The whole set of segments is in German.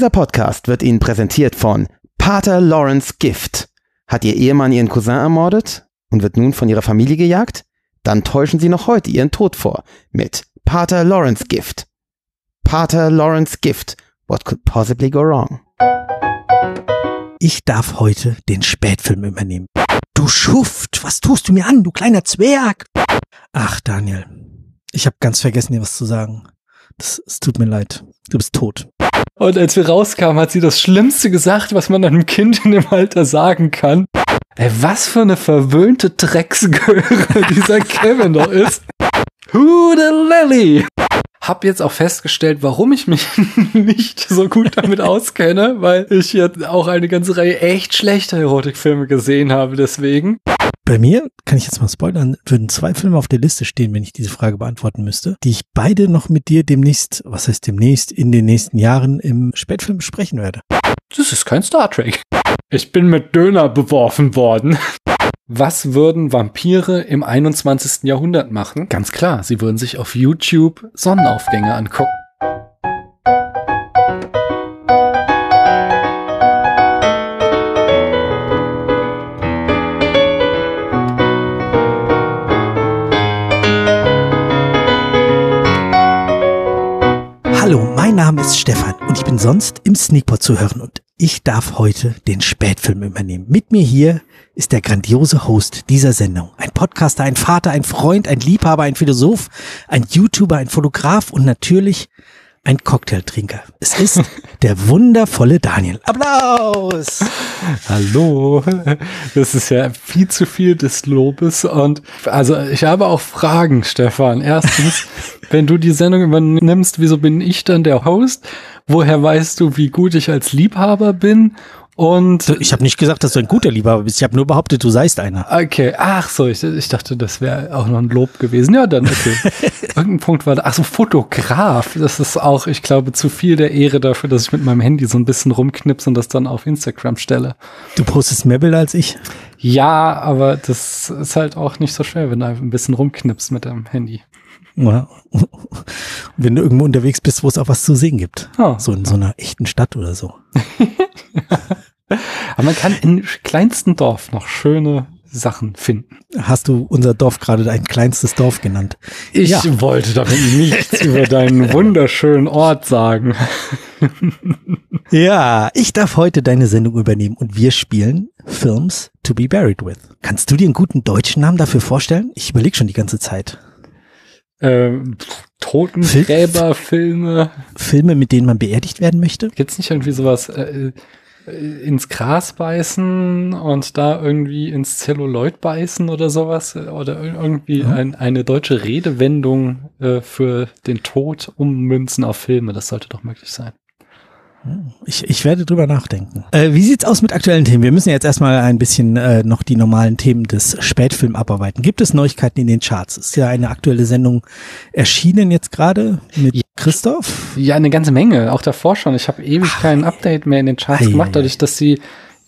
Dieser Podcast wird Ihnen präsentiert von Pater Lawrence Gift. Hat Ihr Ehemann Ihren Cousin ermordet und wird nun von Ihrer Familie gejagt? Dann täuschen Sie noch heute Ihren Tod vor mit Pater Lawrence Gift. Pater Lawrence Gift. What could possibly go wrong? Ich darf heute den Spätfilm übernehmen. Du Schuft, was tust du mir an, du kleiner Zwerg? Ach, Daniel, ich habe ganz vergessen, dir was zu sagen. Das, es tut mir leid. Du bist tot. Und als wir rauskamen, hat sie das Schlimmste gesagt, was man einem Kind in dem Alter sagen kann. Ey, was für eine verwöhnte Drecksgöre dieser Kevin doch ist. Who the Lily? Hab jetzt auch festgestellt, warum ich mich nicht so gut damit auskenne, weil ich jetzt auch eine ganze Reihe echt schlechter Erotikfilme gesehen habe deswegen. Bei mir, kann ich jetzt mal spoilern, würden zwei Filme auf der Liste stehen, wenn ich diese Frage beantworten müsste, die ich beide noch mit dir demnächst, was heißt demnächst, in den nächsten Jahren im Spätfilm besprechen werde. Das ist kein Star Trek. Ich bin mit Döner beworfen worden. Was würden Vampire im 21. Jahrhundert machen? Ganz klar, sie würden sich auf YouTube Sonnenaufgänge angucken. Hallo, mein Name ist Stefan und ich bin sonst im Sneakpot zu hören und ich darf heute den Spätfilm übernehmen. Mit mir hier ist der grandiose Host dieser Sendung. Ein Podcaster, ein Vater, ein Freund, ein Liebhaber, ein Philosoph, ein YouTuber, ein Fotograf und natürlich ein Cocktailtrinker. Es ist der wundervolle Daniel. Applaus! Hallo, das ist ja viel zu viel des Lobes und also ich habe auch Fragen, Stefan. Erstens, wenn du die Sendung übernimmst, wieso bin ich dann der Host? Woher weißt du, wie gut ich als Liebhaber bin? Und ich habe nicht gesagt, dass du ein guter Liebhaber bist. Ich habe nur behauptet, du seist einer. Okay, ach so, ich, ich dachte, das wäre auch noch ein Lob gewesen. Ja, dann okay. Irgendein Punkt war da. Ach so, Fotograf. Das ist auch, ich glaube, zu viel der Ehre dafür, dass ich mit meinem Handy so ein bisschen rumknipse und das dann auf Instagram stelle. Du postest mehr Bilder als ich? Ja, aber das ist halt auch nicht so schwer, wenn du ein bisschen rumknipst mit deinem Handy. Ja. Wenn du irgendwo unterwegs bist, wo es auch was zu sehen gibt. Oh. So in so einer echten Stadt oder so. Aber man kann im kleinsten Dorf noch schöne Sachen finden. Hast du unser Dorf gerade dein kleinstes Dorf genannt? Ich ja. wollte damit nichts über deinen wunderschönen Ort sagen. ja, ich darf heute deine Sendung übernehmen und wir spielen Films to be buried with. Kannst du dir einen guten deutschen Namen dafür vorstellen? Ich überlege schon die ganze Zeit. Ähm, Totengräberfilme. Filme, mit denen man beerdigt werden möchte? Gibt's nicht irgendwie sowas äh, ins Gras beißen und da irgendwie ins Zelluloid beißen oder sowas? Oder irgendwie mhm. ein, eine deutsche Redewendung äh, für den Tod ummünzen auf Filme. Das sollte doch möglich sein. Ich, ich werde drüber nachdenken. Äh, wie sieht's aus mit aktuellen Themen? Wir müssen jetzt erstmal ein bisschen äh, noch die normalen Themen des Spätfilms abarbeiten. Gibt es Neuigkeiten in den Charts? Ist ja eine aktuelle Sendung erschienen jetzt gerade mit ja. Christoph? Ja, eine ganze Menge. Auch davor schon. Ich habe ewig Ach, kein Update mehr in den Charts ei, gemacht, dadurch, dass sie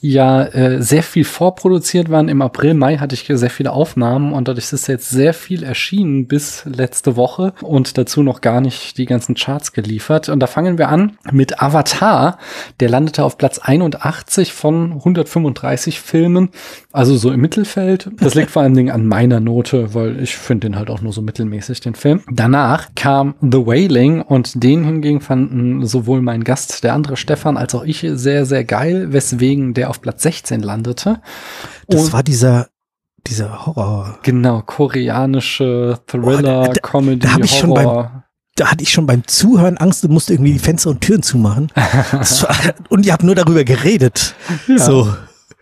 ja äh, sehr viel vorproduziert waren. Im April, Mai hatte ich sehr viele Aufnahmen und dadurch ist jetzt sehr viel erschienen bis letzte Woche und dazu noch gar nicht die ganzen Charts geliefert. Und da fangen wir an mit Avatar. Der landete auf Platz 81 von 135 Filmen, also so im Mittelfeld. Das liegt vor allen Dingen an meiner Note, weil ich finde den halt auch nur so mittelmäßig, den Film. Danach kam The Wailing und den hingegen fanden sowohl mein Gast, der andere Stefan, als auch ich sehr, sehr geil, weswegen der auf Platz 16 landete. Das Und war dieser dieser Horror. Genau, koreanische Thriller, oh, da, Comedy, da hab ich Horror. Schon beim, da hatte ich schon beim Zuhören Angst, du musst irgendwie die Fenster und Türen zumachen. war, und ihr habt nur darüber geredet. Ja. So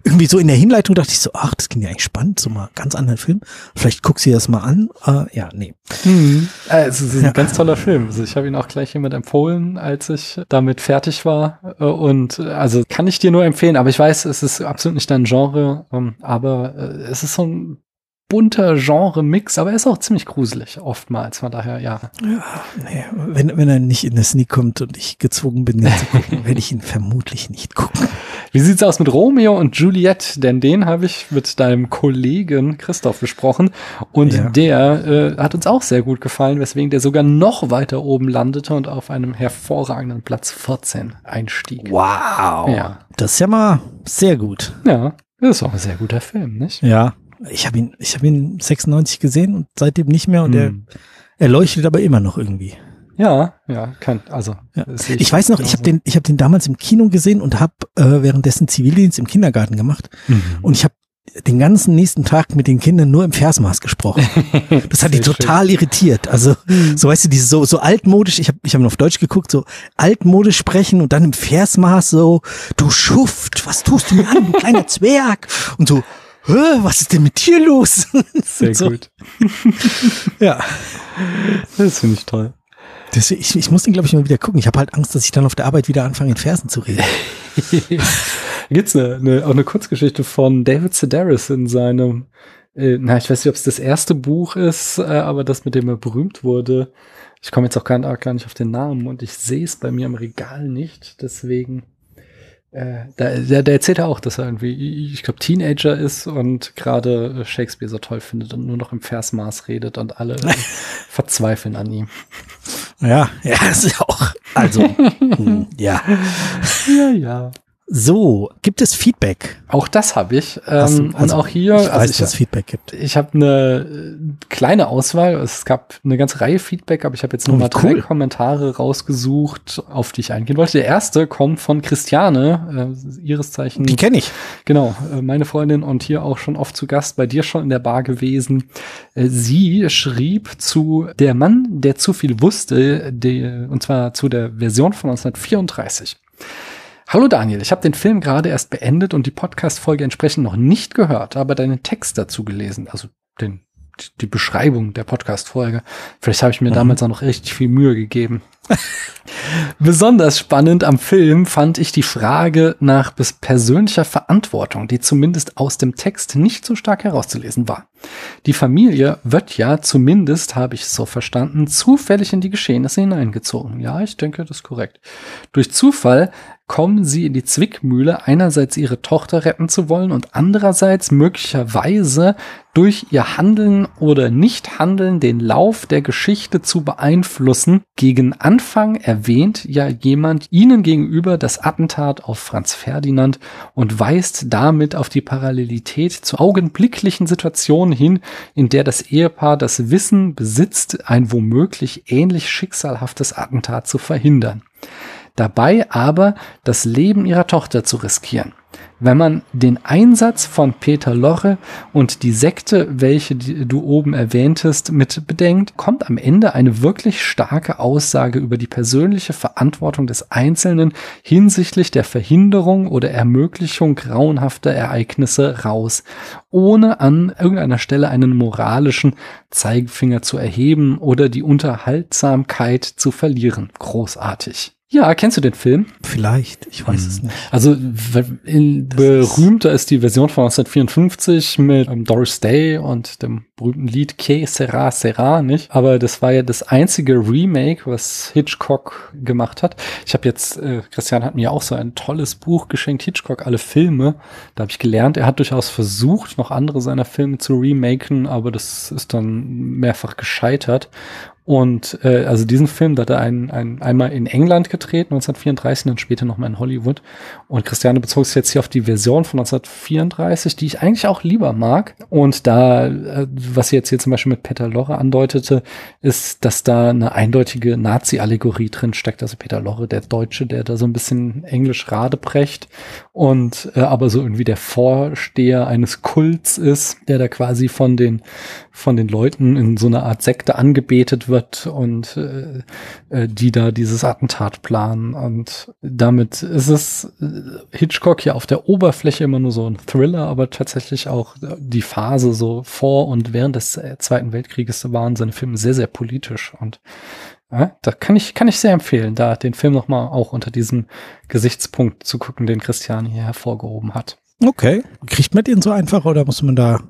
irgendwie so in der Hinleitung dachte ich so, ach, das klingt ja eigentlich spannend, so mal ganz anderen Film. Vielleicht guckst du dir das mal an. Äh, ja, nee. Mhm. Also, es ist ein ja. ganz toller Film. Also ich habe ihn auch gleich jemand empfohlen, als ich damit fertig war. Äh, und äh, also kann ich dir nur empfehlen, aber ich weiß, es ist absolut nicht dein Genre, ähm, aber es ist so ein bunter Genre-Mix, aber er ist auch ziemlich gruselig oftmals, von daher, ja. Ja, nee, wenn, wenn er nicht in der Sneak kommt und ich gezwungen bin, ihn zu gucken, werde ich ihn vermutlich nicht gucken. Wie sieht's aus mit Romeo und Juliet? Denn den habe ich mit deinem Kollegen Christoph besprochen und ja. der äh, hat uns auch sehr gut gefallen, weswegen der sogar noch weiter oben landete und auf einem hervorragenden Platz 14 einstieg. Wow. Ja. Das ist ja mal sehr gut. Ja, das ist auch ein sehr guter Film, nicht? Ja. Ich habe ihn, ich habe ihn 96 gesehen und seitdem nicht mehr und hm. er, er leuchtet aber immer noch irgendwie. Ja, ja, kann, also. Ja. Ich, ich, weiß noch, ich habe den, ich habe den damals im Kino gesehen und habe äh, währenddessen Zivildienst im Kindergarten gemacht mhm. und ich habe den ganzen nächsten Tag mit den Kindern nur im Versmaß gesprochen. Das hat die total schön. irritiert. Also mhm. so weißt du, diese so so altmodisch. Ich habe ich habe auf Deutsch geguckt, so altmodisch sprechen und dann im Versmaß so du Schuft, was tust du mir an, du kleiner Zwerg und so. Was ist denn mit dir los? Sehr so. gut. ja. Das finde ich toll. Das, ich, ich muss den, glaube ich, mal wieder gucken. Ich habe halt Angst, dass ich dann auf der Arbeit wieder anfange, in Versen zu reden. Gibt's eine, eine, auch eine Kurzgeschichte von David Sedaris in seinem, äh, na, ich weiß nicht, ob es das erste Buch ist, äh, aber das, mit dem er berühmt wurde. Ich komme jetzt auch gar, gar nicht auf den Namen und ich sehe es bei mir im Regal nicht, deswegen. Äh, der, der, der erzählt ja auch, dass er irgendwie, ich glaube, Teenager ist und gerade Shakespeare so toll findet und nur noch im Versmaß redet und alle verzweifeln an ihm. Ja, ja, ist ja auch, also, hm, ja. Ja, ja. So, gibt es Feedback? Auch das habe ich. Ähm, also, und auch hier. Ich weiß, also ich, dass es Feedback gibt. Ich habe eine äh, kleine Auswahl. Es gab eine ganze Reihe Feedback, aber ich habe jetzt nur oh, mal drei Kommentare rausgesucht, auf die ich eingehen wollte. Der erste kommt von Christiane, äh, ihres Zeichen. Die kenne ich. Genau, äh, meine Freundin und hier auch schon oft zu Gast, bei dir schon in der Bar gewesen. Äh, sie schrieb zu Der Mann, der zu viel wusste, die, und zwar zu der Version von 1934. Hallo Daniel, ich habe den Film gerade erst beendet und die Podcast-Folge entsprechend noch nicht gehört, aber deinen Text dazu gelesen, also den, die Beschreibung der Podcast-Folge. Vielleicht habe ich mir mhm. damals auch noch richtig viel Mühe gegeben. Besonders spannend am Film fand ich die Frage nach persönlicher Verantwortung, die zumindest aus dem Text nicht so stark herauszulesen war. Die Familie wird ja, zumindest habe ich es so verstanden, zufällig in die Geschehnisse hineingezogen. Ja, ich denke, das ist korrekt. Durch Zufall kommen sie in die Zwickmühle, einerseits ihre Tochter retten zu wollen und andererseits möglicherweise durch ihr Handeln oder Nichthandeln den Lauf der Geschichte zu beeinflussen. Gegen Anfang erwähnt ja jemand ihnen gegenüber das Attentat auf Franz Ferdinand und weist damit auf die Parallelität zur augenblicklichen Situation hin, in der das Ehepaar das Wissen besitzt, ein womöglich ähnlich schicksalhaftes Attentat zu verhindern dabei aber das Leben ihrer Tochter zu riskieren. Wenn man den Einsatz von Peter Loche und die Sekte, welche du oben erwähntest, mit bedenkt, kommt am Ende eine wirklich starke Aussage über die persönliche Verantwortung des Einzelnen hinsichtlich der Verhinderung oder Ermöglichung grauenhafter Ereignisse raus, ohne an irgendeiner Stelle einen moralischen Zeigefinger zu erheben oder die Unterhaltsamkeit zu verlieren. Großartig. Ja, kennst du den Film? Vielleicht, ich weiß hm. es nicht. Also in, berühmter ist, ist die Version von 1954 mit ähm, Doris Day und dem berühmten Lied Que sera sera, nicht? Aber das war ja das einzige Remake, was Hitchcock gemacht hat. Ich habe jetzt, äh, Christian hat mir auch so ein tolles Buch geschenkt, Hitchcock, alle Filme. Da habe ich gelernt, er hat durchaus versucht, noch andere seiner Filme zu remaken, aber das ist dann mehrfach gescheitert. Und äh, also diesen Film, da hat er ein, ein, einmal in England gedreht, 1934, und dann später nochmal in Hollywood. Und Christiane bezog sich jetzt hier auf die Version von 1934, die ich eigentlich auch lieber mag. Und da, äh, was sie jetzt hier zum Beispiel mit Peter Lorre andeutete, ist, dass da eine eindeutige Nazi-Allegorie drin steckt. Also Peter Lorre, der Deutsche, der da so ein bisschen Englisch radeprecht und äh, aber so irgendwie der Vorsteher eines Kults ist, der da quasi von den von den Leuten in so einer Art Sekte angebetet wird und äh, äh, die da dieses Attentat planen. Und damit ist es äh, Hitchcock ja auf der Oberfläche immer nur so ein Thriller, aber tatsächlich auch die Phase so vor und während des äh, Zweiten Weltkrieges waren seine Filme sehr, sehr politisch und ja, da kann ich, kann ich sehr empfehlen, da den Film nochmal auch unter diesem Gesichtspunkt zu gucken, den Christian hier hervorgehoben hat. Okay. Kriegt man den so einfach oder muss man da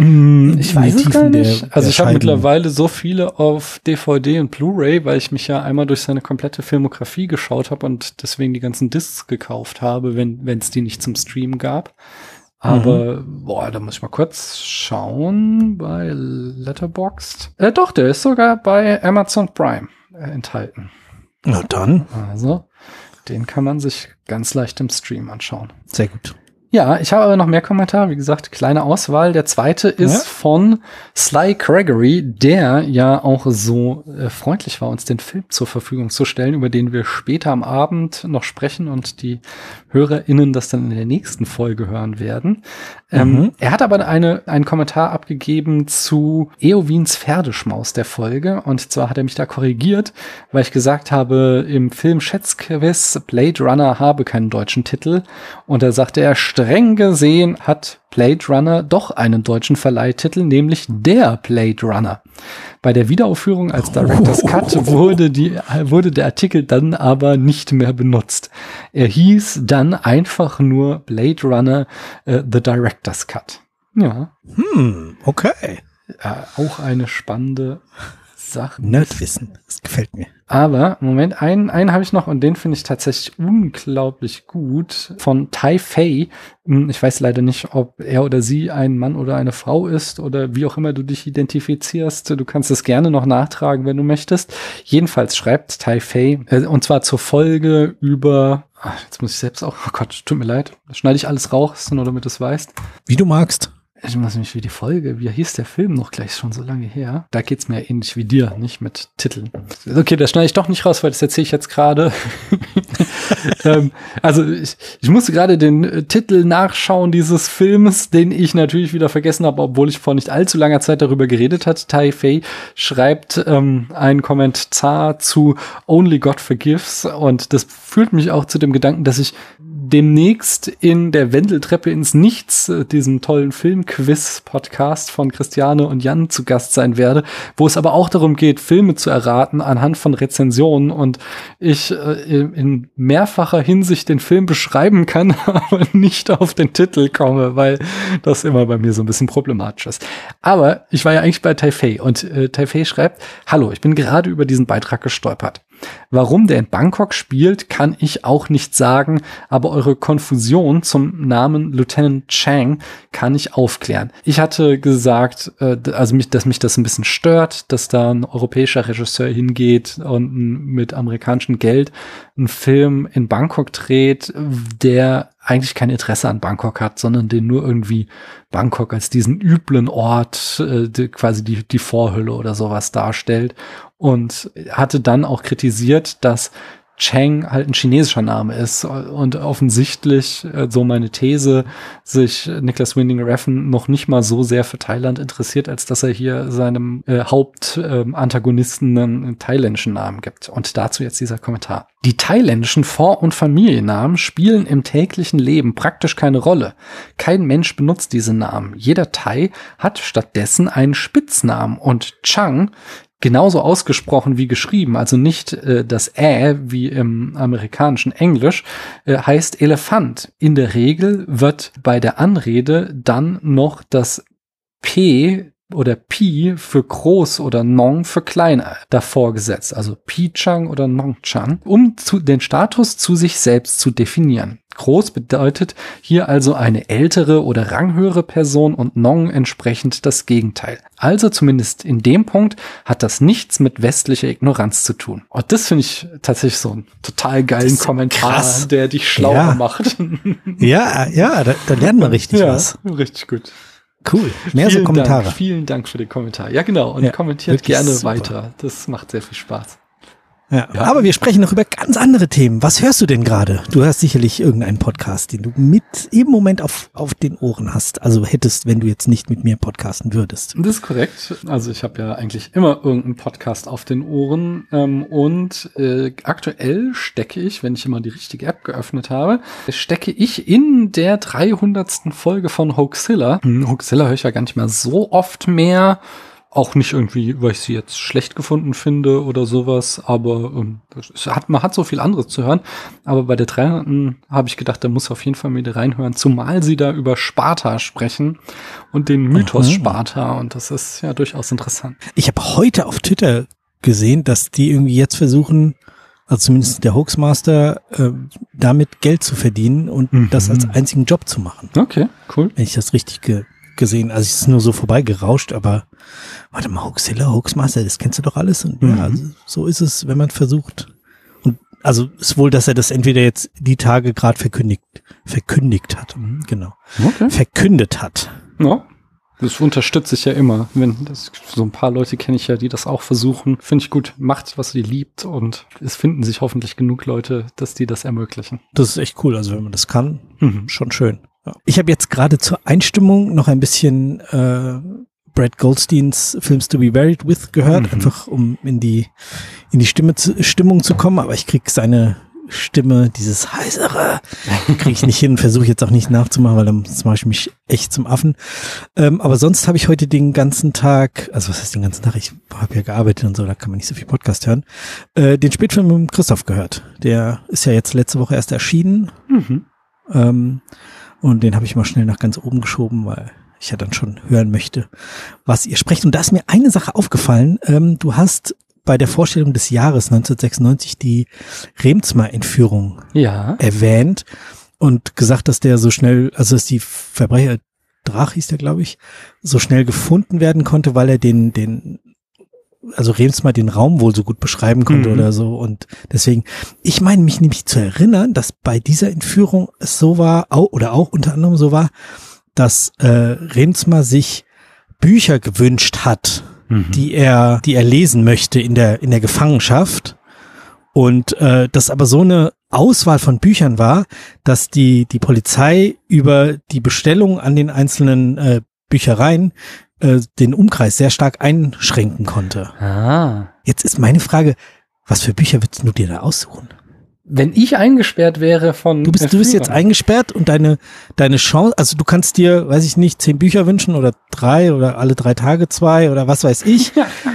Mm, ich weiß es gar nicht. Der, also ich habe mittlerweile so viele auf DVD und Blu-ray, weil ich mich ja einmal durch seine komplette Filmografie geschaut habe und deswegen die ganzen Discs gekauft habe, wenn es die nicht zum Stream gab. Aber, mhm. boah, da muss ich mal kurz schauen bei Letterboxd. Äh, doch, der ist sogar bei Amazon Prime äh, enthalten. Na dann. Also, den kann man sich ganz leicht im Stream anschauen. Sehr gut. Ja, ich habe aber noch mehr Kommentare. Wie gesagt, kleine Auswahl. Der zweite ist ja. von Sly Gregory, der ja auch so äh, freundlich war, uns den Film zur Verfügung zu stellen, über den wir später am Abend noch sprechen und die HörerInnen das dann in der nächsten Folge hören werden. Ähm, mhm. er hat aber eine, einen Kommentar abgegeben zu Eowins Pferdeschmaus der Folge. Und zwar hat er mich da korrigiert, weil ich gesagt habe, im Film Schätzquiz Blade Runner habe keinen deutschen Titel. Und da sagte er, streng gesehen hat Blade Runner doch einen deutschen Verleihtitel, nämlich der Blade Runner. Bei der Wiederaufführung als Director's Cut wurde, die, wurde der Artikel dann aber nicht mehr benutzt. Er hieß dann einfach nur Blade Runner uh, The Director's Cut. Ja. Hm, okay. Ja, auch eine spannende Sache. Nerdwissen, das gefällt mir. Aber, Moment, einen, einen habe ich noch und den finde ich tatsächlich unglaublich gut. Von Tai Fei. Hm, ich weiß leider nicht, ob er oder sie ein Mann oder eine Frau ist oder wie auch immer du dich identifizierst. Du kannst es gerne noch nachtragen, wenn du möchtest. Jedenfalls schreibt Tai Fei, äh, und zwar zur Folge über jetzt muss ich selbst auch, oh Gott, tut mir leid. Das schneide ich alles raus, nur damit du es weißt. Wie du magst ich weiß nicht, wie die Folge, wie hieß der Film noch gleich schon so lange her? Da geht's mir ähnlich wie dir, nicht mit Titeln. Okay, das schneide ich doch nicht raus, weil das erzähle ich jetzt gerade. ähm, also ich, ich musste gerade den äh, Titel nachschauen dieses Films, den ich natürlich wieder vergessen habe, obwohl ich vor nicht allzu langer Zeit darüber geredet hat. Tai Fei schreibt ähm, einen Kommentar zu Only God Forgives und das führt mich auch zu dem Gedanken, dass ich demnächst in der Wendeltreppe ins Nichts, äh, diesem tollen Filmquiz-Podcast von Christiane und Jan zu Gast sein werde, wo es aber auch darum geht, Filme zu erraten anhand von Rezensionen und ich äh, in mehrfacher Hinsicht den Film beschreiben kann, aber nicht auf den Titel komme, weil das immer bei mir so ein bisschen problematisch ist. Aber ich war ja eigentlich bei Taifei und äh, Taifei schreibt, Hallo, ich bin gerade über diesen Beitrag gestolpert. Warum der in Bangkok spielt, kann ich auch nicht sagen, aber eure Konfusion zum Namen Lieutenant Chang kann ich aufklären. Ich hatte gesagt, äh, also mich, dass mich das ein bisschen stört, dass da ein europäischer Regisseur hingeht und mit amerikanischem Geld einen Film in Bangkok dreht, der eigentlich kein Interesse an Bangkok hat, sondern den nur irgendwie Bangkok als diesen üblen Ort, äh, die, quasi die, die Vorhülle oder sowas darstellt und hatte dann auch kritisiert, dass Chang halt ein chinesischer Name ist und offensichtlich, äh, so meine These, sich Niklas Winding Refn noch nicht mal so sehr für Thailand interessiert, als dass er hier seinem äh, Hauptantagonisten äh, einen thailändischen Namen gibt. Und dazu jetzt dieser Kommentar. Die thailändischen Vor- und Familiennamen spielen im täglichen Leben praktisch keine Rolle. Kein Mensch benutzt diese Namen. Jeder Thai hat stattdessen einen Spitznamen und Chang genauso ausgesprochen wie geschrieben, also nicht äh, das Ä wie im amerikanischen Englisch, äh, heißt Elefant. In der Regel wird bei der Anrede dann noch das P oder Pi für groß oder Nong für klein davor gesetzt, also Pi-Chang oder Nong-Chang, um zu, den Status zu sich selbst zu definieren. Groß bedeutet hier also eine ältere oder ranghöhere Person und Nong entsprechend das Gegenteil. Also zumindest in dem Punkt hat das nichts mit westlicher Ignoranz zu tun. Und das finde ich tatsächlich so einen total geilen Kommentar, krass. der dich schlauer ja. macht. Ja, ja, da, da lernen wir richtig ja, was. Richtig gut. Cool. Mehr vielen so Kommentare. Dank, vielen Dank für den Kommentar. Ja, genau. Und ja, kommentiert gerne super. weiter. Das macht sehr viel Spaß. Ja, ja, aber wir sprechen noch über ganz andere Themen. Was hörst du denn gerade? Du hörst sicherlich irgendeinen Podcast, den du mit im Moment auf, auf den Ohren hast. Also hättest, wenn du jetzt nicht mit mir podcasten würdest. Das ist korrekt. Also ich habe ja eigentlich immer irgendeinen Podcast auf den Ohren. Ähm, und äh, aktuell stecke ich, wenn ich immer die richtige App geöffnet habe, stecke ich in der 300. Folge von Hoaxilla. Hm, Hoaxilla höre ich ja gar nicht mehr so oft mehr Auch nicht irgendwie, weil ich sie jetzt schlecht gefunden finde oder sowas, aber ähm, hat, man hat so viel anderes zu hören. Aber bei der 300. habe ich gedacht, da muss auf jeden Fall wieder reinhören, zumal sie da über Sparta sprechen und den Mythos Aha. Sparta und das ist ja durchaus interessant. Ich habe heute auf Twitter gesehen, dass die irgendwie jetzt versuchen, also zumindest der Hoaxmaster, äh, damit Geld zu verdienen und mhm. das als einzigen Job zu machen. Okay, cool. Wenn ich das richtig ge gesehen, also es ist nur so vorbeigerauscht, aber warte mal, Hoaxilla, Hoaxmaster, das kennst du doch alles. Und mhm. ja, so ist es, wenn man versucht. Und also ist wohl, dass er das entweder jetzt die Tage gerade verkündigt, verkündigt hat. Mhm, genau. Okay. Verkündet hat. Ja. Das unterstütze ich ja immer. Wenn das, so ein paar Leute kenne ich ja, die das auch versuchen. Finde ich gut. Macht, was ihr liebt und es finden sich hoffentlich genug Leute, dass die das ermöglichen. Das ist echt cool. Also wenn man das kann, mhm. schon schön. Ich habe jetzt gerade zur Einstimmung noch ein bisschen äh, Brad Goldsteins Films to be Buried with gehört, mhm. einfach um in die in die Stimme zu, Stimmung zu kommen. Aber ich krieg seine Stimme, dieses heisere, kriege ich nicht hin, versuche jetzt auch nicht nachzumachen, weil dann mache ich mich echt zum Affen. Ähm, aber sonst habe ich heute den ganzen Tag, also was heißt den ganzen Tag, ich habe ja gearbeitet und so, da kann man nicht so viel Podcast hören, äh, den Spätfilm mit Christoph gehört. Der ist ja jetzt letzte Woche erst erschienen. Mhm. Ähm, und den habe ich mal schnell nach ganz oben geschoben, weil ich ja dann schon hören möchte, was ihr sprecht. Und da ist mir eine Sache aufgefallen. Ähm, du hast bei der Vorstellung des Jahres 1996 die Remsmar-Entführung ja. erwähnt und gesagt, dass der so schnell, also dass die Verbrecher, Drach hieß der, glaube ich, so schnell gefunden werden konnte, weil er den, den, also Remsmar den Raum wohl so gut beschreiben konnte mhm. oder so. Und deswegen, ich meine mich nämlich zu erinnern, dass bei dieser Entführung es so war, oder auch unter anderem so war, dass äh, Remsmar sich Bücher gewünscht hat mhm. die er, die er lesen möchte in der, in der Gefangenschaft. Und äh, das aber so eine Auswahl von Büchern war, dass die, die Polizei über die Bestellung an den einzelnen äh, Büchereien äh, den Umkreis sehr stark einschränken konnte. Ah. Jetzt ist meine Frage, was für Bücher würdest du dir da aussuchen? Wenn ich eingesperrt wäre von. Du bist, du bist jetzt eingesperrt und deine, deine Chance, also du kannst dir, weiß ich nicht, zehn Bücher wünschen oder drei oder alle drei Tage zwei oder was weiß ich,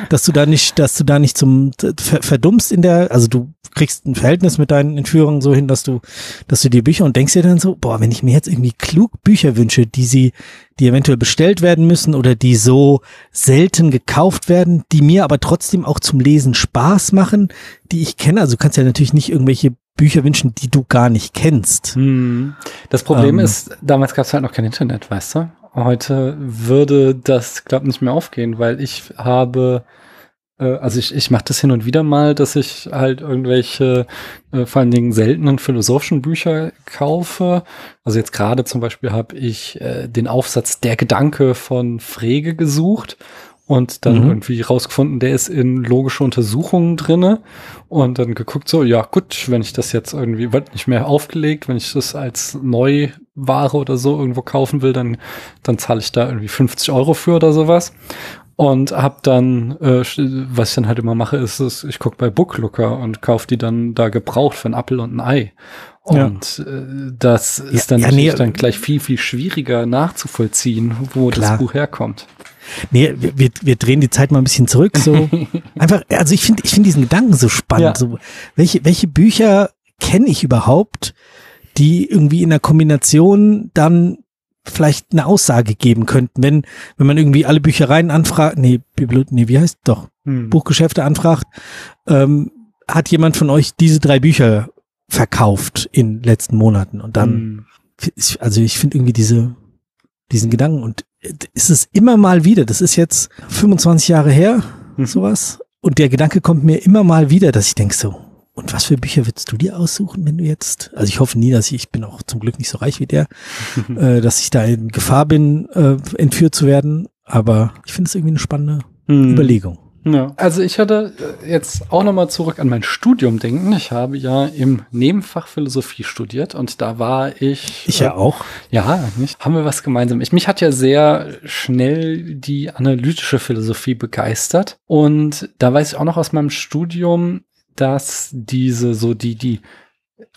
dass du da nicht, dass du da nicht zum verdummst in der, also du kriegst ein Verhältnis mit deinen Entführern so hin, dass du, dass du die Bücher und denkst dir dann so, boah, wenn ich mir jetzt irgendwie klug Bücher wünsche, die sie, die eventuell bestellt werden müssen oder die so selten gekauft werden, die mir aber trotzdem auch zum Lesen Spaß machen, die ich kenne. Also du kannst ja natürlich nicht irgendwelche Bücher wünschen, die du gar nicht kennst. Hm. Das Problem ähm, ist, damals gab es halt noch kein Internet, weißt du? Heute würde das, glaube nicht mehr aufgehen, weil ich habe äh, also ich, ich mache das hin und wieder mal, dass ich halt irgendwelche, äh, vor allen Dingen seltenen philosophischen Bücher kaufe. Also jetzt gerade zum Beispiel habe ich äh, den Aufsatz Der Gedanke von Frege gesucht und dann mhm. irgendwie rausgefunden, der ist in logische Untersuchungen drinne und dann geguckt so, ja gut, wenn ich das jetzt irgendwie, wird nicht mehr aufgelegt, wenn ich das als Neuware oder so irgendwo kaufen will, dann, dann zahle ich da irgendwie 50 Euro für oder sowas und hab dann, äh, was ich dann halt immer mache, ist, ist ich guck bei Booklooker und kauf die dann da gebraucht für ein Apfel und ein Ei. Und ja. äh, das ist dann ja, natürlich nee, dann gleich viel, viel schwieriger nachzuvollziehen, wo klar. das Buch herkommt. Nee, wir, wir drehen die Zeit mal ein bisschen zurück. So einfach, also ich finde ich finde diesen Gedanken so spannend. Ja. So, welche, welche Bücher kenne ich überhaupt, die irgendwie in der Kombination dann vielleicht eine Aussage geben könnten, wenn, wenn man irgendwie alle Büchereien anfragt, nee, Bibli nee, wie heißt doch, hm. Buchgeschäfte anfragt, ähm, hat jemand von euch diese drei Bücher verkauft in letzten Monaten und dann, hm. also ich finde irgendwie diese, diesen Gedanken und ist es immer mal wieder, das ist jetzt 25 Jahre her, hm. sowas, und der Gedanke kommt mir immer mal wieder, dass ich denke so, und was für Bücher würdest du dir aussuchen, wenn du jetzt, also ich hoffe nie, dass ich, ich bin auch zum Glück nicht so reich wie der, äh, dass ich da in Gefahr bin, äh, entführt zu werden, aber ich finde es irgendwie eine spannende hm. Überlegung. Ja. Also ich hatte äh, jetzt auch nochmal zurück an mein Studium denken. Ich habe ja im Nebenfach Philosophie studiert und da war ich. Ich ja äh, auch. Ja, nicht? haben wir was gemeinsam. Ich, mich hat ja sehr schnell die analytische Philosophie begeistert und da weiß ich auch noch aus meinem Studium, dass diese so die, die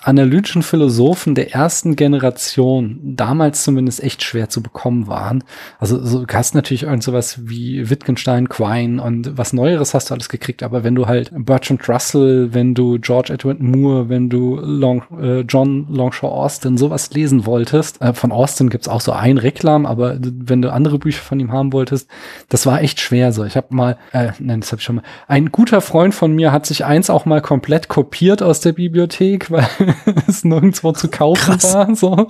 analytischen Philosophen der ersten Generation damals zumindest echt schwer zu bekommen waren. Also so, du hast natürlich irgend sowas wie Wittgenstein, Quine und was Neueres hast du alles gekriegt, aber wenn du halt Bertrand Russell, wenn du George Edward Moore, wenn du Long, äh, John Longshore Austin sowas lesen wolltest, äh, von Austin gibt's auch so ein Reklam, aber wenn du andere Bücher von ihm haben wolltest, das war echt schwer so. Ich habe mal, äh, nein, das habe ich schon mal, ein guter Freund von mir hat sich eins auch mal komplett kopiert aus der Bibliothek, weil es nirgendwo zu kaufen Krass. war. So.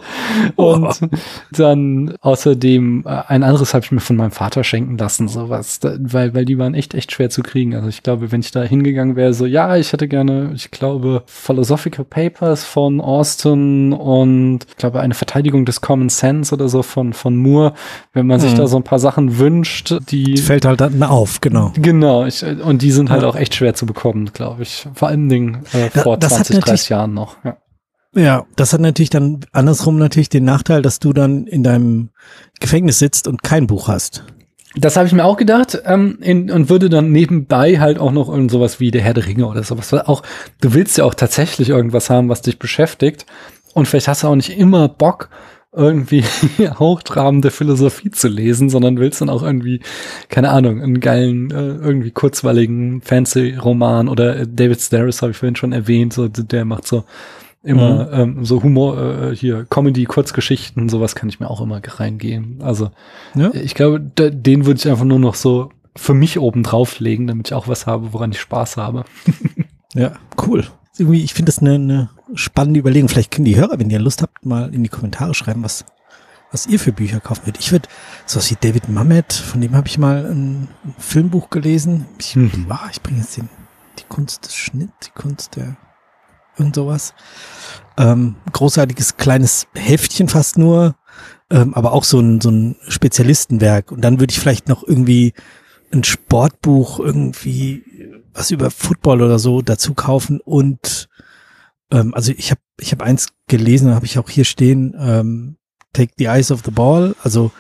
Und oh. dann außerdem äh, ein anderes habe ich mir von meinem Vater schenken lassen, sowas, weil, weil die waren echt, echt schwer zu kriegen. Also ich glaube, wenn ich da hingegangen wäre, so, ja, ich hätte gerne, ich glaube, Philosophical Papers von Austin und ich glaube, eine Verteidigung des Common Sense oder so von, von Moore, wenn man mhm. sich da so ein paar Sachen wünscht, die. Das fällt halt dann auf, genau. Genau, ich, und die sind halt ja. auch echt schwer zu bekommen, glaube ich. Vor allen Dingen äh, vor ja, 20, 30 Jahren noch. Ja. Ja, das hat natürlich dann andersrum natürlich den Nachteil, dass du dann in deinem Gefängnis sitzt und kein Buch hast. Das habe ich mir auch gedacht ähm, in, und würde dann nebenbei halt auch noch irgend sowas wie der Herr der Ringe oder sowas. Auch du willst ja auch tatsächlich irgendwas haben, was dich beschäftigt und vielleicht hast du auch nicht immer Bock irgendwie hochtrabende Philosophie zu lesen, sondern willst dann auch irgendwie, keine Ahnung, einen geilen, äh, irgendwie kurzweiligen Fancy-Roman oder äh, David Sedaris habe ich vorhin schon erwähnt, so der macht so immer mhm. ähm, so Humor, äh, hier Comedy, Kurzgeschichten, sowas kann ich mir auch immer reingehen. Also ja. ich glaube, den würde ich einfach nur noch so für mich oben drauflegen, damit ich auch was habe, woran ich Spaß habe. ja, cool. Irgendwie, ich finde das eine, eine spannende Überlegung. Vielleicht können die Hörer, wenn ihr Lust habt, mal in die Kommentare schreiben, was, was ihr für Bücher kaufen würdet. Ich würde, sowas wie David Mamet, von dem habe ich mal ein, ein, Filmbuch gelesen. Ich, mhm. ah, ich bringe jetzt den, die Kunst des Schnitt, die Kunst der irgend sowas. Ähm, großartiges kleines Heftchen fast nur, ähm, aber auch so ein, so ein Spezialistenwerk. Und dann würde ich vielleicht noch irgendwie ein Sportbuch irgendwie was über Football oder so dazu kaufen und ähm, also ich habe ich habe eins gelesen, habe ich auch hier stehen, ähm, Take the Eyes of the Ball, also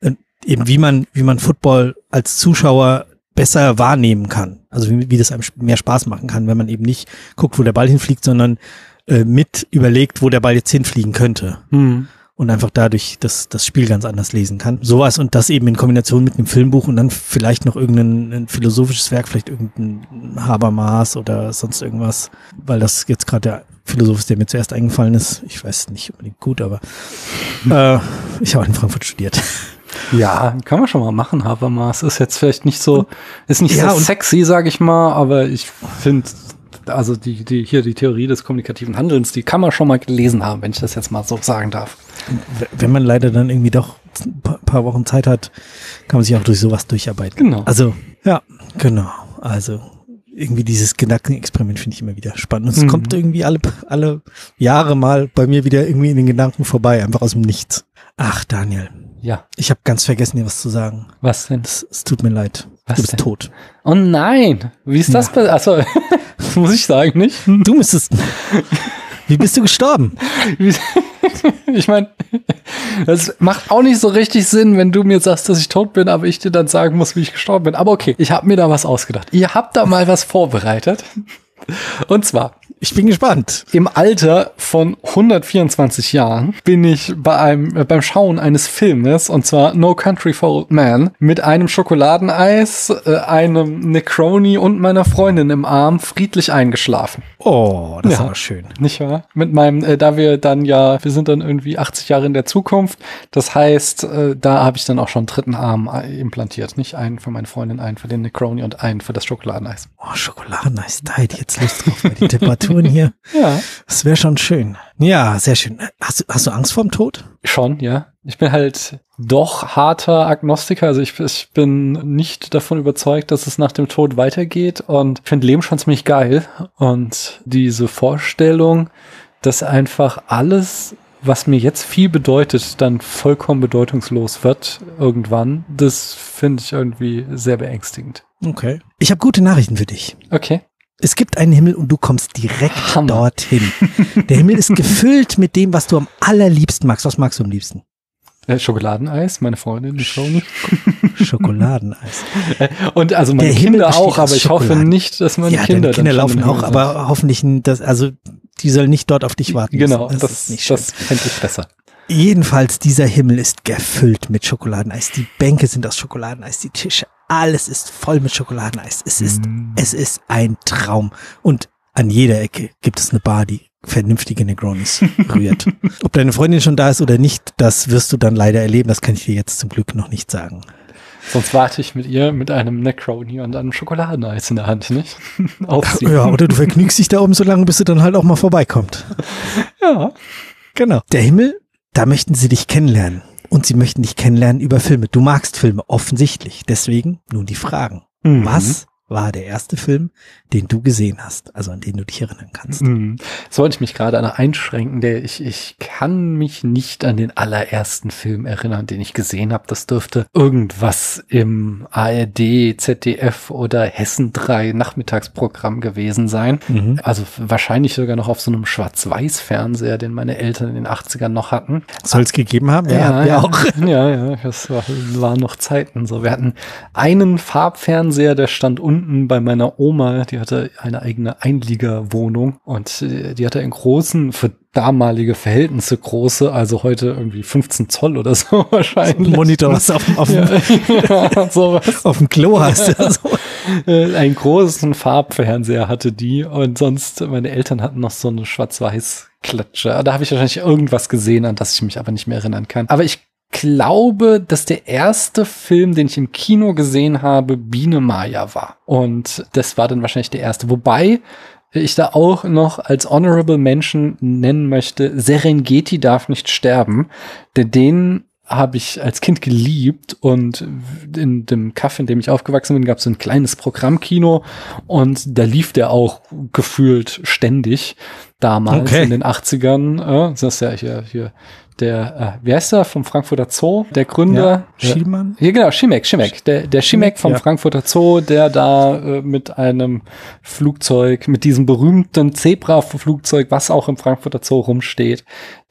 äh, eben wie man wie man Football als Zuschauer besser wahrnehmen kann. Also wie, wie das einem mehr Spaß machen kann, wenn man eben nicht guckt, wo der Ball hinfliegt, sondern äh, mit überlegt, wo der Ball jetzt hinfliegen könnte. Mhm. Und einfach dadurch das, das Spiel ganz anders lesen kann. Sowas und das eben in Kombination mit einem Filmbuch und dann vielleicht noch irgendein philosophisches Werk, vielleicht irgendein Habermas oder sonst irgendwas, weil das jetzt gerade der Philosoph ist, der mir zuerst eingefallen ist. Ich weiß nicht unbedingt gut, aber äh, ich habe in Frankfurt studiert. Ja, kann man schon mal machen, Habermas. Ist jetzt vielleicht nicht so, ist nicht ja, so sexy, sage ich mal, aber ich finde, also die, die, hier die Theorie des kommunikativen Handelns, die kann man schon mal gelesen haben, wenn ich das jetzt mal so sagen darf. Wenn man leider dann irgendwie doch ein paar Wochen Zeit hat, kann man sich auch durch sowas durcharbeiten. Genau. Also, ja, genau. Also, irgendwie dieses Gedankenexperiment finde ich immer wieder spannend. Und es mhm. kommt irgendwie alle, alle Jahre mal bei mir wieder irgendwie in den Gedanken vorbei, einfach aus dem Nichts. Ach, Daniel. Ja. Ich habe ganz vergessen, dir was zu sagen. Was denn? Es, es tut mir leid. Was du bist denn? tot. Oh nein. Wie ist das? Ja. Achso, muss ich sagen, nicht? Du müsstest. Wie bist du gestorben? ich meine, das macht auch nicht so richtig Sinn, wenn du mir sagst, dass ich tot bin, aber ich dir dann sagen muss, wie ich gestorben bin. Aber okay, ich habe mir da was ausgedacht. Ihr habt da mal was vorbereitet. Und zwar, ich bin gespannt. Im Alter von 124 Jahren bin ich bei einem, äh, beim Schauen eines Filmes, und zwar No Country for Old Man, mit einem Schokoladeneis, äh, einem Necroni und meiner Freundin im Arm friedlich eingeschlafen. Oh, das ja, war schön. Nicht wahr? Mit meinem, äh, da wir dann ja, wir sind dann irgendwie 80 Jahre in der Zukunft. Das heißt, äh, da habe ich dann auch schon einen dritten Arm äh, implantiert. Nicht einen für meine Freundin, einen für den Necroni und einen für das Schokoladeneis. Oh, Schokoladeneis, da hätte ich jetzt Lust drauf bei den Temperaturen hier. ja. Das wäre schon schön. Ja, sehr schön. Hast du, hast du Angst vorm Tod? Schon, ja. Ich bin halt doch harter Agnostiker. Also ich, ich bin nicht davon überzeugt, dass es nach dem Tod weitergeht und ich finde Leben schon ziemlich geil. Und diese Vorstellung, dass einfach alles, was mir jetzt viel bedeutet, dann vollkommen bedeutungslos wird irgendwann, das finde ich irgendwie sehr beängstigend. Okay. Ich habe gute Nachrichten für dich. Okay. Es gibt einen Himmel und du kommst direkt Hammer. dorthin. Der Himmel ist gefüllt mit dem, was du am allerliebsten magst. Was magst du am liebsten? Äh, Schokoladeneis, meine Freundin, die Froni. Schokoladeneis. Äh, und also meine Der Kinder auch, aber ich hoffe nicht, dass meine ja, Kinder. Kinder laufen auch, aber hoffentlich, das, also die soll nicht dort auf dich warten. Genau, das, das, das fände ich besser. Jedenfalls, dieser Himmel ist gefüllt mit Schokoladeneis. Die Bänke sind aus Schokoladeneis, die Tische, alles ist voll mit Schokoladeneis. Es ist, mm. es ist ein Traum. Und an jeder Ecke gibt es eine Bar, die vernünftige Negronis rührt. Ob deine Freundin schon da ist oder nicht, das wirst du dann leider erleben. Das kann ich dir jetzt zum Glück noch nicht sagen. Sonst warte ich mit ihr mit einem Necroni und einem Schokoladeneis in der Hand, nicht? Aufziehen. Ja, oder du vergnügst dich da oben so lange, bis sie dann halt auch mal vorbeikommt. Ja. Genau. Der Himmel, da möchten sie dich kennenlernen. Und sie möchten dich kennenlernen über Filme. Du magst Filme, offensichtlich. Deswegen nun die Fragen. Mhm. Was war der erste Film, den du gesehen hast, also an den du dich erinnern kannst. Mhm. Sollte ich mich gerade an einschränken, der ich, ich kann mich nicht an den allerersten Film erinnern, den ich gesehen habe. Das dürfte irgendwas im ARD, ZDF oder Hessen 3 Nachmittagsprogramm gewesen sein. Mhm. Also wahrscheinlich sogar noch auf so einem Schwarz-Weiß-Fernseher, den meine Eltern in den 80ern noch hatten. Soll es gegeben haben? Ja, ja, auch. Ja, ja, das war, waren noch Zeiten. So, wir hatten einen Farbfernseher, der stand unten bei meiner Oma, die hatte eine eigene Einliegerwohnung und äh, die hatte einen großen, für damalige Verhältnisse große, also heute irgendwie 15 Zoll oder so wahrscheinlich. So Monitor, was auf, auf, ja, ja, sowas. auf dem Klo hast. Ja. So. Äh, einen großen Farbfernseher hatte die und sonst, meine Eltern hatten noch so eine schwarz-weiß Klatsche. Da habe ich wahrscheinlich irgendwas gesehen, an das ich mich aber nicht mehr erinnern kann. Aber ich glaube, dass der erste Film, den ich im Kino gesehen habe, Biene Maya war. Und das war dann wahrscheinlich der erste. Wobei ich da auch noch als Honorable Mention nennen möchte, Serengeti darf nicht sterben, denn den habe ich als Kind geliebt und in dem Kaff, in dem ich aufgewachsen bin, gab es so ein kleines Programmkino und da lief der auch gefühlt ständig damals okay. in den 80ern. Äh, das ist ja hier, hier der, äh, wie heißt er, vom Frankfurter Zoo, der Gründer. Ja, Schielmann? Ja, genau, Schimek, Schimek. Der, der Schimek vom ja. Frankfurter Zoo, der da äh, mit einem Flugzeug, mit diesem berühmten Zebra-Flugzeug, was auch im Frankfurter Zoo rumsteht,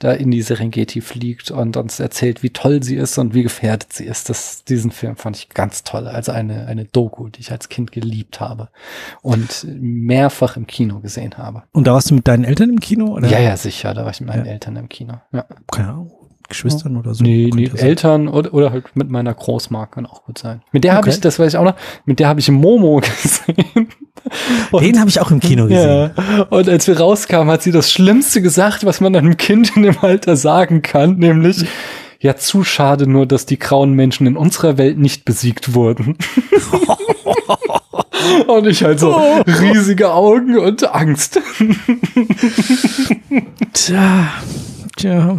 da in die Serengeti fliegt und uns erzählt, wie toll sie ist und wie gefährdet sie ist. Das, diesen Film fand ich ganz toll. Also eine, eine Doku, die ich als Kind geliebt habe und mehrfach im Kino gesehen habe. Und da warst du mit deinen Eltern im Kino? Oder? Ja, ja, sicher. Da war ich mit meinen ja. Eltern im Kino. Ja. Keine Ahnung. Geschwistern oder so? Nee, nee Eltern oder, oder halt mit meiner Großmark kann auch gut sein. Mit der okay. habe ich, das weiß ich auch noch, mit der habe ich Momo gesehen. Und, Den habe ich auch im Kino gesehen. Ja. Und als wir rauskamen, hat sie das Schlimmste gesagt, was man einem Kind in dem Alter sagen kann, nämlich, ja, zu schade nur, dass die grauen Menschen in unserer Welt nicht besiegt wurden. und ich halt so oh. riesige Augen und Angst. Tja. Tja.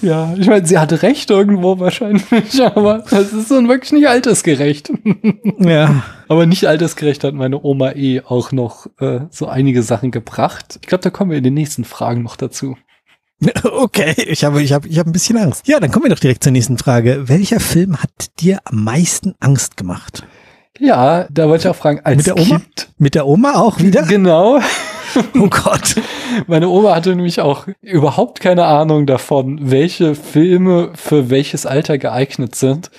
Ja, ich meine, sie hatte recht irgendwo wahrscheinlich, aber es ist so wirklich nicht altersgerecht. ja. Aber nicht altersgerecht hat meine Oma eh auch noch äh, so einige Sachen gebracht. Ich glaube, da kommen wir in den nächsten Fragen noch dazu. Okay, ich habe, ich habe, ich habe ein bisschen Angst. Ja, dann kommen wir doch direkt zur nächsten Frage. Welcher Film hat dir am meisten Angst gemacht? Ja, da wollte ich auch fragen, als Mit der Oma? Kind, Mit der Oma auch wieder? Genau. Oh Gott. Meine Oma hatte nämlich auch überhaupt keine Ahnung davon, welche Filme für welches Alter geeignet sind.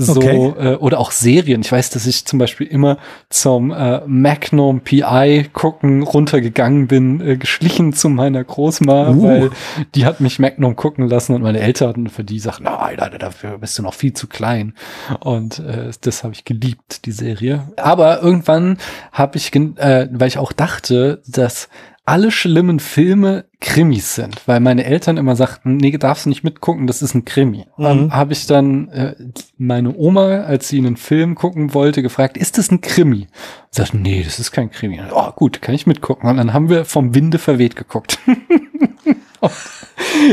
So, okay. äh, oder auch Serien. Ich weiß, dass ich zum Beispiel immer zum äh, Magnum PI gucken runtergegangen bin, äh, geschlichen zu meiner Großma, uh. weil die hat mich Magnum gucken lassen und meine Eltern für die sagten, nein, Alter, dafür bist du noch viel zu klein. Und äh, das habe ich geliebt, die Serie. Aber irgendwann habe ich, äh, weil ich auch dachte, dass alle schlimmen Filme Krimis sind, weil meine Eltern immer sagten, nee, darfst du nicht mitgucken, das ist ein Krimi. Mhm. Ähm, Habe ich dann äh, meine Oma, als sie einen Film gucken wollte, gefragt, ist das ein Krimi? Und sagte, nee, das ist kein Krimi. Oh, gut, kann ich mitgucken. Und dann haben wir vom Winde verweht geguckt.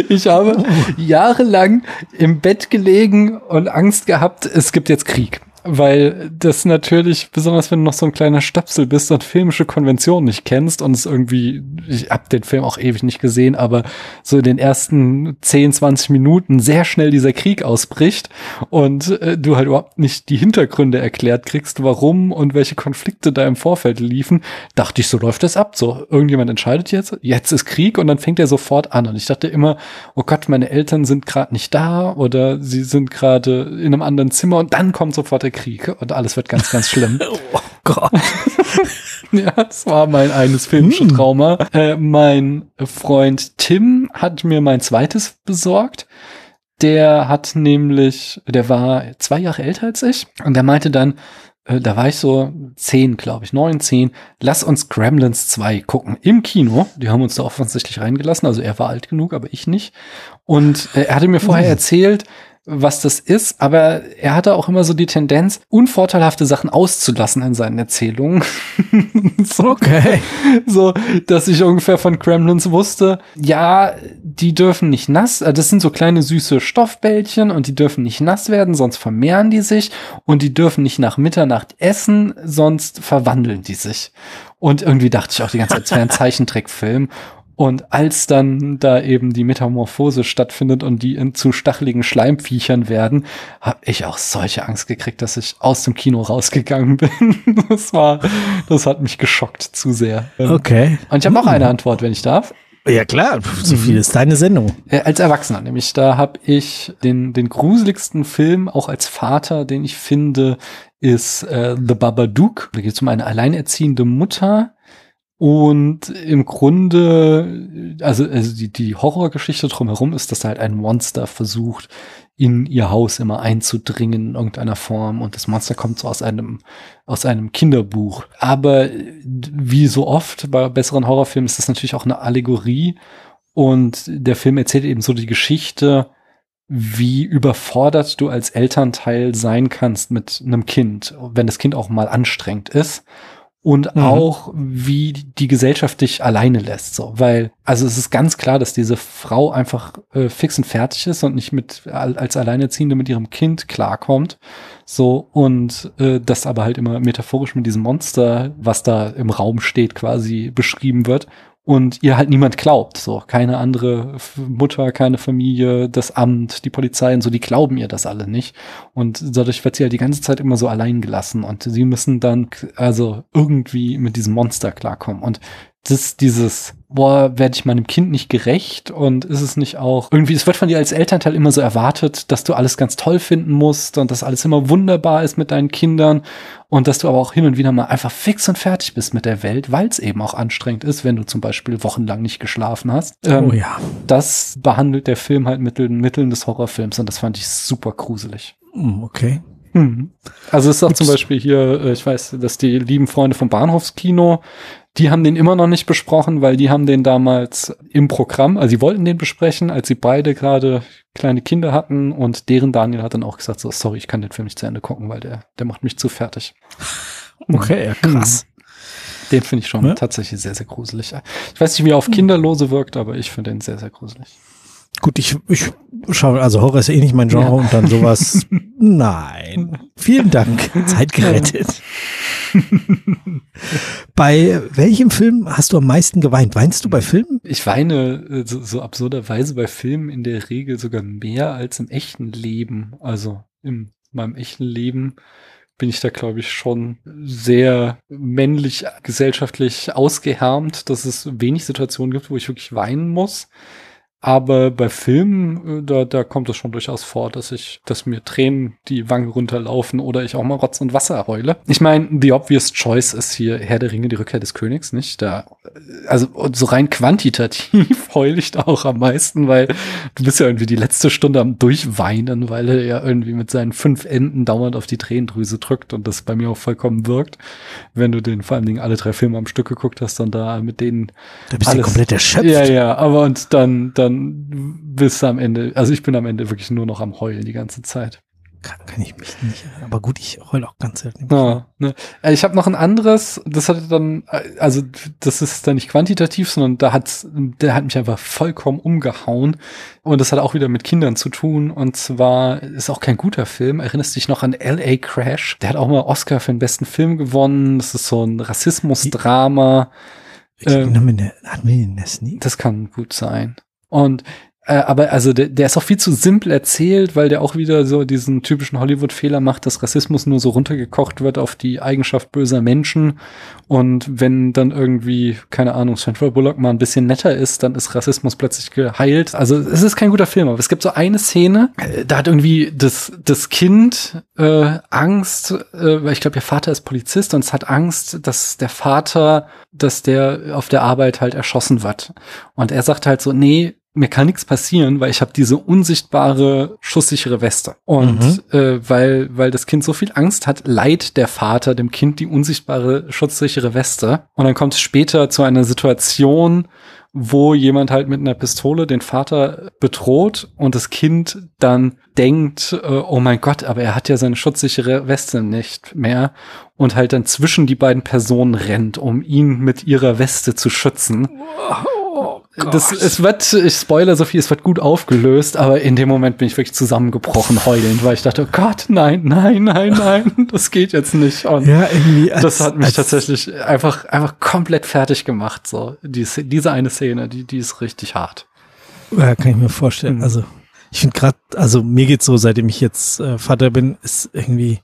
ich habe jahrelang im Bett gelegen und Angst gehabt, es gibt jetzt Krieg weil das natürlich, besonders wenn du noch so ein kleiner Stöpsel bist und filmische Konventionen nicht kennst und es irgendwie, ich hab den Film auch ewig nicht gesehen, aber so in den ersten 10, 20 Minuten sehr schnell dieser Krieg ausbricht und äh, du halt überhaupt nicht die Hintergründe erklärt kriegst, warum und welche Konflikte da im Vorfeld liefen, dachte ich, so läuft das ab. So, irgendjemand entscheidet jetzt, jetzt ist Krieg und dann fängt er sofort an. Und ich dachte immer, oh Gott, meine Eltern sind gerade nicht da oder sie sind gerade in einem anderen Zimmer und dann kommt sofort der Krieg und alles wird ganz, ganz schlimm. oh Gott. ja, das war mein eines filmische Hm. Trauma. Äh, mein Freund Tim hat mir mein zweites besorgt. Der hat nämlich, der war zwei Jahre älter als ich und der meinte dann, äh, da war ich so zehn, glaube ich, neun, zehn, lass uns Gremlins 2 gucken im Kino. Die haben uns da offensichtlich reingelassen, also er war alt genug, aber ich nicht. Und äh, er hatte mir vorher erzählt, was das ist, aber er hatte auch immer so die Tendenz, unvorteilhafte Sachen auszulassen in seinen Erzählungen. so, Okay. so, dass ich ungefähr von Gremlins wusste, ja, die dürfen nicht nass, äh, das sind so kleine süße Stoffbällchen und die dürfen nicht nass werden, sonst vermehren die sich und die dürfen nicht nach Mitternacht essen, sonst verwandeln die sich. Und irgendwie dachte ich auch die ganze Zeit, es wäre ein Zeichentrickfilm. Und als dann da eben die Metamorphose stattfindet und die in zu stacheligen Schleimviechern werden, habe ich auch solche Angst gekriegt, dass ich aus dem Kino rausgegangen bin. Das war, das hat mich geschockt zu sehr. Okay. Und ich habe noch eine Antwort, wenn ich darf. Ja klar, so viel ist deine Sendung. Äh, als Erwachsener, nämlich da habe ich den, den gruseligsten Film, auch als Vater, den ich finde, ist äh, The Babadook. Da geht es um eine alleinerziehende Mutter. Und im Grunde, also, also die, die Horrorgeschichte drumherum ist, dass halt ein Monster versucht, in ihr Haus immer einzudringen in irgendeiner Form. Und das Monster kommt so aus einem, aus einem Kinderbuch. Aber wie so oft bei besseren Horrorfilmen ist das natürlich auch eine Allegorie. Und der Film erzählt eben so die Geschichte, wie überfordert du als Elternteil sein kannst mit einem Kind, wenn das Kind auch mal anstrengend ist. Und Mhm. auch, wie die Gesellschaft dich alleine lässt, so. Weil, also es ist ganz klar, dass diese Frau einfach äh, fix und fertig ist und nicht mit, al- als Alleinerziehende mit ihrem Kind klarkommt. So, und äh, das aber halt immer metaphorisch mit diesem Monster, was da im Raum steht, quasi beschrieben wird und ihr halt niemand glaubt. So, keine andere Mutter, keine Familie, das Amt, die Polizei und so, die glauben ihr das alle nicht. Und dadurch wird sie halt die ganze Zeit immer so allein gelassen und sie müssen dann also irgendwie mit diesem Monster klarkommen. Und das, dieses, boah, werde ich meinem Kind nicht gerecht und ist es nicht auch irgendwie, es wird von dir als Elternteil immer so erwartet, dass du alles ganz toll finden musst und dass alles immer wunderbar ist mit deinen Kindern und dass du aber auch hin und wieder mal einfach fix und fertig bist mit der Welt, weil es eben auch anstrengend ist, wenn du zum Beispiel wochenlang nicht geschlafen hast. Ähm, Oh ja. Das behandelt der Film halt mit den Mitteln des Horrorfilms und das fand ich super gruselig. Hm, Okay. Mhm. Also es ist auch zum Beispiel hier, äh, ich weiß, dass die lieben Freunde vom Bahnhofskino, die haben den immer noch nicht besprochen, weil die haben den damals im Programm, also sie wollten den besprechen, als sie beide gerade kleine Kinder hatten und deren Daniel hat dann auch gesagt, so, sorry, ich kann den Film nicht zu Ende gucken, weil der, der macht mich zu fertig. Okay, ja, krass. Den finde ich schon Ja. tatsächlich sehr, sehr gruselig. Ich weiß nicht, wie er auf Kinderlose wirkt, aber ich finde den sehr, sehr gruselig. Gut, ich, ich schaue, also Horror ist eh nicht mein Genre Ja. und dann sowas. Nein. Vielen Dank. Zeit gerettet. bei welchem Film hast du am meisten geweint? Weinst du bei Filmen? Ich weine äh, so, so absurderweise bei Filmen in der Regel sogar mehr als im echten Leben. Also in meinem echten Leben bin ich da, glaube ich, schon sehr männlich gesellschaftlich ausgehärmt, dass es wenig Situationen gibt, wo ich wirklich weinen muss. Aber bei Filmen, äh, da, da kommt es schon durchaus vor, dass ich, dass mir Tränen die Wangen runterlaufen oder ich auch mal Rotz und Wasser heule. Ich meine, the obvious choice ist hier Herr der Ringe, die Rückkehr des Königs, nicht? Da, äh, also so rein quantitativ heule ich da auch am meisten, weil du bist ja irgendwie die letzte Stunde am Durchweinen, weil er ja irgendwie mit seinen fünf Enden dauernd auf die Tränendrüse drückt und das bei mir auch vollkommen wirkt. Wenn du den vor allen Dingen alle drei Filme am Stück geguckt hast, dann da mit denen Da bist du komplett erschöpft. ja, ja, aber und dann, dann bist du am Ende, also ich bin am Ende wirklich nur noch am Heulen die ganze Zeit. Kann, kann ich mich nicht. Aber gut, ich heule auch ganz selten. Ja, ne. Äh, Ich habe noch ein anderes, das hat dann, äh, also das ist dann nicht quantitativ, sondern da hat, der hat mich einfach vollkommen umgehauen. Und das hat auch wieder mit Kindern zu tun. Und zwar ist auch kein guter Film. Erinnerst dich noch an L.A. Crash? Der hat auch mal Oscar für den besten Film gewonnen. Das ist so ein Rassismusdrama. Ich, ähm, hatten wir den Sneak? Das kann gut sein. Und Äh, aber also der, der ist auch viel zu simpel erzählt, weil der auch wieder so diesen typischen Hollywood-Fehler macht, dass Rassismus nur so runtergekocht wird auf die Eigenschaft böser Menschen. Und wenn dann irgendwie, keine Ahnung, Sandra Bullock mal ein bisschen netter ist, dann ist Rassismus plötzlich geheilt. Also es ist kein guter Film, aber es gibt so eine Szene, äh, da hat irgendwie das, das Kind äh, Angst, äh, weil ich glaube, ihr Vater ist Polizist und es hat Angst, dass der Vater, dass der auf der Arbeit halt erschossen wird. Und er sagt halt so, nee, mir kann nichts passieren, weil ich habe diese unsichtbare schusssichere Weste. Und mhm. äh, weil weil das Kind so viel Angst hat, leiht der Vater dem Kind die unsichtbare schutzsichere Weste. Und dann kommt es später zu einer Situation, wo jemand halt mit einer Pistole den Vater bedroht und das Kind dann denkt, äh, oh mein Gott, aber er hat ja seine schutzsichere Weste nicht mehr und halt dann zwischen die beiden Personen rennt, um ihn mit ihrer Weste zu schützen. Oh das, es wird, ich spoiler so viel, es wird gut aufgelöst, aber in dem Moment bin ich wirklich zusammengebrochen heulend, weil ich dachte, oh Gott, nein, nein, nein, nein, das geht jetzt nicht. Und ja, irgendwie. Als, das hat mich tatsächlich einfach, einfach komplett fertig gemacht, so. Die, diese eine Szene, die, die ist richtig hart. Ja, kann ich mir vorstellen. Mhm. Also, ich finde gerade, also mir geht's so, seitdem ich jetzt äh, Vater bin, ist irgendwie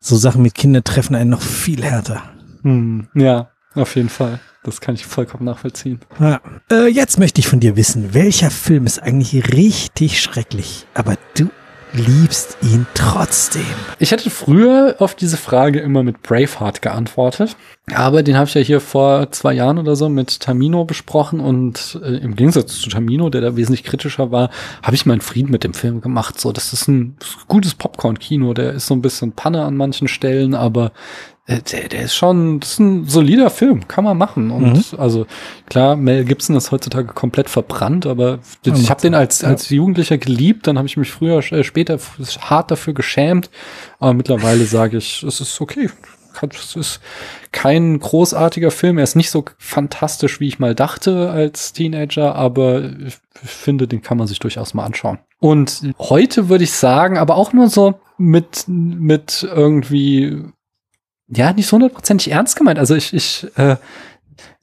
so Sachen mit Kindern treffen einen noch viel härter. Mhm. Ja, auf jeden Fall. Das kann ich vollkommen nachvollziehen. Ja. Äh, jetzt möchte ich von dir wissen, welcher Film ist eigentlich richtig schrecklich, aber du liebst ihn trotzdem? Ich hätte früher auf diese Frage immer mit Braveheart geantwortet, aber den habe ich ja hier vor zwei Jahren oder so mit Tamino besprochen und äh, im Gegensatz zu Tamino, der da wesentlich kritischer war, habe ich meinen Frieden mit dem Film gemacht. So, das ist ein gutes Popcorn-Kino, der ist so ein bisschen Panne an manchen Stellen, aber der, der ist schon, das ist ein solider Film, kann man machen. Und mhm. also klar, Mel Gibson ist heutzutage komplett verbrannt, aber ja, ich habe den als als Jugendlicher geliebt, dann habe ich mich früher äh, später hart dafür geschämt, aber mittlerweile sage ich, es ist okay. Es ist kein großartiger Film. Er ist nicht so fantastisch, wie ich mal dachte als Teenager, aber ich finde, den kann man sich durchaus mal anschauen. Und heute würde ich sagen, aber auch nur so mit, mit irgendwie ja, nicht so hundertprozentig ernst gemeint. Also ich, ich, äh,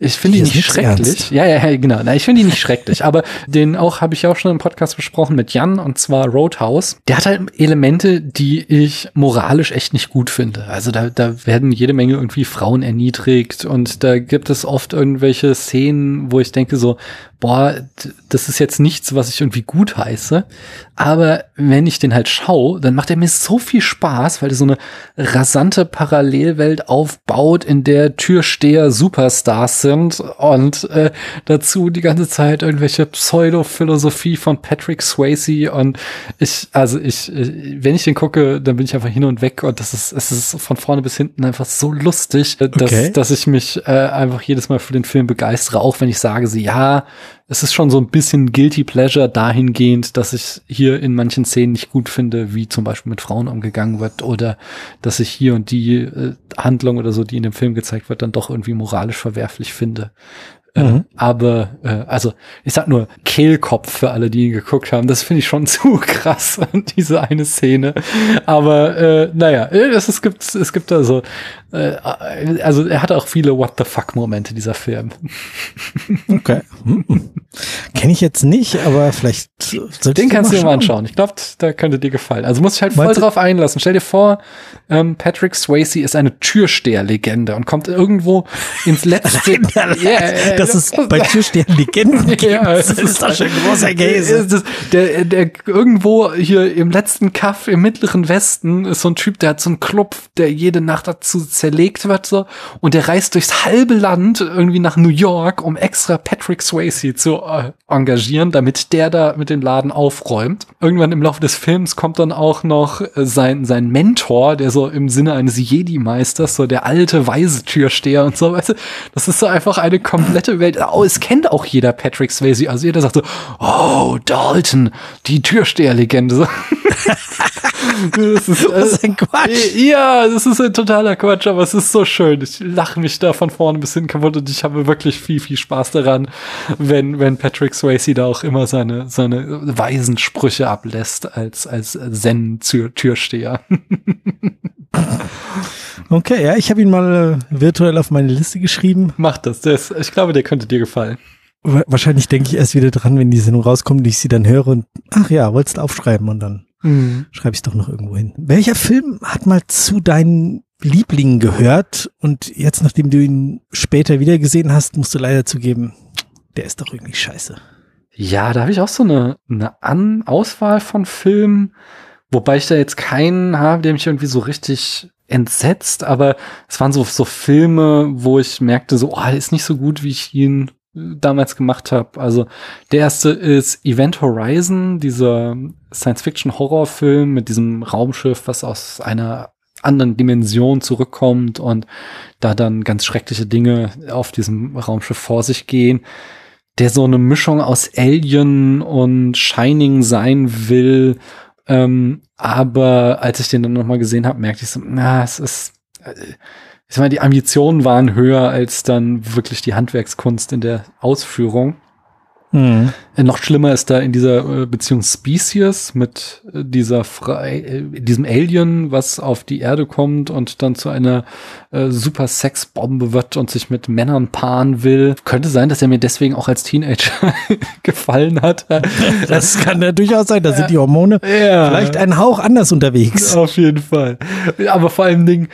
ich finde ihn nicht schrecklich. Ja, ja, ja, genau. Na, ich finde ihn nicht schrecklich. Aber den auch habe ich auch schon im Podcast besprochen mit Jan und zwar Roadhouse. Der hat halt Elemente, die ich moralisch echt nicht gut finde. Also da, da werden jede Menge irgendwie Frauen erniedrigt und da gibt es oft irgendwelche Szenen, wo ich denke so, boah, das ist jetzt nichts, was ich irgendwie gut heiße. Aber wenn ich den halt schaue, dann macht er mir so viel Spaß, weil er so eine rasante Parallelwelt aufbaut, in der Türsteher Superstars sind und äh, dazu die ganze Zeit irgendwelche Pseudo-Philosophie von Patrick Swayze und ich, also ich, wenn ich den gucke, dann bin ich einfach hin und weg und das ist, es ist von vorne bis hinten einfach so lustig, dass, okay. dass ich mich äh, einfach jedes Mal für den Film begeistere, auch wenn ich sage, sie, ja, es ist schon so ein bisschen guilty pleasure dahingehend, dass ich hier in manchen Szenen nicht gut finde, wie zum Beispiel mit Frauen umgegangen wird oder dass ich hier und die äh, Handlung oder so, die in dem Film gezeigt wird, dann doch irgendwie moralisch verwerflich finde. Äh, mhm. aber, äh, also, ich sag nur Kehlkopf für alle, die ihn geguckt haben. Das finde ich schon zu krass, diese eine Szene. Aber, äh, naja, es, es gibt, es gibt da so, äh, also er hat auch viele What the fuck Momente, dieser Film. Okay. Hm. Kenne ich jetzt nicht, aber vielleicht Den kannst du dir mal anschauen. Ich glaube, da könnte dir gefallen. Also muss ich halt voll Meinst drauf einlassen. Stell dir vor, ähm, Patrick Swayze ist eine Türsteher-Legende und kommt irgendwo ins letzte. yeah, das ist bei Türsteher-Legenden. ja, das ist doch schon ein großer Käse. Der, der irgendwo hier im letzten Kaff im mittleren Westen ist so ein Typ, der hat so einen Club, der jede Nacht dazu zerlegt wird so und der reist durchs halbe Land irgendwie nach New York, um extra Patrick Swayze zu äh, engagieren, damit der da mit dem Laden aufräumt. Irgendwann im Laufe des Films kommt dann auch noch äh, sein sein Mentor, der so im Sinne eines Jedi Meisters, so der alte weise Türsteher und so, weißt du, das ist so einfach eine komplette Welt. Oh, es kennt auch jeder Patrick Swayze, also jeder sagt so, oh, Dalton, die Türsteherlegende. So. das ist, äh, das ist ein Quatsch. Ja, das ist ein totaler Quatsch, aber es ist so schön. Ich lache mich da von vorne bis hin kaputt und ich habe wirklich viel, viel Spaß daran, wenn, wenn Patrick Swayze da auch immer seine, seine weisen Sprüche ablässt als, als Zen-Türsteher. Okay, ja, ich habe ihn mal äh, virtuell auf meine Liste geschrieben. Mach das, das, ich glaube, der könnte dir gefallen. wahrscheinlich denke ich erst wieder dran, wenn die Sendung rauskommt, die ich sie dann höre und ach ja, wolltest du aufschreiben und dann mhm. schreibe ich es doch noch irgendwo hin. Welcher Film hat mal zu deinen Lieblingen gehört und jetzt, nachdem du ihn später wieder gesehen hast, musst du leider zugeben, der ist doch irgendwie scheiße. Ja, da habe ich auch so eine, eine An Auswahl von Filmen, wobei ich da jetzt keinen habe, der mich irgendwie so richtig entsetzt, aber es waren so, so Filme, wo ich merkte, so, oh, ist nicht so gut, wie ich ihn damals gemacht habe. Also der erste ist Event Horizon, dieser Science-Fiction-Horrorfilm mit diesem Raumschiff, was aus einer anderen Dimension zurückkommt und da dann ganz schreckliche Dinge auf diesem Raumschiff vor sich gehen, der so eine Mischung aus Alien und Shining sein will. Ähm, aber als ich den dann nochmal gesehen habe, merkte ich so, na, es ist, äh, ich meine, die Ambitionen waren höher als dann wirklich die Handwerkskunst in der Ausführung. Mhm. Noch schlimmer ist da in dieser äh, Beziehung Species mit äh, dieser frei, äh, diesem Alien, was auf die Erde kommt und dann zu einer äh, super Sexbombe wird und sich mit Männern paaren will. Könnte sein, dass er mir deswegen auch als Teenager gefallen hat. Das kann ja durchaus sein, da sind die Hormone ja. vielleicht einen Hauch anders unterwegs. Auf jeden Fall. Aber vor allem Dingen,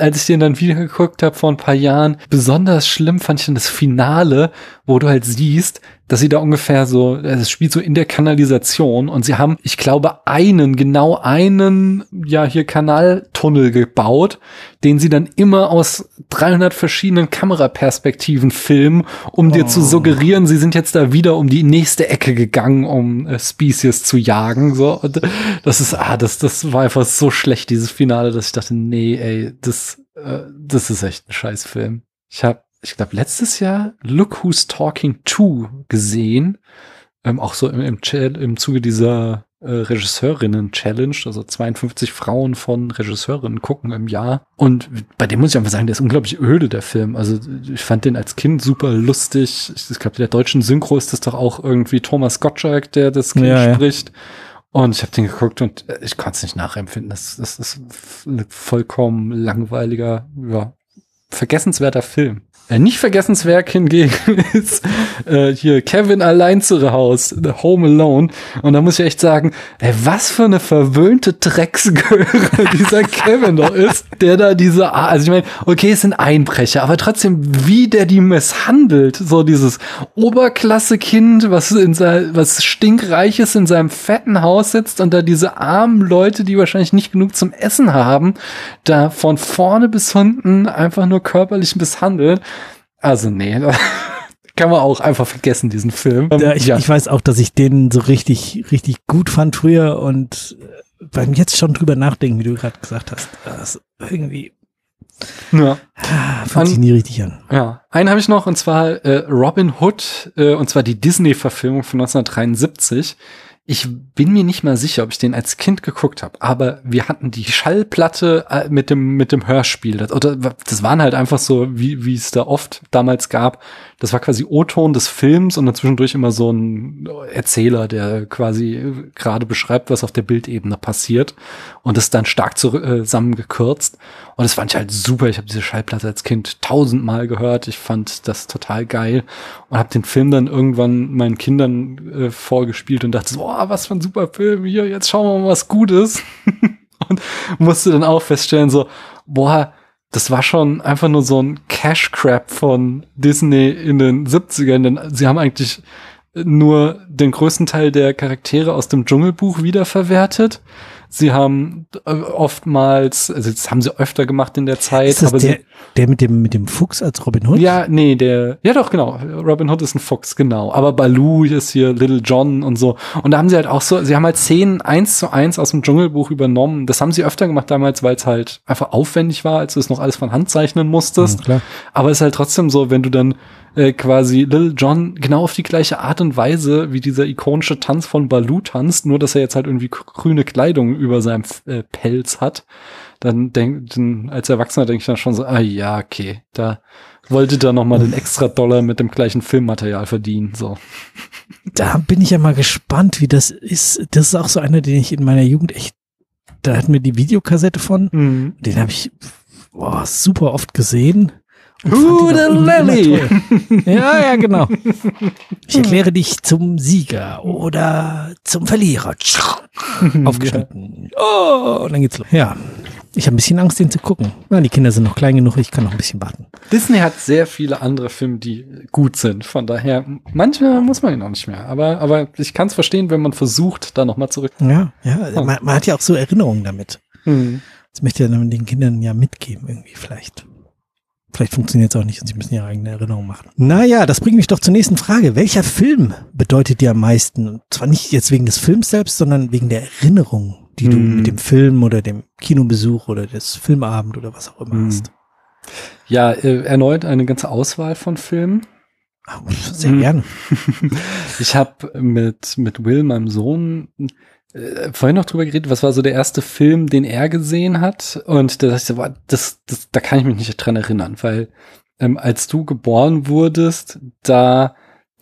als ich den dann wieder geguckt habe vor ein paar Jahren, besonders schlimm fand ich dann das Finale, wo du halt siehst, dass sie da ungefähr so, es spielt so in der Kanalisation und sie haben, ich glaube, einen, genau einen, ja, hier Kanaltunnel gebaut, den sie dann immer aus 300 verschiedenen Kameraperspektiven filmen, um oh. dir zu oh. suggerieren, sie sind jetzt da wieder um die nächste Ecke gegangen, um äh, Species zu jagen, so. Und das ist, ah, das, das war einfach so schlecht, dieses Finale, dass ich dachte, nee, ey, das, äh, das ist echt ein Scheißfilm. Ich habe ich glaube, letztes Jahr Look Who's Talking To gesehen. Ähm, auch so im, im, im Zuge dieser äh, Regisseurinnen-Challenge, also 52 Frauen von Regisseurinnen gucken im Jahr. Und bei dem muss ich einfach sagen, der ist unglaublich öde, der Film. Also ich fand den als Kind super lustig. Ich, ich glaube, der deutschen Synchro ist das doch auch irgendwie Thomas Gottschalk, der das Kind ja, spricht. Ja. Und ich habe den geguckt und äh, ich konnte es nicht nachempfinden. Das, das ist ein vollkommen langweiliger, ja, vergessenswerter Film. Äh, nicht vergessenswert hingegen ist äh, hier Kevin allein zu Haus, Home Alone. Und da muss ich echt sagen, ey, was für eine verwöhnte Drecksgöre dieser Kevin doch ist, der da diese, also ich meine, okay, es sind Einbrecher, aber trotzdem, wie der die misshandelt, so dieses Oberklasse-Kind, was in sein, was stinkreiches in seinem fetten Haus sitzt und da diese armen Leute, die wahrscheinlich nicht genug zum Essen haben, da von vorne bis hinten einfach nur körperlich misshandelt. Also nee, kann man auch einfach vergessen, diesen Film. Ja, ich, ja. ich weiß auch, dass ich den so richtig, richtig gut fand früher und äh, beim jetzt schon drüber nachdenken, wie du gerade gesagt hast, das irgendwie ja. Ah, fühlt sich nie richtig an. Ja. Einen habe ich noch, und zwar äh, Robin Hood, äh, und zwar die Disney-Verfilmung von 1973. Ich bin mir nicht mal sicher, ob ich den als Kind geguckt habe, aber wir hatten die Schallplatte äh, mit dem mit dem Hörspiel. Das, oder das waren halt einfach so, wie wie es da oft damals gab. Das war quasi O-Ton des Films und dazwischendurch immer so ein Erzähler, der quasi gerade beschreibt, was auf der Bildebene passiert und das dann stark äh, zusammengekürzt. Und das fand ich halt super. Ich habe diese Schallplatte als Kind tausendmal gehört. Ich fand das total geil und habe den Film dann irgendwann meinen Kindern äh, vorgespielt und dachte so, oh, was für ein super Film. Hier, jetzt schauen wir mal, was gut ist. und musste dann auch feststellen so, boah, das war schon einfach nur so ein Cash Crap von Disney in den 70ern, denn sie haben eigentlich nur den größten Teil der Charaktere aus dem Dschungelbuch wiederverwertet. Sie haben äh, oftmals, also das haben sie öfter gemacht in der Zeit. Ist das aber der, sie, der mit dem, mit dem Fuchs als Robin Hood? Ja, nee, der, ja doch, genau. Robin Hood ist ein Fuchs, genau. Aber Baloo ist hier Little John und so. Und da haben sie halt auch so, sie haben halt Szenen eins zu eins aus dem Dschungelbuch übernommen. Das haben sie öfter gemacht damals, weil es halt einfach aufwendig war, als du es noch alles von Hand zeichnen musstest. Ja, aber es ist halt trotzdem so, wenn du dann äh, quasi Little John genau auf die gleiche Art und Weise wie dieser ikonische Tanz von Baloo tanzt, nur dass er jetzt halt irgendwie grüne Kleidung über seinem äh, Pelz hat. Dann denkt, als Erwachsener denke ich dann schon so, ah ja, okay, da wollte da noch mal den extra Dollar mit dem gleichen Filmmaterial verdienen, so. Da bin ich ja mal gespannt, wie das ist. Das ist auch so einer, den ich in meiner Jugend echt, da hatten wir die Videokassette von, mhm. den habe ich boah, super oft gesehen Who the Lily? ja, ja, genau. Ich erkläre dich zum Sieger oder zum Verlierer. Aufgeschnitten. Oh, und dann geht's los. Ja. Ich habe ein bisschen Angst, den zu gucken. Ja, die Kinder sind noch klein genug, ich kann noch ein bisschen warten. Disney hat sehr viele andere Filme, die gut sind. Von daher, manche muss man ihn auch nicht mehr. Aber, aber ich kann es verstehen, wenn man versucht, da nochmal zurück. Ja, ja. Man, man, hat ja auch so Erinnerungen damit. Hm. Das möchte ja den Kindern ja mitgeben, irgendwie vielleicht. Vielleicht funktioniert es auch nicht und sie müssen ihre eigene Erinnerung machen. Naja, das bringt mich doch zur nächsten Frage. Welcher Film bedeutet dir am meisten? Und zwar nicht jetzt wegen des Films selbst, sondern wegen der Erinnerung, die hm. du mit dem Film oder dem Kinobesuch oder des Filmabend oder was auch immer hm. hast. Ja, äh, erneut eine ganze Auswahl von Filmen. Sehr hm. gerne. Ich habe mit, mit Will, meinem Sohn, äh, vorhin noch drüber geredet, was war so der erste Film, den er gesehen hat? Und da dachte ich so, boah, das, das, da kann ich mich nicht dran erinnern, weil ähm, als du geboren wurdest, da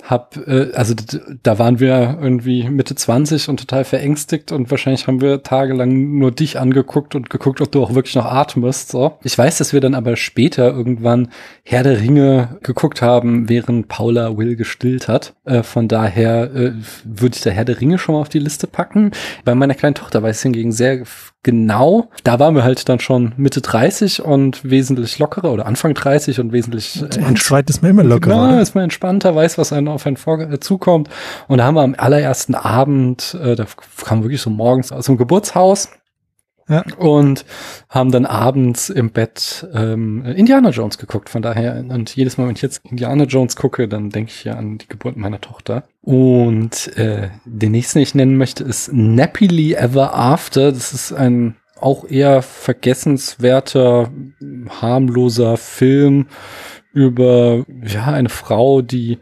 hab, äh, also da waren wir irgendwie Mitte 20 und total verängstigt und wahrscheinlich haben wir tagelang nur dich angeguckt und geguckt, ob du auch wirklich noch atmest. So. Ich weiß, dass wir dann aber später irgendwann Herr der Ringe geguckt haben, während Paula Will gestillt hat. Äh, von daher äh, würde ich da Herr der Ringe schon mal auf die Liste packen. Bei meiner kleinen Tochter weiß ich hingegen sehr genau. Da waren wir halt dann schon Mitte 30 und wesentlich lockerer oder Anfang 30 und wesentlich äh, Ein zweites Mal immer lockerer. Genau, ist man entspannter, weiß, was einem auf einen vor äh, zukommt. Und da haben wir am allerersten Abend, äh, da kam wirklich so morgens aus dem Geburtshaus ja. Und haben dann abends im Bett ähm, Indiana Jones geguckt. Von daher, und jedes Mal, wenn ich jetzt Indiana Jones gucke, dann denke ich ja an die Geburt meiner Tochter. Und äh, den nächsten, den ich nennen möchte, ist Nappily Ever After. Das ist ein auch eher vergessenswerter, harmloser Film über ja eine Frau, die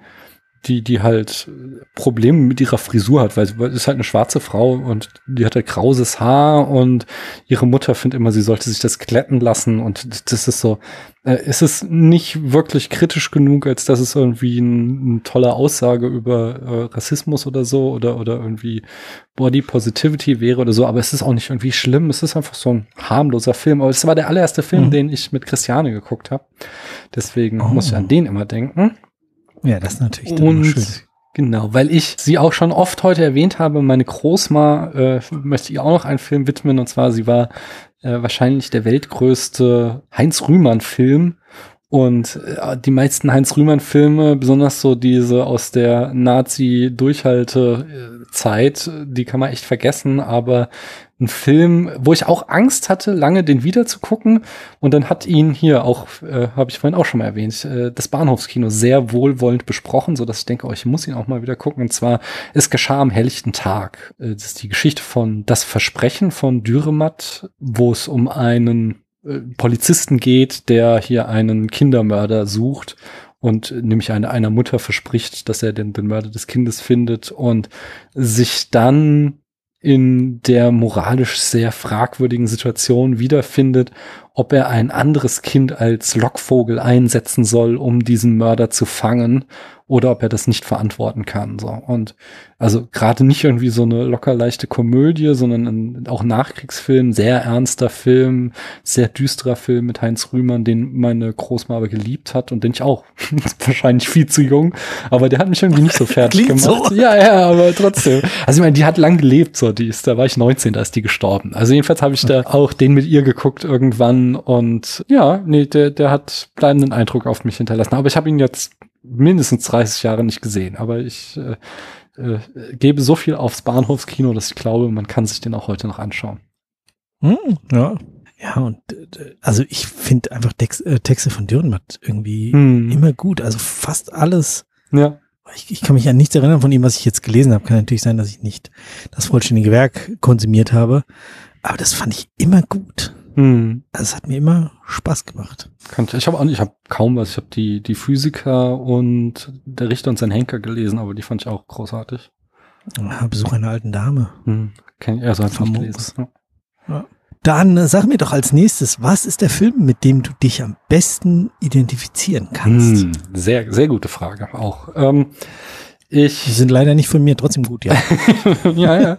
die, die halt Probleme mit ihrer Frisur hat, weil sie ist halt eine schwarze Frau und die hat halt krauses Haar und ihre Mutter findet immer, sie sollte sich das glätten lassen und das ist so, äh, ist es nicht wirklich kritisch genug, als dass es irgendwie ein, eine tolle Aussage über äh, Rassismus oder so oder, oder irgendwie Body Positivity wäre oder so, aber es ist auch nicht irgendwie schlimm, es ist einfach so ein harmloser Film, aber es war der allererste Film, mhm. den ich mit Christiane geguckt habe, deswegen oh. muss ich an den immer denken. Ja, das ist natürlich und schön. Genau, weil ich sie auch schon oft heute erwähnt habe, meine Großma äh, möchte ihr auch noch einen Film widmen und zwar sie war äh, wahrscheinlich der weltgrößte Heinz Rühmann Film und äh, die meisten Heinz Rühmann Filme, besonders so diese aus der Nazi Durchhaltezeit, die kann man echt vergessen, aber ein Film, wo ich auch Angst hatte, lange den wieder zu gucken. Und dann hat ihn hier auch, äh, habe ich vorhin auch schon mal erwähnt, äh, das Bahnhofskino sehr wohlwollend besprochen, so dass ich denke, oh, ich muss ihn auch mal wieder gucken. Und zwar, es geschah am helllichten Tag. Äh, das ist die Geschichte von Das Versprechen von Dürrematt, wo es um einen äh, Polizisten geht, der hier einen Kindermörder sucht und nämlich eine, einer Mutter verspricht, dass er den, den Mörder des Kindes findet und sich dann in der moralisch sehr fragwürdigen Situation wiederfindet, ob er ein anderes Kind als Lockvogel einsetzen soll, um diesen Mörder zu fangen oder ob er das nicht verantworten kann. So. Und also gerade nicht irgendwie so eine locker leichte Komödie, sondern ein, auch Nachkriegsfilm, sehr ernster Film, sehr düsterer Film mit Heinz Rühmann, den meine Großma aber geliebt hat und den ich auch wahrscheinlich viel zu jung, aber der hat mich irgendwie nicht so fertig gemacht. So. Ja, ja, aber trotzdem. Also ich meine, die hat lang gelebt, so die ist, da war ich 19, da ist die gestorben. Also jedenfalls habe ich da auch den mit ihr geguckt irgendwann und ja, nee, der, der hat bleibenden Eindruck auf mich hinterlassen. Aber ich habe ihn jetzt mindestens 30 Jahre nicht gesehen, aber ich äh, äh, gebe so viel aufs Bahnhofskino, dass ich glaube, man kann sich den auch heute noch anschauen. Hm, ja. Ja, und äh, also ich finde einfach Tex äh, Texte von Dürrenmatt irgendwie hm. immer gut. Also fast alles. Ja. Ich, ich kann mich an nichts erinnern von ihm, was ich jetzt gelesen habe. Kann natürlich sein, dass ich nicht das vollständige Werk konsumiert habe. Aber das fand ich immer gut. Hm. Also es hat mir immer Spaß gemacht. Ich habe ich habe kaum was. Ich habe die die Physiker und der Richter und sein Henker gelesen, aber die fand ich auch großartig. Ja, Besuch einer alten Dame. Hm. Kenn ich, also halt nicht gelesen. Ja. Ja. Dann äh, sag mir doch als nächstes, was ist der Film, mit dem du dich am besten identifizieren kannst? Hm, sehr, sehr gute Frage auch. Ähm, Ich. Die sind leider nicht von mir, trotzdem gut, ja. ja, ja.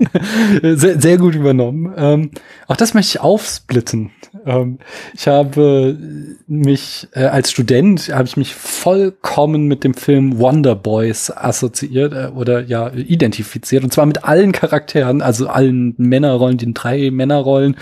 Sehr, sehr gut übernommen. Ähm, auch das möchte ich aufsplitten. Ähm, ich habe mich äh, als Student habe ich mich vollkommen mit dem Film Wonder Boys assoziiert äh, oder ja identifiziert und zwar mit allen Charakteren, also allen Männerrollen, den drei Männerrollen.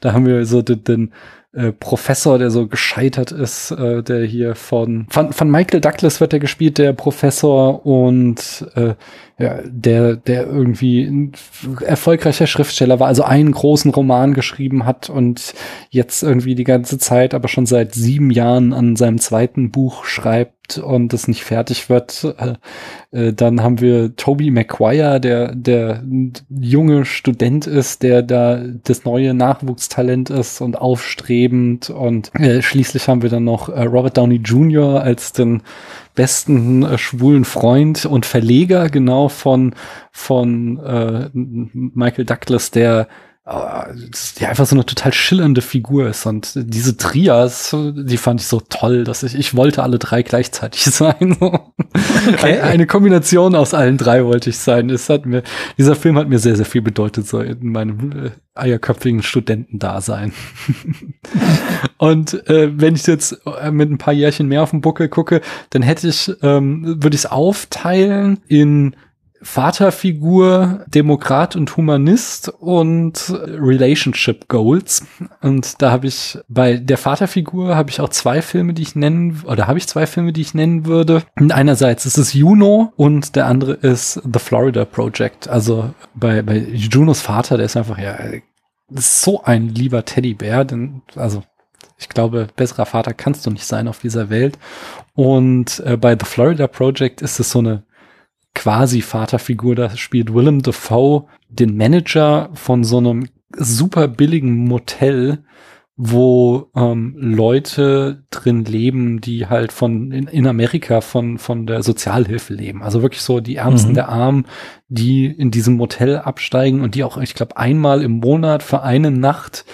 Da haben wir so den, den äh, Professor, der so gescheitert ist, äh, der hier von, von, von Michael Douglas wird er gespielt, der Professor. Und äh, ja, der, der irgendwie ein erfolgreicher Schriftsteller war, also einen großen Roman geschrieben hat und jetzt irgendwie die ganze Zeit, aber schon seit sieben Jahren an seinem zweiten Buch schreibt und es nicht fertig wird. Äh, äh, dann haben wir Toby Maguire, der der junge Student ist, der da das neue Nachwuchstalent ist und aufstrebend. Und äh, schließlich haben wir dann noch äh, Robert Downey Jr. als den besten äh, schwulen Freund und Verleger genau von von äh, Michael Douglas, der die einfach so eine total schillernde Figur ist. Und diese Trias, die fand ich so toll, dass ich, ich wollte alle drei gleichzeitig sein. Okay. Eine Kombination aus allen drei wollte ich sein. Es hat mir, dieser Film hat mir sehr, sehr viel bedeutet, so in meinem äh, eierköpfigen Studentendasein. Und äh, wenn ich jetzt äh, mit ein paar Jährchen mehr auf den Buckel gucke, dann hätte ich, ähm, würde ich es aufteilen in Vaterfigur, Demokrat und Humanist und Relationship Goals. Und da habe ich bei der Vaterfigur habe ich auch zwei Filme, die ich nennen, oder habe ich zwei Filme, die ich nennen würde. Und einerseits ist es Juno und der andere ist The Florida Project. Also bei, bei Junos Vater, der ist einfach ja ist so ein lieber Teddybär, denn, also ich glaube, besserer Vater kannst du nicht sein auf dieser Welt. Und äh, bei The Florida Project ist es so eine quasi Vaterfigur, da spielt Willem Dafoe den Manager von so einem super billigen Motel, wo ähm, Leute drin leben, die halt von in, in, Amerika von von der Sozialhilfe leben. Also wirklich so die Ärmsten mhm. der Armen, die in diesem Motel absteigen und die auch, ich glaube, einmal im Monat für eine Nacht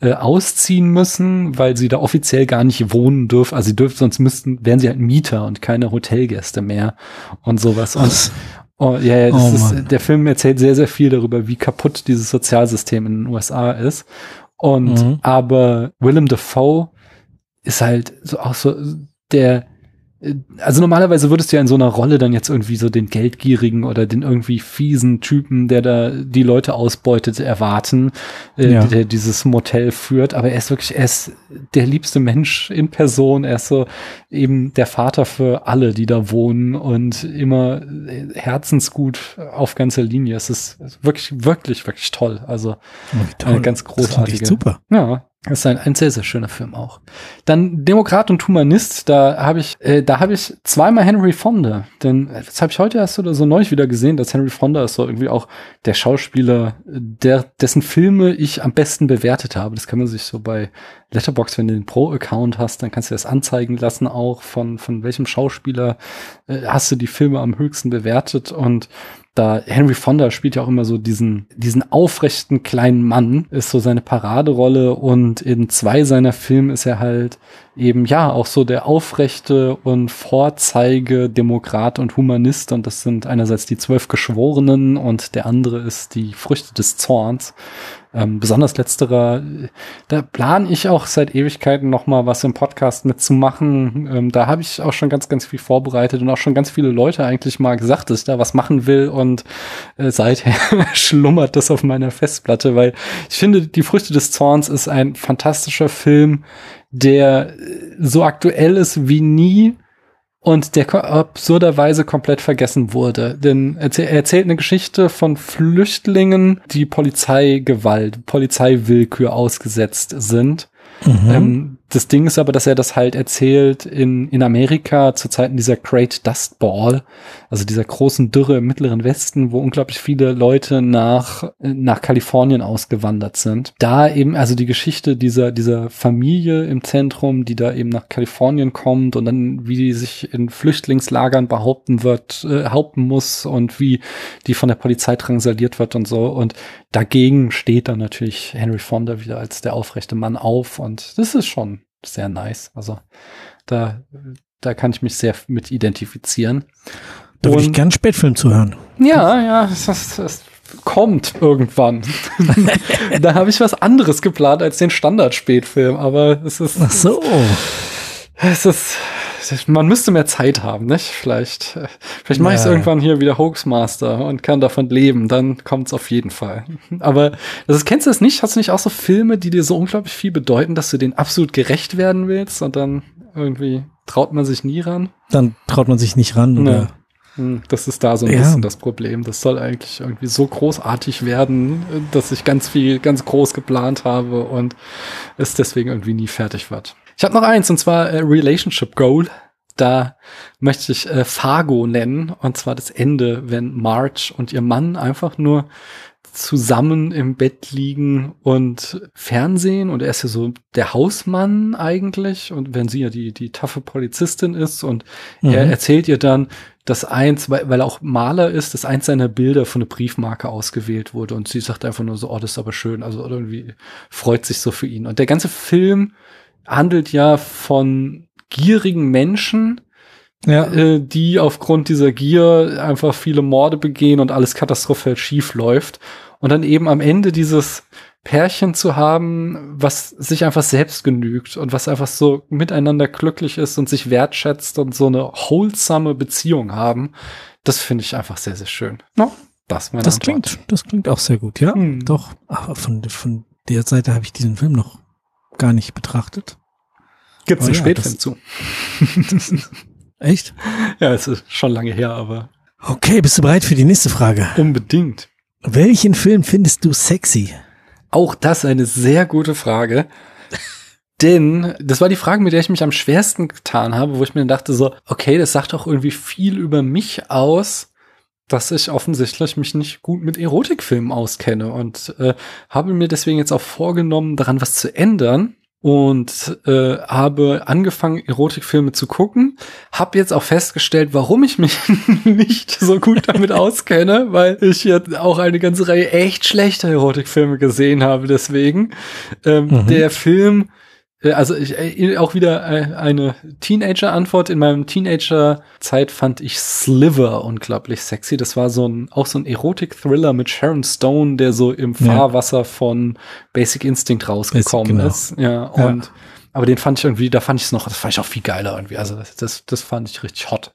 äh, ausziehen müssen, weil sie da offiziell gar nicht wohnen dürfen. Also sie dürfen, sonst müssten, wären sie halt Mieter und keine Hotelgäste mehr und sowas. Und, oh, ja, ja, das oh, ist, der Film erzählt sehr, sehr viel darüber, wie kaputt dieses Sozialsystem in den USA ist. Und mhm. aber Willem Dafoe ist halt so auch so der also normalerweise würdest du ja in so einer Rolle dann jetzt irgendwie so den Geldgierigen oder den irgendwie fiesen Typen, der da die Leute ausbeutet, erwarten, äh, ja. der dieses Motel führt. Aber er ist wirklich, er ist der liebste Mensch in Person. Er ist so eben der Vater für alle, die da wohnen und immer äh, herzensgut auf ganzer Linie. Es ist wirklich, wirklich, wirklich toll. Also oh, toll. eine ganz großartige. super. Ja, das ist ein, ein sehr, sehr schöner Film auch. Dann Demokrat und Humanist, da habe ich, äh, da habe ich zweimal Henry Fonda. Denn äh, das habe ich heute erst oder so neulich wieder gesehen, dass Henry Fonda ist so irgendwie auch der Schauspieler, der, dessen Filme ich am besten bewertet habe. Das kann man sich so bei Letterbox, wenn du den Pro-Account hast, dann kannst du das anzeigen lassen, auch von, von welchem Schauspieler äh, hast du die Filme am höchsten bewertet. Und da Henry Fonda spielt ja auch immer so diesen, diesen aufrechten kleinen Mann, ist so seine Paraderolle und in zwei seiner Filme ist er halt eben ja auch so der aufrechte und Vorzeige Demokrat und Humanist und das sind einerseits die zwölf Geschworenen und der andere ist die Früchte des Zorns. Ähm, besonders letzterer, da plane ich auch seit Ewigkeiten noch mal was im Podcast mitzumachen. Ähm, da habe ich auch schon ganz, ganz viel vorbereitet und auch schon ganz viele Leute eigentlich mal gesagt, dass ich da was machen will und äh, seither schlummert das auf meiner Festplatte, weil ich finde, die Früchte des Zorns ist ein fantastischer Film, der so aktuell ist wie nie und der absurderweise komplett vergessen wurde. Denn er erzählt eine Geschichte von Flüchtlingen, die Polizeigewalt, Polizeiwillkür ausgesetzt sind. Mhm. Ähm, das Ding ist aber, dass er das halt erzählt in, in Amerika zu Zeiten dieser Great Dust Ball, also dieser großen Dürre im Mittleren Westen, wo unglaublich viele Leute nach, nach Kalifornien ausgewandert sind. Da eben, also die Geschichte dieser, dieser Familie im Zentrum, die da eben nach Kalifornien kommt und dann, wie die sich in Flüchtlingslagern behaupten wird, äh, behaupten muss und wie die von der Polizei drangsaliert wird und so. Und dagegen steht dann natürlich Henry Fonda wieder als der aufrechte Mann auf und das ist schon sehr nice. Also da, da kann ich mich sehr mit identifizieren. Da würde ich gern Spätfilm zuhören. Ja, ja, das, das, das kommt irgendwann. da habe ich was anderes geplant als den Standard-Spätfilm, aber es ist. Ach so. Es ist man müsste mehr Zeit haben, nicht? Vielleicht, äh, vielleicht mache ich es irgendwann hier wieder Hoaxmaster und kann davon leben. Dann kommt es auf jeden Fall. Aber das ist, kennst du das nicht? Hast du nicht auch so Filme, die dir so unglaublich viel bedeuten, dass du denen absolut gerecht werden willst und dann irgendwie traut man sich nie ran? Dann traut man sich nicht ran, oder? Ja. Hm, das ist da so ein ja. bisschen das Problem. Das soll eigentlich irgendwie so großartig werden, dass ich ganz viel, ganz groß geplant habe und es deswegen irgendwie nie fertig wird. Ich habe noch eins, und zwar äh, Relationship Goal. Da möchte ich äh, Fargo nennen, und zwar das Ende, wenn Marge und ihr Mann einfach nur zusammen im Bett liegen und Fernsehen. Und er ist ja so der Hausmann eigentlich. Und wenn sie ja die, die taffe Polizistin ist und mhm. er erzählt ihr dann, dass eins, weil, weil er auch Maler ist, dass eins seiner Bilder von einer Briefmarke ausgewählt wurde. Und sie sagt einfach nur so, oh, das ist aber schön, also irgendwie freut sich so für ihn. Und der ganze Film handelt ja von gierigen Menschen, ja. äh, die aufgrund dieser Gier einfach viele Morde begehen und alles katastrophal schief läuft. Und dann eben am Ende dieses Pärchen zu haben, was sich einfach selbst genügt und was einfach so miteinander glücklich ist und sich wertschätzt und so eine wholesome Beziehung haben, das finde ich einfach sehr, sehr schön. No, das das klingt, das klingt auch sehr gut, ja. Hm. Doch, aber von, von der Seite habe ich diesen Film noch gar nicht betrachtet. Gibt es einen ja, Spätfilm zu. Echt? Ja, es ist schon lange her, aber. Okay, bist du bereit für die nächste Frage? Unbedingt. Welchen Film findest du sexy? Auch das eine sehr gute Frage. Denn das war die Frage, mit der ich mich am schwersten getan habe, wo ich mir dachte so, okay, das sagt doch irgendwie viel über mich aus, dass ich offensichtlich mich nicht gut mit Erotikfilmen auskenne und äh, habe mir deswegen jetzt auch vorgenommen, daran was zu ändern und äh, habe angefangen, Erotikfilme zu gucken. Hab jetzt auch festgestellt, warum ich mich nicht so gut damit auskenne, weil ich jetzt auch eine ganze Reihe echt schlechter Erotikfilme gesehen habe. Deswegen ähm, mhm. der Film also ich, äh, auch wieder äh, eine Teenager-Antwort. In meinem Teenager-Zeit fand ich Sliver unglaublich sexy. Das war so ein, auch so ein Erotik-Thriller mit Sharon Stone, der so im Fahrwasser ja. von Basic Instinct rausgekommen genau. ist. Ja, und ja. aber den fand ich irgendwie, da fand ich es noch, das fand ich auch viel geiler irgendwie. Also das, das fand ich richtig hot.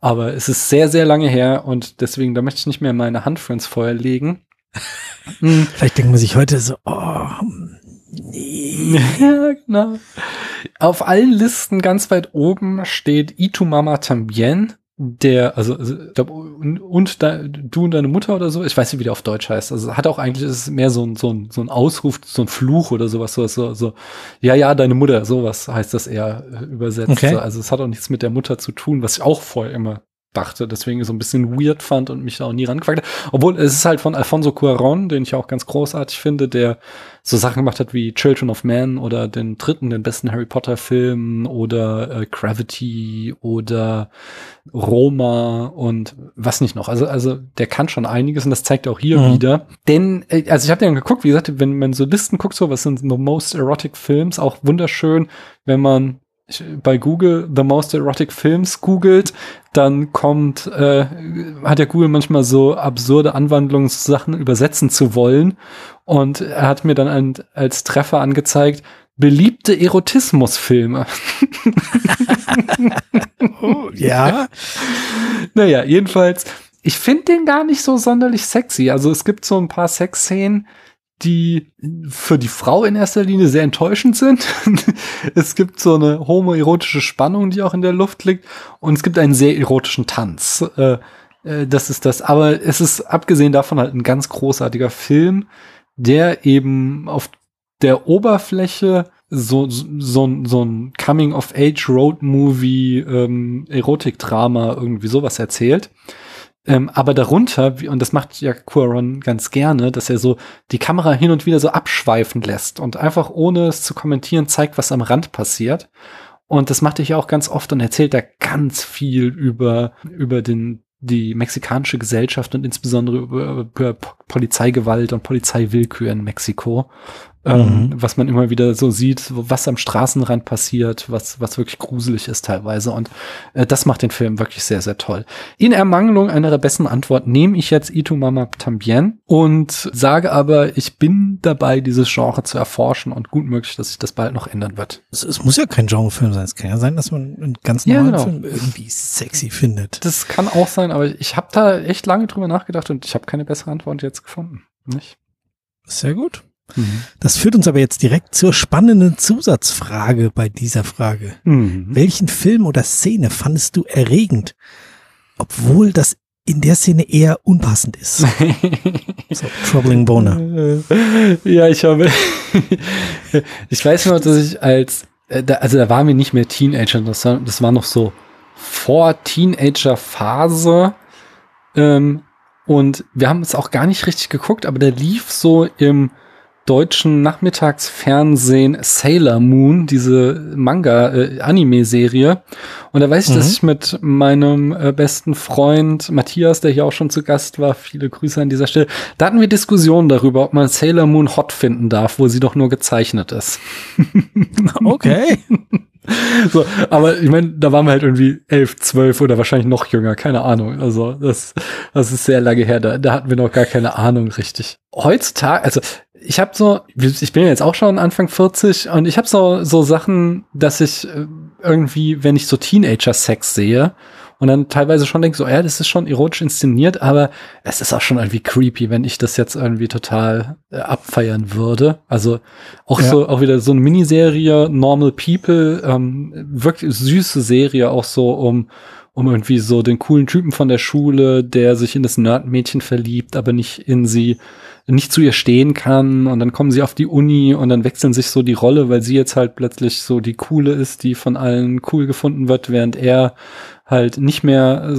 Aber es ist sehr, sehr lange her und deswegen, da möchte ich nicht mehr meine Hand für ins Feuer legen. Vielleicht denkt man sich heute so, oh, Nee. ja, genau. Auf allen Listen ganz weit oben steht Itu Mama Tambien, der, also, also und, und da, du und deine Mutter oder so, ich weiß nicht, wie der auf Deutsch heißt. Also hat auch eigentlich, ist mehr so ein, so ein, so ein Ausruf, so ein Fluch oder sowas, sowas, so, so, ja, ja, deine Mutter, sowas heißt das eher äh, übersetzt. Okay. Also es hat auch nichts mit der Mutter zu tun, was ich auch vorher immer dachte, deswegen so ein bisschen weird fand und mich da auch nie rangefragt hat. Obwohl es ist halt von Alfonso Cuaron, den ich auch ganz großartig finde, der so Sachen gemacht hat wie Children of Man oder den dritten, den besten Harry Potter Film oder äh, Gravity oder Roma und was nicht noch. Also also der kann schon einiges und das zeigt auch hier mhm. wieder. Denn äh, also ich habe dann geguckt, wie gesagt, wenn man so Listen guckt, so was sind the most erotic Films, auch wunderschön, wenn man bei Google The Most Erotic Films googelt, dann kommt, äh, hat der Google manchmal so absurde Anwandlungssachen übersetzen zu wollen. Und er hat mir dann ein, als Treffer angezeigt, beliebte Erotismusfilme. oh, ja. Naja, jedenfalls, ich finde den gar nicht so sonderlich sexy. Also es gibt so ein paar Sexszenen, die für die Frau in erster Linie sehr enttäuschend sind. es gibt so eine homoerotische Spannung, die auch in der Luft liegt. Und es gibt einen sehr erotischen Tanz. Äh, äh, das ist das. Aber es ist abgesehen davon halt ein ganz großartiger Film, der eben auf der Oberfläche so, so, so ein Coming-of-Age-Road-Movie, ähm, Erotik-Drama, irgendwie sowas erzählt. Ähm, aber darunter, und das macht ja Cuaron ganz gerne, dass er so die Kamera hin und wieder so abschweifen lässt und einfach ohne es zu kommentieren zeigt, was am Rand passiert. Und das macht er ja auch ganz oft und erzählt da ganz viel über, über den, die mexikanische Gesellschaft und insbesondere über, über Polizeigewalt und Polizeiwillkür in Mexiko. Ähm, mhm. was man immer wieder so sieht, was am Straßenrand passiert, was, was wirklich gruselig ist teilweise. Und äh, das macht den Film wirklich sehr, sehr toll. In Ermangelung einer besseren Antwort nehme ich jetzt Itu Mama Tambien und sage aber, ich bin dabei, dieses Genre zu erforschen und gut möglich, dass sich das bald noch ändern wird. Es, es muss ja kein Genrefilm sein. Es kann ja sein, dass man einen ganz normalen ja, genau. Film irgendwie sexy findet. Das kann auch sein, aber ich habe da echt lange drüber nachgedacht und ich habe keine bessere Antwort jetzt gefunden. Nicht? Sehr gut. Mhm. Das führt uns aber jetzt direkt zur spannenden Zusatzfrage bei dieser Frage. Mhm. Welchen Film oder Szene fandest du erregend, obwohl das in der Szene eher unpassend ist? so, Troubling Boner. Ja, ich habe, ich weiß noch, dass ich als, äh, also da waren wir nicht mehr Teenager, das war, das war noch so vor Teenager-Phase. Ähm, und wir haben es auch gar nicht richtig geguckt, aber der lief so im deutschen Nachmittagsfernsehen Sailor Moon, diese Manga-Anime-Serie. Äh, und da weiß ich, mhm. dass ich mit meinem äh, besten Freund Matthias, der hier auch schon zu Gast war, viele Grüße an dieser Stelle, da hatten wir Diskussionen darüber, ob man Sailor Moon hot finden darf, wo sie doch nur gezeichnet ist. okay. So, aber ich meine, da waren wir halt irgendwie elf, zwölf oder wahrscheinlich noch jünger, keine Ahnung. Also das, das ist sehr lange her. Da, da hatten wir noch gar keine Ahnung richtig. Heutzutage, also ich habe so, ich bin jetzt auch schon Anfang 40 und ich habe so so Sachen, dass ich äh, irgendwie, wenn ich so Teenager-Sex sehe und dann teilweise schon denke, so, ja, das ist schon erotisch inszeniert, aber es ist auch schon irgendwie creepy, wenn ich das jetzt irgendwie total äh, abfeiern würde. Also auch ja. so, auch wieder so eine Miniserie, Normal People, ähm, wirklich süße Serie, auch so um um irgendwie so den coolen Typen von der Schule, der sich in das Nerd-Mädchen verliebt, aber nicht in sie nicht zu ihr stehen kann und dann kommen sie auf die Uni und dann wechseln sich so die Rolle, weil sie jetzt halt plötzlich so die coole ist, die von allen cool gefunden wird, während er halt nicht mehr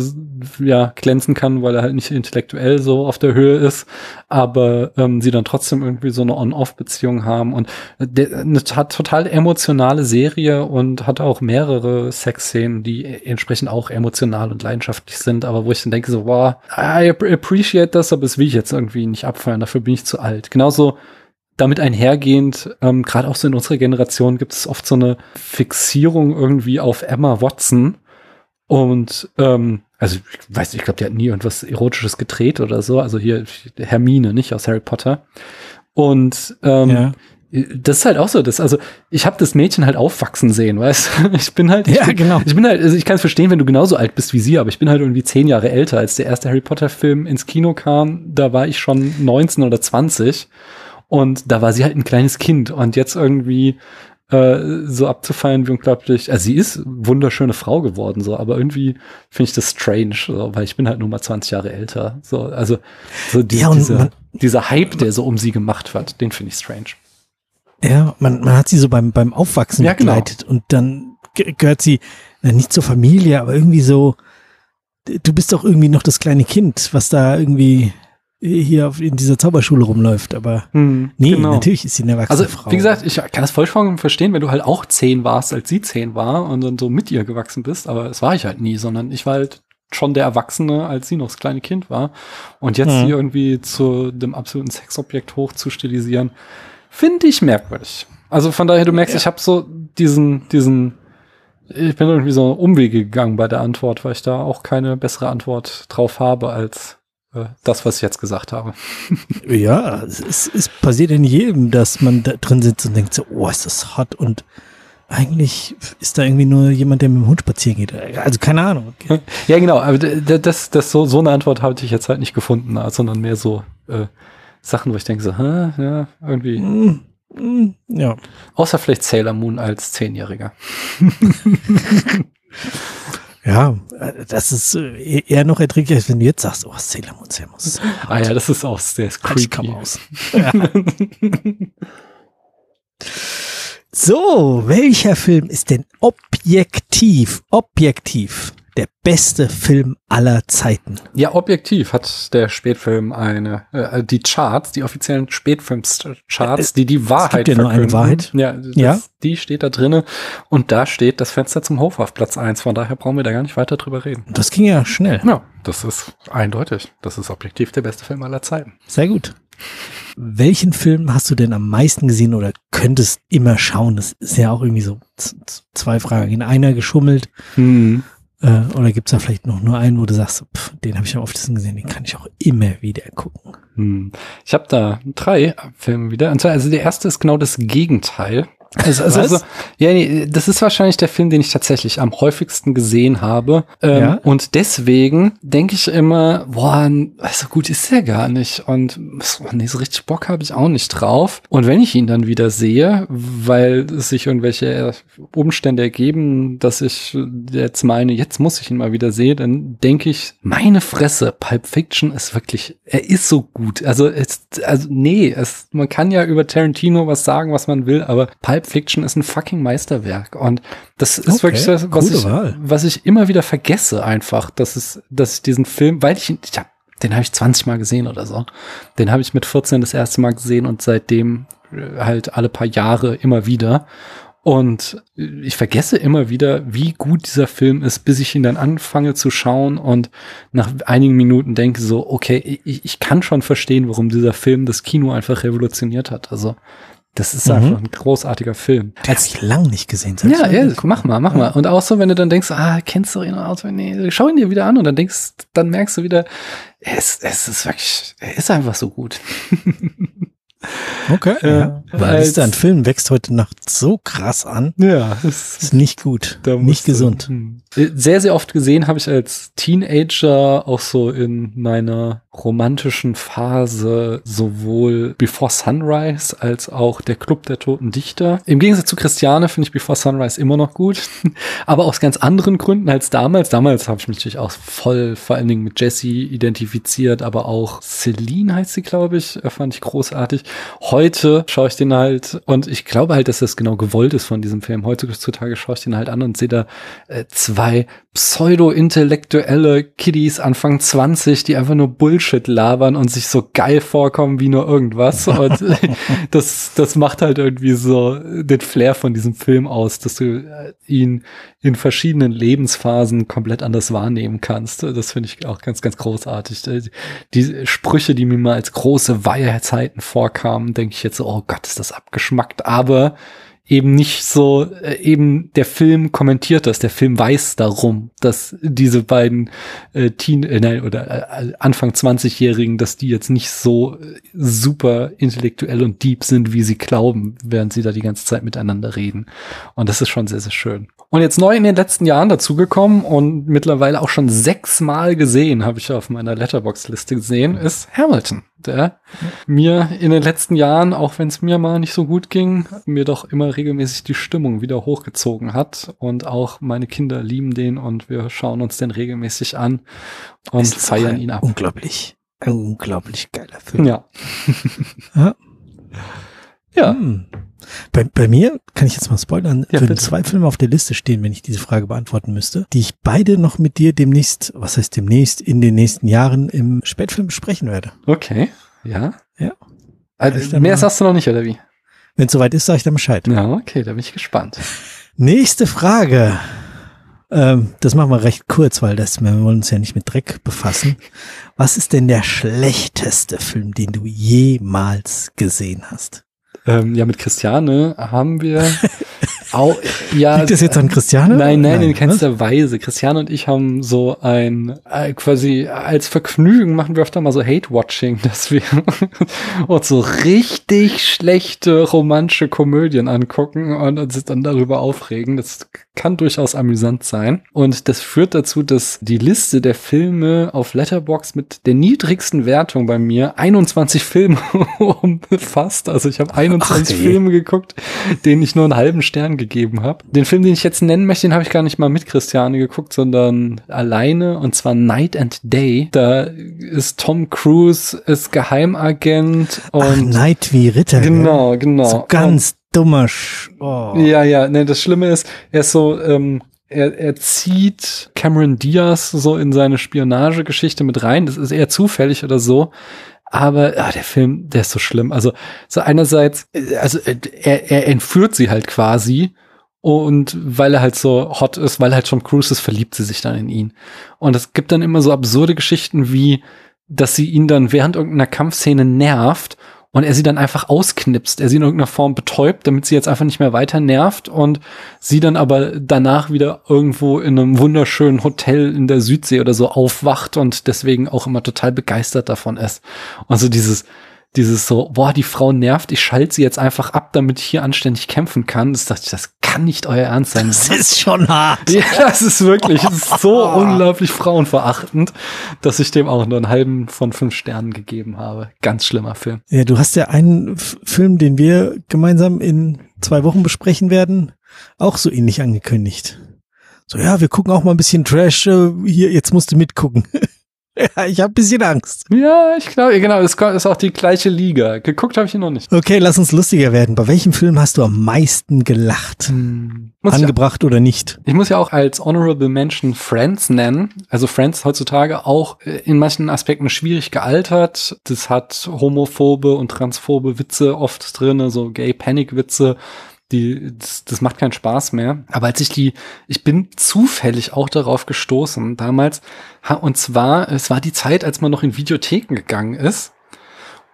ja glänzen kann, weil er halt nicht intellektuell so auf der Höhe ist, aber ähm, sie dann trotzdem irgendwie so eine On-Off-Beziehung haben und der, eine total emotionale Serie und hat auch mehrere Sexszenen, die entsprechend auch emotional und leidenschaftlich sind, aber wo ich dann denke so, wow, I appreciate das, aber es will ich jetzt irgendwie nicht abfeiern, dafür bin ich zu alt. Genauso damit einhergehend, ähm, gerade auch so in unserer Generation gibt es oft so eine Fixierung irgendwie auf Emma Watson, und ähm, also ich weiß nicht, ich glaube, die hat nie irgendwas Erotisches gedreht oder so. Also hier Hermine, nicht aus Harry Potter. Und ähm, ja. das ist halt auch so, das, also ich habe das Mädchen halt aufwachsen sehen, weißt Ich bin halt, ich ja, bin, genau. Ich bin halt, also ich kann es verstehen, wenn du genauso alt bist wie sie, aber ich bin halt irgendwie zehn Jahre älter, als der erste Harry Potter-Film ins Kino kam. Da war ich schon 19 oder 20 und da war sie halt ein kleines Kind und jetzt irgendwie äh, so abzufeiern wie unglaublich. Also sie ist wunderschöne Frau geworden, so, aber irgendwie finde ich das strange, so, weil ich bin halt nur mal 20 Jahre älter. So, also so die, ja, dieser, man, dieser Hype, der so um sie gemacht wird, den finde ich strange. Ja, man, man hat sie so beim, beim Aufwachsen ja, genau. begleitet genau. und dann gehört sie na, nicht zur Familie, aber irgendwie so, du bist doch irgendwie noch das kleine Kind, was da irgendwie hier in dieser Zauberschule rumläuft, aber hm, nee, genau. natürlich ist sie eine erwachsene also, Frau. Wie gesagt, ich kann das vollkommen verstehen, wenn du halt auch zehn warst, als sie zehn war und dann so mit ihr gewachsen bist, aber das war ich halt nie, sondern ich war halt schon der Erwachsene, als sie noch das kleine Kind war. Und jetzt hm. sie irgendwie zu dem absoluten Sexobjekt hoch zu stilisieren, finde ich merkwürdig. Also von daher, du merkst, ja. ich habe so diesen, diesen, ich bin irgendwie so Umwege gegangen bei der Antwort, weil ich da auch keine bessere Antwort drauf habe als das, was ich jetzt gesagt habe. Ja, es, es passiert in jedem, dass man da drin sitzt und denkt so, oh, ist das hot und eigentlich ist da irgendwie nur jemand, der mit dem Hund spazieren geht. Also keine Ahnung. Ja, genau. Aber das, das so, so eine Antwort habe ich jetzt halt nicht gefunden, sondern mehr so äh, Sachen, wo ich denke so, hä, ja, irgendwie. Mm, mm, ja. Außer vielleicht Sailor Moon als Zehnjähriger. Ja, das ist äh, eher noch erträglicher, als wenn du jetzt sagst, oh, Sailor Moon, Sailor Moon. Ah ja, das ist auch sehr creepy. aus. Ja. so, welcher Film ist denn objektiv, objektiv der beste Film aller Zeiten. Ja, objektiv hat der Spätfilm eine, äh, die Charts, die offiziellen Spätfilms-Charts, die die Wahrheit es gibt ja nur eine Wahrheit. Ja, das, ja, die steht da drinnen und da steht das Fenster zum Hof auf Platz eins. Von daher brauchen wir da gar nicht weiter drüber reden. Das ging ja schnell. Ja, das ist eindeutig. Das ist objektiv der beste Film aller Zeiten. Sehr gut. welchen Film hast du denn am meisten gesehen oder könntest immer schauen? Das ist ja auch irgendwie so zwei Fragen. In einer geschummelt. Mhm. Äh, oder gibt's da vielleicht noch nur einen, wo du sagst, pff, den habe ich am oft gesehen, den kann ich auch immer wieder gucken. Hm. Ich habe da drei Filme wieder. Und zwar, also der erste ist genau das Gegenteil. Also, also, also, ja, nee, das ist wahrscheinlich der Film, den ich tatsächlich am häufigsten gesehen habe. Ähm, ja? Und deswegen denke ich immer, boah, so gut ist er gar nicht. Und so, nee, so richtig Bock habe ich auch nicht drauf. Und wenn ich ihn dann wieder sehe, weil sich irgendwelche Umstände ergeben, dass ich jetzt meine, jetzt muss ich ihn mal wieder sehen, dann denke ich, meine Fresse, Pulp Fiction ist wirklich, er ist so gut. Also, es, also nee, es, man kann ja über Tarantino was sagen, was man will, aber Pulp Pulp Fiction ist ein fucking Meisterwerk. Und das ist okay, wirklich das, was ich, was ich immer wieder vergesse einfach, dass es, dass ich diesen Film, weil ich, ich hab, den habe ich 20 Mal gesehen oder so. Den habe ich mit 14 das erste Mal gesehen und seitdem äh, halt alle paar Jahre immer wieder. Und ich vergesse immer wieder, wie gut dieser Film ist, bis ich ihn dann anfange zu schauen und nach einigen Minuten denke so, okay, ich, ich kann schon verstehen, warum dieser Film das Kino einfach revolutioniert hat. Also das ist mhm. einfach ein großartiger Film. Den Als ich lang nicht gesehen. Ja, ja, mach mal, mach mal. Und auch so, wenn du dann denkst, ah, kennst du ihn aus? Nee, schau ihn dir wieder an und dann denkst, dann merkst du wieder, es, es ist wirklich, er ist einfach so gut. Okay. Äh, ja. Weil ist ein Film wächst heute Nacht so krass an. Ja, ist, ist nicht gut, nicht gesund. Hm. Sehr, sehr oft gesehen habe ich als Teenager auch so in meiner romantischen Phase sowohl Before Sunrise als auch der Club der Toten Dichter. Im Gegensatz zu Christiane finde ich Before Sunrise immer noch gut, aber aus ganz anderen Gründen als damals. Damals habe ich mich natürlich auch voll vor allen Dingen mit Jessie identifiziert, aber auch Celine heißt sie, glaube ich, äh, fand ich großartig. Heute schaue ich den halt und ich glaube halt, dass das genau gewollt ist von diesem Film. Heutzutage schaue ich den halt an und sehe da äh, zwei pseudo-intellektuelle Kiddies Anfang 20, die einfach nur Bullshit labern und sich so geil vorkommen wie nur irgendwas. Und das, das macht halt irgendwie so den Flair von diesem Film aus, dass du äh, ihn in verschiedenen Lebensphasen komplett anders wahrnehmen kannst. Das finde ich auch ganz, ganz großartig. Äh, die Sprüche, die mir mal als große Weisheiten vorkamen, denke ich jetzt so, oh Gott, ist das abgeschmackt. Aber eben nicht so, äh, eben der Film kommentiert das, der Film weiß darum, dass diese beiden äh, Teen, äh, nein, oder äh, Anfang 20-Jährigen, dass die jetzt nicht so äh, super intellektuell und deep sind, wie sie glauben, während sie da die ganze Zeit miteinander reden. Und das ist schon sehr, sehr schön. Und jetzt neu in den letzten Jahren dazugekommen und mittlerweile auch schon sechsmal gesehen, habe ich auf meiner Letterbox-Liste gesehen, ist Hamilton der mir in den letzten Jahren, auch wenn es mir mal nicht so gut ging, mir doch immer regelmäßig die Stimmung wieder hochgezogen hat. Und auch meine Kinder lieben den und wir schauen uns den regelmäßig an und feiern ihn ab. Unglaublich. Ein unglaublich geiler Film. Ja. ja. Hm. Bei, bei mir, kann ich jetzt mal spoilern, ja, würden zwei Filme auf der Liste stehen, wenn ich diese Frage beantworten müsste, die ich beide noch mit dir demnächst, was heißt demnächst, in den nächsten Jahren im Spätfilm besprechen werde. Okay, ja. Ja. Also, mehr sagst du noch nicht, oder wie? Wenn es soweit ist, sage ich dann Bescheid. Ja, okay, da bin ich gespannt. Nächste Frage. Ähm, das machen wir recht kurz, weil das, wir wollen uns ja nicht mit Dreck befassen. Was ist denn der schlechteste Film, den du jemals gesehen hast? Ähm, ja, mit Christiane haben wir auch, ja. Liegt das jetzt an Christiane? Nein, nein, nein in keinster Weise. Christiane und ich haben so ein, äh, quasi als Vergnügen machen wir öfter mal so Hate-Watching, dass wir uns so richtig schlechte romantische Komödien angucken und uns dann darüber aufregen. Das kann durchaus amüsant sein. Und das führt dazu, dass die Liste der Filme auf Letterbox mit der niedrigsten Wertung bei mir 21 Filme umfasst. Also ich habe 21 Ach, Filme geguckt, denen ich nur einen halben Stern gegeben habe. Den Film, den ich jetzt nennen möchte, den habe ich gar nicht mal mit Christiane geguckt, sondern alleine und zwar Night and Day. Da ist Tom Cruise ist Geheimagent und Ach, Night wie Ritter. Genau, genau. So ganz und, dummer. Sch oh. Ja, ja, ne, das Schlimme ist, er ist so ähm, er, er zieht Cameron Diaz so in seine Spionagegeschichte mit rein. Das ist eher zufällig oder so. Aber ah, der Film, der ist so schlimm. Also so einerseits, also er, er entführt sie halt quasi und weil er halt so hot ist, weil er halt Tom Cruise ist, verliebt sie sich dann in ihn. Und es gibt dann immer so absurde Geschichten wie, dass sie ihn dann während irgendeiner Kampfszene nervt und er sie dann einfach ausknipst, er sie in irgendeiner Form betäubt, damit sie jetzt einfach nicht mehr weiter nervt und sie dann aber danach wieder irgendwo in einem wunderschönen Hotel in der Südsee oder so aufwacht und deswegen auch immer total begeistert davon ist. Also dieses, dieses so, boah, die Frau nervt, ich schalte sie jetzt einfach ab, damit ich hier anständig kämpfen kann. Das dachte ich, das kann nicht euer Ernst sein. Das ist schon hart. Ja, das ist wirklich das ist so unglaublich frauenverachtend, dass ich dem auch nur einen halben von fünf Sternen gegeben habe. Ganz schlimmer Film. Ja, du hast ja einen Film, den wir gemeinsam in zwei Wochen besprechen werden, auch so ähnlich angekündigt. So, ja, wir gucken auch mal ein bisschen Trash. Äh, hier, jetzt musst du mitgucken. Ja, ich habe ein bisschen Angst. Ja, ich glaube, genau, es ist auch die gleiche Liga. Geguckt habe ich ihn noch nicht. Okay, lass uns lustiger werden. Bei welchem Film hast du am meisten gelacht? Hm. Angebracht ja, oder nicht? Ich muss ja auch als Honorable Mention Friends nennen. Also Friends heutzutage auch äh, in manchen Aspekten schwierig gealtert. Das hat homophobe und transphobe Witze oft drinne, so Gay-Panic-Witze die, das, das macht keinen Spaß mehr. Aber als ich die, ich bin zufällig auch darauf gestoßen damals, und zwar, es war die Zeit, als man noch in Videotheken gegangen ist.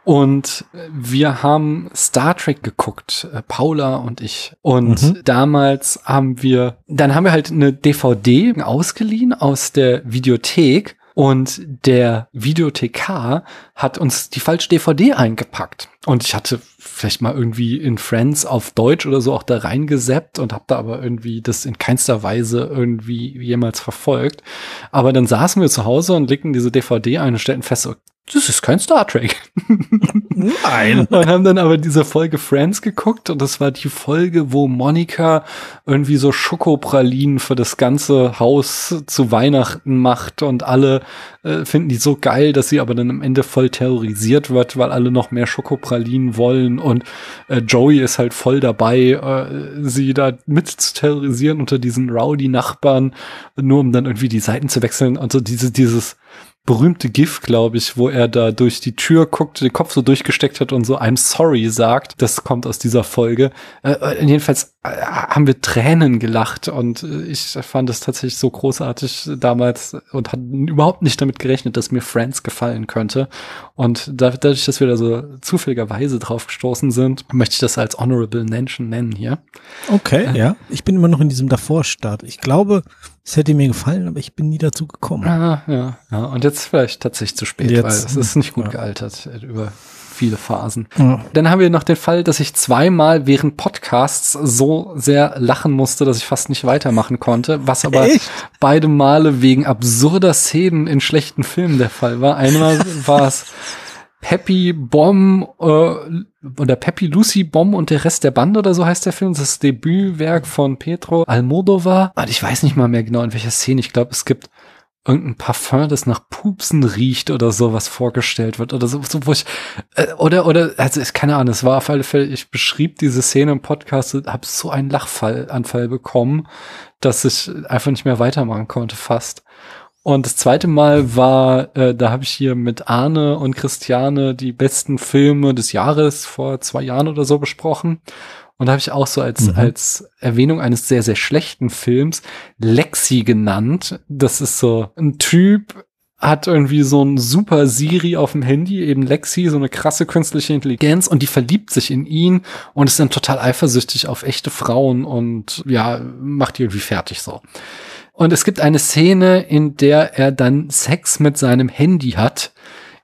Und wir haben Star Trek geguckt, äh, Paula und ich. Und mhm. damals haben wir, dann haben wir halt eine DVD ausgeliehen aus der Videothek und der Videothekar hat uns die falsche DVD eingepackt. Und ich hatte vielleicht mal irgendwie in Friends auf Deutsch oder so auch da reingeseppt und habe da aber irgendwie das in keinster Weise irgendwie jemals verfolgt. Aber dann saßen wir zu Hause und legten diese DVD ein und stellten fest, das ist kein Star Trek. Nein. und haben dann aber diese Folge Friends geguckt und das war die Folge, wo Monika irgendwie so Schokopralinen für das ganze Haus zu Weihnachten macht und alle äh, finden die so geil, dass sie aber dann am Ende voll terrorisiert wird, weil alle noch mehr Schokopralinen wollen und äh, Joey ist halt voll dabei, äh, sie da mit zu terrorisieren unter diesen rowdy Nachbarn, nur um dann irgendwie die Seiten zu wechseln und so diese, dieses berühmte GIF, glaube ich, wo er da durch die Tür guckt, den Kopf so durchgesteckt hat und so I'm sorry sagt. Das kommt aus dieser Folge. Äh, äh jedenfalls äh, haben wir Tränen gelacht und äh, ich fand es tatsächlich so großartig damals und hatte überhaupt nicht damit gerechnet, dass mir Friends gefallen könnte. Und dadurch, dass wir da so zufälligerweise drauf gestoßen sind, möchte ich das als Honorable Mention nennen hier. Okay, äh, ja. Ich bin immer noch in diesem Davor-Start. Ich glaube, es hätte mir gefallen, aber ich bin nie dazu gekommen. Ah, ja, ja. Und jetzt vielleicht tatsächlich zu spät, jetzt, weil es ist nicht gut ja. gealtert äh, über viele Phasen. Ja. Dann haben wir noch den Fall, dass ich zweimal während Podcasts so sehr lachen musste, dass ich fast nicht weitermachen konnte, was aber Echt? beide Male wegen absurder Szenen in schlechten Filmen der Fall war. Einmal war es Peppy Bomb äh, oder Peppy Lucy Bomb und der Rest der Bande oder so heißt der Film. Das ist das Debütwerk von Pedro Almodovar. Und ich weiß nicht mal mehr genau in welcher Szene. Ich glaube, es gibt irgendein Parfum, das nach Pupsen riecht oder so, was vorgestellt wird oder so, so wo ich äh, oder oder also ist keine Ahnung, es war auf alle Fälle, ich beschrieb diese Szene im Podcast, habe so einen Lachfallanfall bekommen, dass ich einfach nicht mehr weitermachen konnte fast. Und das zweite Mal war, äh, da habe ich hier mit Arne und Christiane die besten Filme des Jahres vor zwei Jahren oder so besprochen. Und da habe ich auch so als, mhm. als Erwähnung eines sehr, sehr schlechten Films Lexi genannt. Das ist so ein Typ, hat irgendwie so ein super Siri auf dem Handy, eben Lexi, so eine krasse künstliche Intelligenz und die verliebt sich in ihn und ist dann total eifersüchtig auf echte Frauen und ja, macht die irgendwie fertig so. Und es gibt eine Szene, in der er dann Sex mit seinem Handy hat,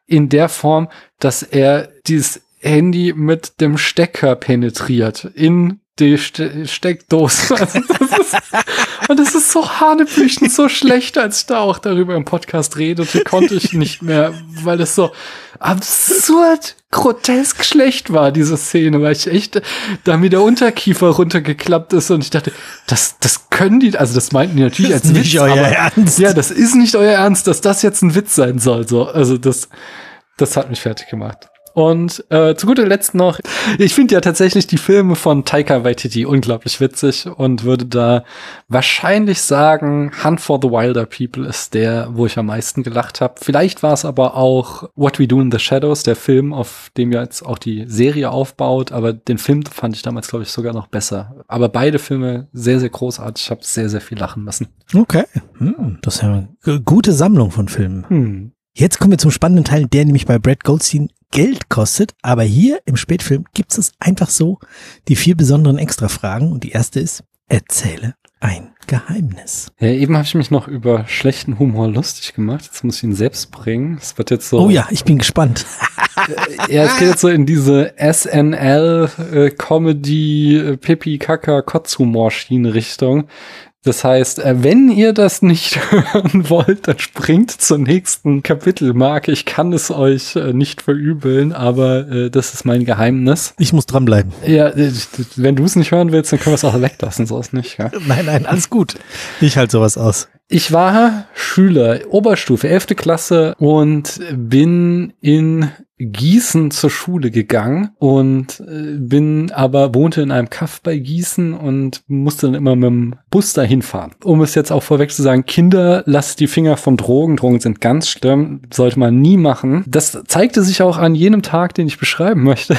in der Form, dass er dieses Handy mit dem Stecker penetriert in die Ste Steckdose. Also das ist, und es ist so hanebüchend, so schlecht, als ich da auch darüber im Podcast redete, konnte ich nicht mehr, weil es so absurd, grotesk schlecht war, diese Szene, weil ich echt, da mir der Unterkiefer runtergeklappt ist und ich dachte, das, das können die, also das meinten die natürlich als Witz, aber, Ernst. ja, das ist nicht euer Ernst, dass das jetzt ein Witz sein soll, so, also das, das hat mich fertig gemacht. Und äh, zu guter Letzt noch, ich finde ja tatsächlich die Filme von Taika Waititi unglaublich witzig und würde da wahrscheinlich sagen, Hunt for the Wilder People ist der, wo ich am meisten gelacht habe. Vielleicht war es aber auch What We Do in the Shadows, der Film, auf dem ja jetzt auch die Serie aufbaut, aber den Film fand ich damals, glaube ich, sogar noch besser. Aber beide Filme sehr, sehr großartig. Ich habe sehr, sehr viel lachen müssen. Okay, hm, das ist ja eine gute Sammlung von Filmen. Hm. Jetzt kommen wir zum spannenden Teil, der nämlich bei Brad Goldstein Geld kostet. Aber hier im Spätfilm gibt es einfach so die vier besonderen Extra-Fragen. Und die erste ist, erzähle ein Geheimnis. Ja, eben habe ich mich noch über schlechten Humor lustig gemacht. Jetzt muss ich ihn selbst bringen. Es wird jetzt so. Oh ja, ich bin gespannt. ja, es geht jetzt so in diese SNL äh, Comedy äh, Pipi Kaka Kotzhumor Schiene Richtung. Das heißt, äh, wenn ihr das nicht hören wollt, dann springt zur nächsten Kapitelmarke. Ich kann es euch äh, nicht verübeln, aber äh, das ist mein Geheimnis. Ich muss dranbleiben. Ja, wenn du es nicht hören willst, dann können wir es auch weglassen, so ist nicht. Ja? Nein, nein, alles gut. Ich halte sowas aus. Ich war Schüler, Oberstufe, 11. Klasse und bin in Gießen zur Schule gegangen und äh, bin aber wohnte in einem Kaff bei Gießen und musste dann immer mit dem Bus dahin fahren. Um es jetzt auch vorweg zu sagen, Kinder, lasst die Finger von Drogen. Drogen sind ganz schlimm, sollte man nie machen. Das zeigte sich auch an jenem Tag, den ich beschreiben möchte.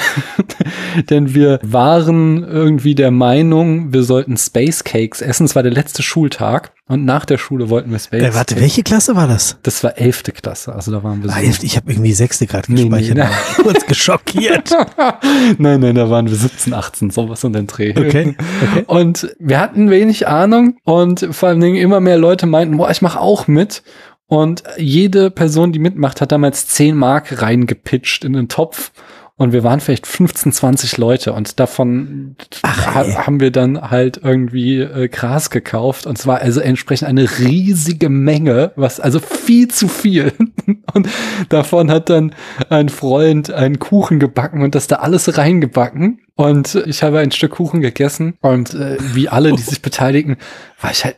Denn wir waren irgendwie der Meinung, wir sollten Space Cakes essen. Es war der letzte Schultag. Und nach der Schule wollten wir Space. Äh, warte, welche Klasse war das? Das war elfte Klasse, also da waren wir ah, so. Ich habe irgendwie sechste gerade gespeichert. Nee, nee, kurz geschockiert. nein, nein, da waren wir 17, 18, sowas um den Dreh. Okay, okay. Und wir hatten wenig Ahnung und vor allen Dingen immer mehr Leute meinten, boah, ich mache auch mit. Und jede Person, die mitmacht, hat damals 10 Mark reingepitcht in den Topf. Und wir waren vielleicht 15, 20 Leute und davon Ach, ha haben wir dann halt irgendwie äh, Gras gekauft. Und zwar also entsprechend eine riesige Menge, was also viel zu viel. und davon hat dann ein Freund einen Kuchen gebacken und das da alles reingebacken. Und ich habe ein Stück Kuchen gegessen und äh, wie alle, die sich beteiligen, war ich halt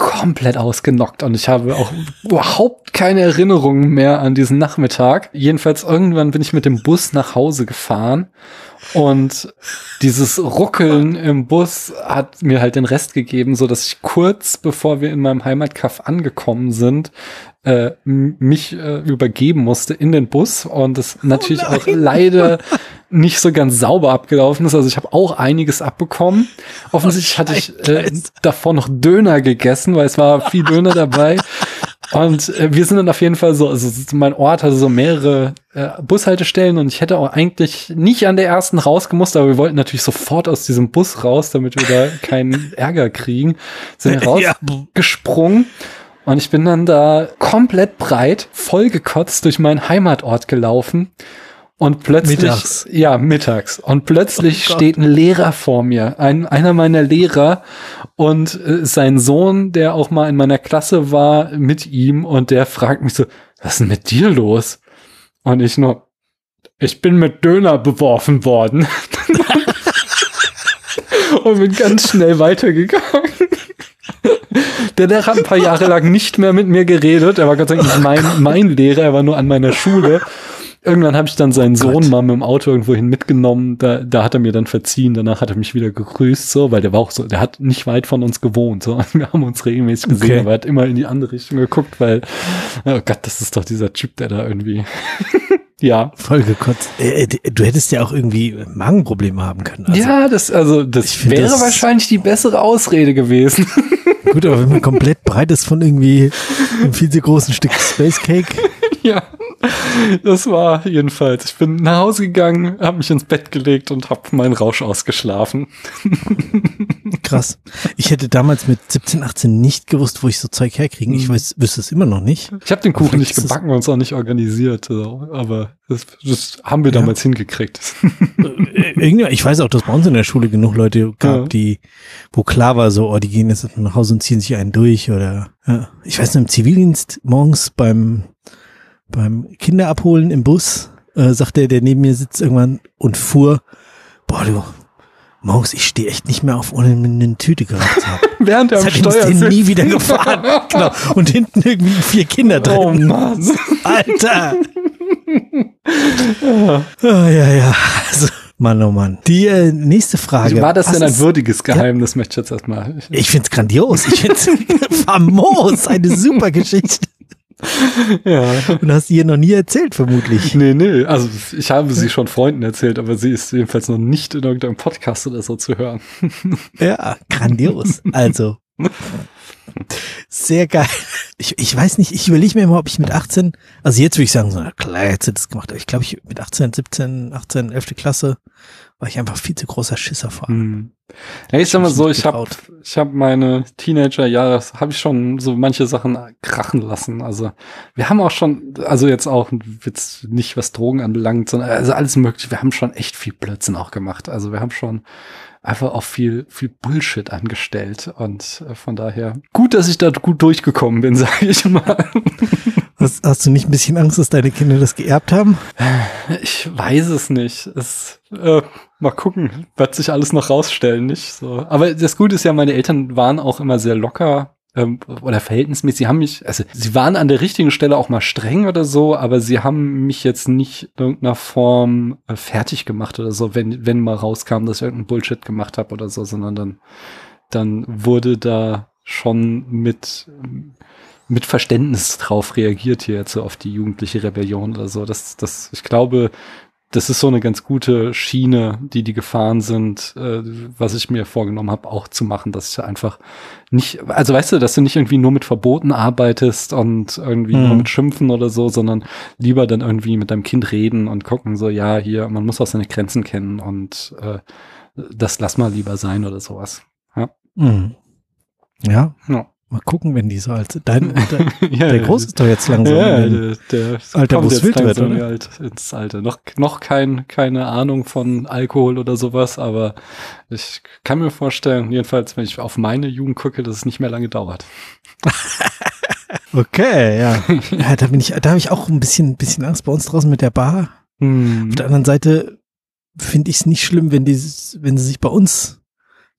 komplett ausgenockt und ich habe auch überhaupt keine Erinnerungen mehr an diesen Nachmittag. Jedenfalls irgendwann bin ich mit dem Bus nach Hause gefahren und dieses Ruckeln im Bus hat mir halt den Rest gegeben, so dass ich kurz bevor wir in meinem Heimatkaff angekommen sind, äh, mich äh, übergeben musste in den Bus und das oh natürlich auch leider nicht so ganz sauber abgelaufen ist. Also ich habe auch einiges abbekommen. Offensichtlich hatte ich äh, davor noch Döner gegessen, weil es war viel Döner dabei. Und äh, wir sind dann auf jeden Fall so, also mein Ort hatte so mehrere äh, Bushaltestellen und ich hätte auch eigentlich nicht an der ersten rausgemusst, aber wir wollten natürlich sofort aus diesem Bus raus, damit wir da keinen Ärger kriegen. Sind rausgesprungen. Ja. Und ich bin dann da komplett breit, vollgekotzt durch meinen Heimatort gelaufen. Und plötzlich, mittags. ja, mittags. Und plötzlich oh steht ein Lehrer vor mir, ein, einer meiner Lehrer und äh, sein Sohn, der auch mal in meiner Klasse war, mit ihm und der fragt mich so, was ist denn mit dir los? Und ich nur, ich bin mit Döner beworfen worden. und bin ganz schnell weitergegangen. Der Lehrer hat ein paar Jahre lang nicht mehr mit mir geredet. Er war Gott sei Dank nicht mein, mein Lehrer, er war nur an meiner Schule. Irgendwann habe ich dann seinen Sohn Gott. mal mit dem Auto irgendwohin mitgenommen. Da, da hat er mir dann verziehen. Danach hat er mich wieder gegrüßt, so, weil der war auch so, der hat nicht weit von uns gewohnt. So, wir haben uns regelmäßig gesehen, okay. aber er hat immer in die andere Richtung geguckt, weil, oh Gott, das ist doch dieser Typ, der da irgendwie. ja. Voll gekotzt. Äh, äh, du hättest ja auch irgendwie Magenprobleme haben können. Also, ja, das, also, das wäre das wahrscheinlich die bessere Ausrede gewesen. Gut, aber wenn man komplett breit ist von irgendwie einem viel zu großen Stück Space Cake. ja. Das war jedenfalls. Ich bin nach Hause gegangen, habe mich ins Bett gelegt und habe meinen Rausch ausgeschlafen. Krass. Ich hätte damals mit 17, 18 nicht gewusst, wo ich so Zeug herkriegen. Ich mhm. weiß, wüsste es immer noch nicht. Ich habe den Kuchen nicht gebacken und es auch nicht organisiert. Aber das, das haben wir damals ja. hingekriegt. Äh, irgendwie, ich weiß auch, dass bei uns in der Schule genug Leute gab, ja. die, wo klar war, so, oh, die gehen jetzt nach Hause und ziehen sich einen durch oder ja. ich weiß noch, im Zivildienst morgens beim beim Kinderabholen im Bus äh, sagt der, der neben mir sitzt irgendwann und fuhr, boah du, Maus, ich stehe echt nicht mehr auf, ohne eine Tüte geraucht zu haben. Während er am Steuer ist nie wieder gefahren. genau. Und hinten irgendwie vier Kinder drin. Oh Mann. Alter. ja. Oh, ja, ja. Also, Mann, oh Mann. Die äh, nächste Frage. War das denn ein würdiges Geheimnis, ja, möchte ich jetzt erstmal. Ich find's grandios. Ich find's famos. Eine super Geschichte ja. Und hast sie ihr noch nie erzählt, vermutlich. Nee, nee. Also ich habe sie schon Freunden erzählt, aber sie ist jedenfalls noch nicht in irgendeinem Podcast oder so zu hören. Ja, grandios. Also, Sehr geil. Ich, ich weiß nicht, ich überlege mir immer, ob ich mit 18, also jetzt würde ich sagen, so, na klar, jetzt hätte es gemacht, aber ich glaube, ich mit 18, 17, 18, 11. Klasse war ich einfach viel zu großer Schisser vor. Hm. Ja, ich sag mal so, ich habe ich hab meine Teenager-Jahre, habe ich schon so manche Sachen krachen lassen. Also wir haben auch schon, also jetzt auch jetzt nicht was Drogen anbelangt, sondern also alles mögliche. Wir haben schon echt viel Blödsinn auch gemacht. Also wir haben schon einfach auch viel, viel Bullshit angestellt. Und äh, von daher gut, dass ich da gut durchgekommen bin, sage ich mal. Hast, hast du nicht ein bisschen Angst, dass deine Kinder das geerbt haben? Ich weiß es nicht. Es, äh, mal gucken, wird sich alles noch rausstellen, nicht so. Aber das Gute ist ja, meine Eltern waren auch immer sehr locker ähm, oder verhältnismäßig. Sie haben mich, also sie waren an der richtigen Stelle auch mal streng oder so, aber sie haben mich jetzt nicht in irgendeiner Form äh, fertig gemacht oder so, wenn wenn mal rauskam, dass ich irgendeinen Bullshit gemacht habe oder so, sondern dann dann wurde da schon mit mit Verständnis drauf reagiert hier jetzt so auf die jugendliche Rebellion oder so. Das, das, ich glaube, das ist so eine ganz gute Schiene, die die gefahren sind, äh, was ich mir vorgenommen habe, auch zu machen, dass ich einfach nicht, also weißt du, dass du nicht irgendwie nur mit Verboten arbeitest und irgendwie mhm. nur mit Schimpfen oder so, sondern lieber dann irgendwie mit deinem Kind reden und gucken, so, ja, hier, man muss auch seine Grenzen kennen und äh, das lass mal lieber sein oder sowas. Ja. Mhm. Ja. ja. Mal gucken, wenn die so alt Dein, der, ja, der Große ist doch jetzt langsam. Ja, der, der Alter, wo es wild wird, oder? Alt ins Alter. Noch, noch kein, keine Ahnung von Alkohol oder sowas, aber ich kann mir vorstellen, jedenfalls, wenn ich auf meine Jugend gucke, dass es nicht mehr lange dauert. okay, ja. ja da bin ich, da habe ich auch ein bisschen, bisschen Angst bei uns draußen mit der Bar. Hm. Auf der anderen Seite finde ich es nicht schlimm, wenn die, wenn sie sich bei uns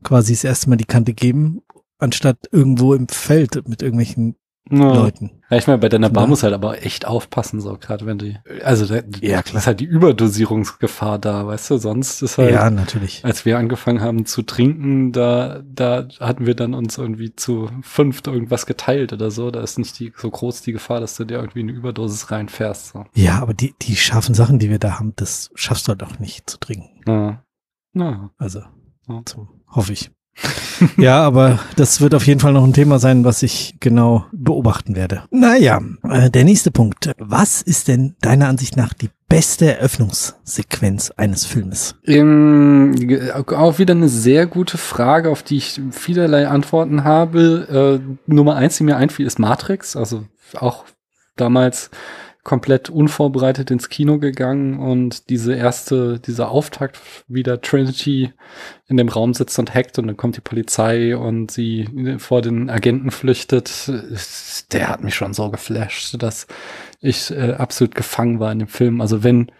quasi das erste Mal die Kante geben anstatt irgendwo im Feld mit irgendwelchen ja. Leuten. Ja, ich meine, bei deiner Bar ja. muss halt aber echt aufpassen, so gerade wenn die, also da, ja, klar. ist halt die Überdosierungsgefahr da, weißt du, sonst ist halt, ja, natürlich. als wir angefangen haben zu trinken, da, da hatten wir dann uns irgendwie zu fünft irgendwas geteilt oder so, da ist nicht die, so groß die Gefahr, dass du dir irgendwie eine Überdosis reinfährst, so. Ja, aber die, die scharfen Sachen, die wir da haben, das schaffst du halt auch nicht zu trinken. Ja. ja. Also, hoffe ich. ja, aber das wird auf jeden Fall noch ein Thema sein, was ich genau beobachten werde. Naja, äh, der nächste Punkt. Was ist denn deiner Ansicht nach die beste Eröffnungssequenz eines Filmes? Ähm, auch wieder eine sehr gute Frage, auf die ich vielerlei Antworten habe. Äh, Nummer eins, die mir einfiel, ist Matrix. Also auch damals komplett unvorbereitet ins Kino gegangen und diese erste, dieser Auftakt, wie der Trinity in dem Raum sitzt und hackt und dann kommt die Polizei und sie vor den Agenten flüchtet, der hat mich schon so geflasht, dass ich äh, absolut gefangen war in dem Film. Also wenn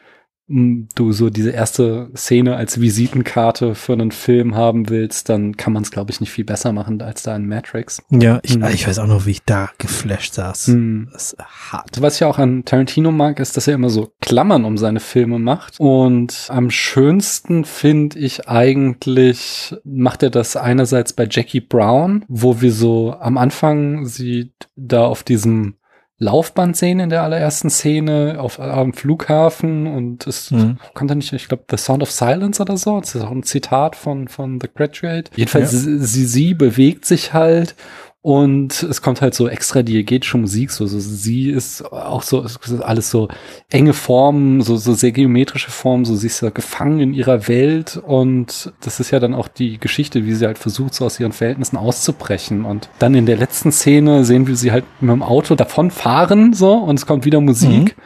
du so diese erste Szene als Visitenkarte für einen Film haben willst, dann kann man es, glaube ich, nicht viel besser machen als da in Matrix. Ja, ich, mhm. ich weiß auch noch, wie ich da geflasht saß. Mhm. Das ist hart. Was ich auch an Tarantino mag, ist, dass er immer so Klammern um seine Filme macht. Und am schönsten finde ich eigentlich, macht er das einerseits bei Jackie Brown, wo wir so am Anfang sie da auf diesem Laufband sehen in der allerersten Szene auf am Flughafen und es mhm. konnte nicht, ich glaube, The Sound of Silence oder so. Das ist auch ein Zitat von, von The Graduate. Jedenfalls, ja. sie, sie bewegt sich halt und es kommt halt so extra diegetische Musik, so, so sie ist auch so, ist alles so enge Formen, so, so sehr geometrische Formen, so sie ist ja gefangen in ihrer Welt und das ist ja dann auch die Geschichte, wie sie halt versucht, so aus ihren Verhältnissen auszubrechen. Und dann in der letzten Szene sehen wir sie halt mit dem Auto davonfahren, so, und es kommt wieder Musik. Mhm.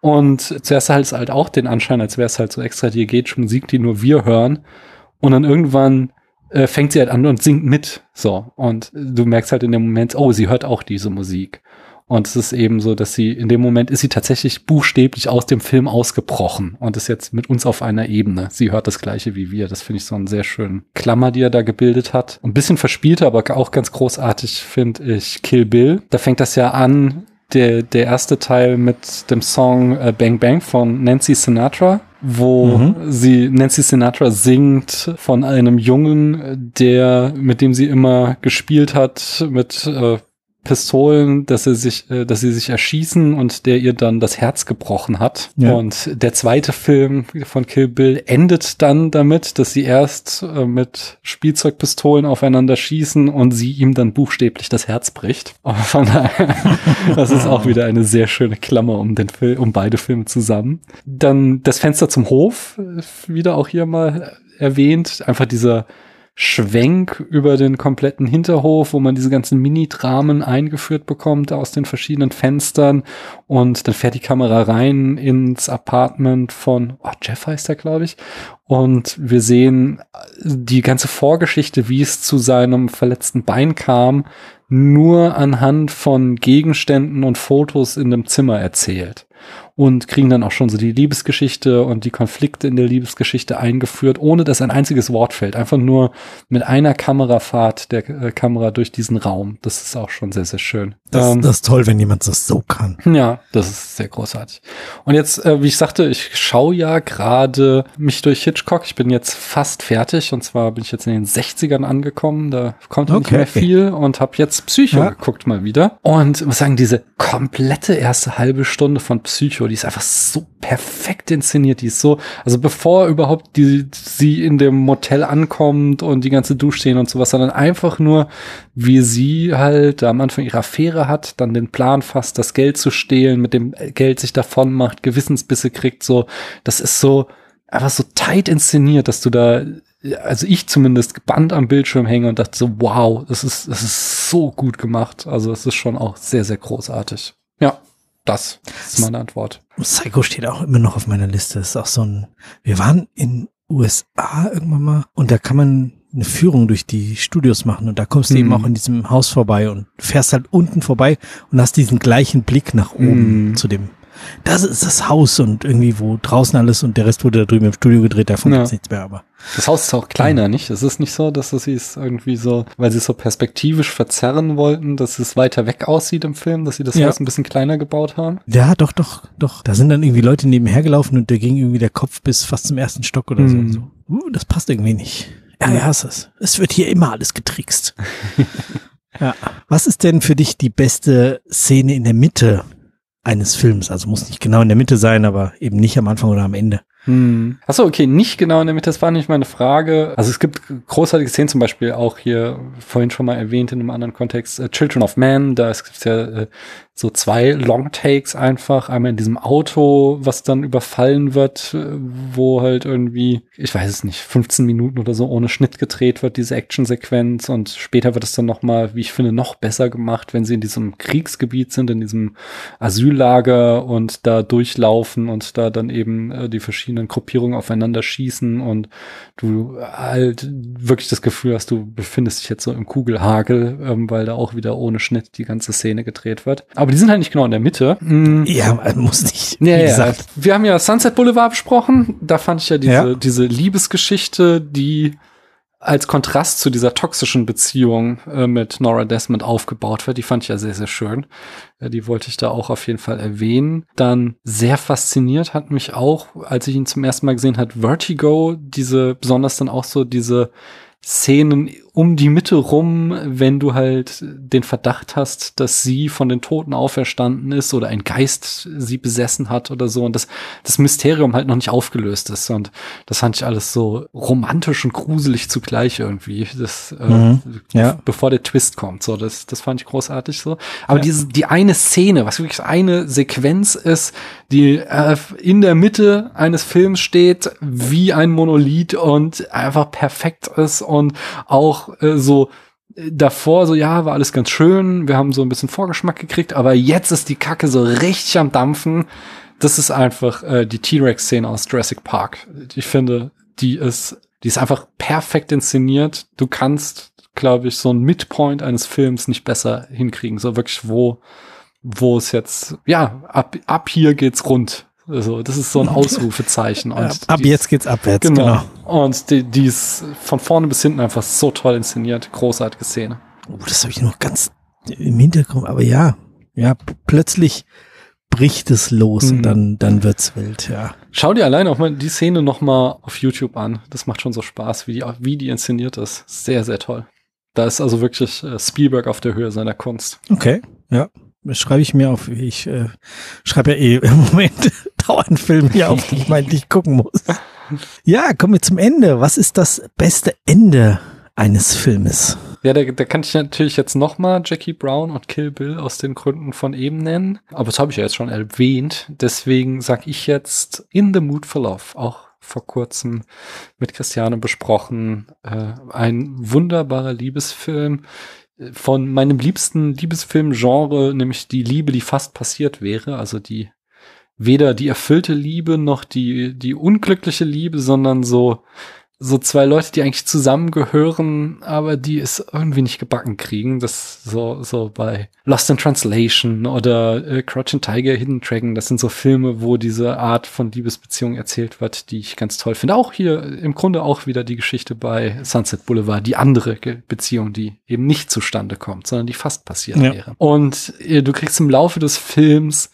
Und zuerst halt es halt auch den Anschein, als wäre es halt so extra diegetische Musik, die nur wir hören. Und dann irgendwann äh, fängt sie halt an und singt mit. So. Und du merkst halt in dem Moment, oh, sie hört auch diese Musik. Und es ist eben so, dass sie in dem Moment ist sie tatsächlich buchstäblich aus dem Film ausgebrochen und ist jetzt mit uns auf einer Ebene. Sie hört das gleiche wie wir. Das finde ich so einen sehr schönen Klammer, die er da gebildet hat. Ein bisschen verspielter, aber auch ganz großartig finde ich Kill Bill. Da fängt das ja an, der, der erste Teil mit dem Song äh, Bang Bang von Nancy Sinatra wo mhm. sie Nancy Sinatra singt von einem Jungen, der mit dem sie immer gespielt hat, mit äh, Pistolen, dass sie sich, äh, dass sie sich erschießen und der ihr dann das Herz gebrochen hat. Ja. Und der zweite Film von Kill Bill endet dann damit, dass sie erst äh, mit Spielzeugpistolen aufeinander schießen und sie ihm dann buchstäblich das Herz bricht. Aber von daher, das ist auch wieder eine sehr schöne Klammer um den Film, um beide Filme zusammen. Dann das Fenster zum Hof, äh, wieder auch hier mal erwähnt. Einfach dieser Schwenk über den kompletten Hinterhof, wo man diese ganzen Mini-Dramen eingeführt bekommt aus den verschiedenen Fenstern und dann fährt die Kamera rein ins Apartment von oh, Jeff heißt er, glaube ich. Und wir sehen die ganze Vorgeschichte, wie es zu seinem verletzten Bein kam, nur anhand von Gegenständen und Fotos in dem Zimmer erzählt und kriegen dann auch schon so die Liebesgeschichte und die Konflikte in der Liebesgeschichte eingeführt, ohne dass ein einziges Wort fällt. Einfach nur mit einer Kamerafahrt der äh, Kamera durch diesen Raum. Das ist auch schon sehr, sehr schön. Das, ähm, das ist toll, wenn jemand das so kann. Ja, das ist sehr großartig. Und jetzt, äh, wie ich sagte, ich schaue ja gerade mich durch Hitchcock. Ich bin jetzt fast fertig und zwar bin ich jetzt in den 60ern angekommen. Da kommt okay. nicht mehr viel und habe jetzt Psycho ja. geguckt mal wieder. Und muss sagen, diese komplette erste halbe Stunde von Psycho die ist einfach so perfekt inszeniert, die ist so, also bevor überhaupt die, sie in dem Motel ankommt und die ganze Duschszene und sowas, sondern einfach nur, wie sie halt am Anfang ihre Affäre hat, dann den Plan fasst, das Geld zu stehlen, mit dem Geld sich davon macht, Gewissensbisse kriegt, so, das ist so, einfach so tight inszeniert, dass du da, also ich zumindest gebannt am Bildschirm hänge und dachte so, wow, das ist, das ist so gut gemacht. Also es ist schon auch sehr, sehr großartig. Ja. Das ist meine Antwort. Psycho steht auch immer noch auf meiner Liste. Das ist auch so ein, wir waren in USA irgendwann mal und da kann man eine Führung durch die Studios machen und da kommst du mhm. eben auch in diesem Haus vorbei und fährst halt unten vorbei und hast diesen gleichen Blick nach oben mhm. zu dem das ist das Haus und irgendwie wo draußen alles und der Rest wurde da drüben im Studio gedreht, davon ja. gibt's nichts mehr, aber. Das Haus ist auch kleiner, ja. nicht? Es ist nicht so, dass sie es irgendwie so, weil sie es so perspektivisch verzerren wollten, dass es weiter weg aussieht im Film, dass sie das ja. Haus ein bisschen kleiner gebaut haben. Ja, doch, doch, doch. Da sind dann irgendwie Leute nebenher gelaufen und da ging irgendwie der Kopf bis fast zum ersten Stock oder mhm. so. Uh, das passt irgendwie nicht. Ja, ja, es ist. Es wird hier immer alles getrickst. ja. Was ist denn für dich die beste Szene in der Mitte eines Films. Also muss nicht genau in der Mitte sein, aber eben nicht am Anfang oder am Ende. Hm. Achso, okay, nicht genau in der Mitte, das war nicht meine Frage. Also es gibt großartige Szenen, zum Beispiel auch hier vorhin schon mal erwähnt in einem anderen Kontext, uh, Children of Man, da gibt es ja äh, so zwei Long Takes einfach. Einmal in diesem Auto, was dann überfallen wird, wo halt irgendwie, ich weiß es nicht, 15 Minuten oder so ohne Schnitt gedreht wird, diese Actionsequenz. Und später wird es dann noch mal, wie ich finde, noch besser gemacht, wenn sie in diesem Kriegsgebiet sind, in diesem Asyllager und da durchlaufen und da dann eben äh, die verschiedenen Gruppierungen aufeinander schießen und du halt wirklich das Gefühl hast, du befindest dich jetzt so im Kugelhagel, ähm, weil da auch wieder ohne Schnitt die ganze Szene gedreht wird. Aber aber die sind halt nicht genau in der Mitte. Mhm. Ja, muss nicht. Ja, ja. Wir haben ja Sunset Boulevard besprochen. Da fand ich ja diese, ja. diese Liebesgeschichte, die als Kontrast zu dieser toxischen Beziehung äh, mit Nora Desmond aufgebaut wird. Die fand ich ja sehr, sehr schön. Äh, die wollte ich da auch auf jeden Fall erwähnen. Dann sehr fasziniert hat mich auch, als ich ihn zum ersten Mal gesehen hat, Vertigo, diese, besonders dann auch so diese Szenen um die Mitte rum, wenn du halt den Verdacht hast, dass sie von den Toten auferstanden ist oder ein Geist sie besessen hat oder so und das, das Mysterium halt noch nicht aufgelöst ist und das fand ich alles so romantisch und gruselig zugleich irgendwie, das, äh, mhm, äh, ja. bevor der Twist kommt, so, das, das fand ich großartig so. Aber ja. diese, die eine Szene, was wirklich eine Sequenz ist, die äh, in der Mitte eines Films steht, wie ein Monolith und einfach perfekt ist und auch äh, so äh, davor so, ja, war alles ganz schön, wir haben so ein bisschen Vorgeschmack gekriegt, aber jetzt ist die Kacke so richtig am Dampfen. Das ist einfach äh, die T-Rex-Szene aus Jurassic Park. Ich finde, die ist, die ist einfach perfekt inszeniert. Du kannst, glaube ich, so ein Midpoint eines Films nicht besser hinkriegen. So wirklich, wo, wo es jetzt, ja, ab, ab hier geht's rund. Also, das ist so ein Ausrufezeichen. Und ja, ab jetzt geht's abwärts, genau. genau. Und die, die ist von vorne bis hinten einfach so toll inszeniert. Großartige Szene. Oh, das habe ich noch ganz im Hintergrund, aber ja, ja, plötzlich bricht es los mhm. und dann, dann wird's wild, ja. Schau dir allein auch mal die Szene noch mal auf YouTube an. Das macht schon so Spaß, wie die, wie die inszeniert ist. Sehr, sehr toll. Da ist also wirklich äh, Spielberg auf der Höhe seiner Kunst. Okay, ja. Schreibe ich mir auf. Ich äh, schreibe ja eh im Moment dauernd Filme hier auf, die die ich gucken muss. Ja, kommen wir zum Ende. Was ist das beste Ende eines Filmes? Ja, da, da kann ich natürlich jetzt nochmal Jackie Brown und Kill Bill aus den Gründen von eben nennen. Aber das habe ich ja jetzt schon erwähnt. Deswegen sage ich jetzt In the Mood for Love. Auch vor kurzem mit Christiane besprochen. Äh, ein wunderbarer Liebesfilm äh, von meinem liebsten Liebesfilmgenre, nämlich die Liebe, die fast passiert wäre. Also die weder die erfüllte Liebe noch die, die unglückliche Liebe, sondern so so zwei Leute, die eigentlich zusammengehören, aber die es irgendwie nicht gebacken kriegen. Das so, so bei Lost in Translation oder äh, Crouching Tiger, Hidden Dragon. Das sind so Filme, wo diese Art von Liebesbeziehung erzählt wird, die ich ganz toll finde. Auch hier im Grunde auch wieder die Geschichte bei Sunset Boulevard, die andere Beziehung, die eben nicht zustande kommt, sondern die fast passiert ja. wäre. Und äh, du kriegst im Laufe des Films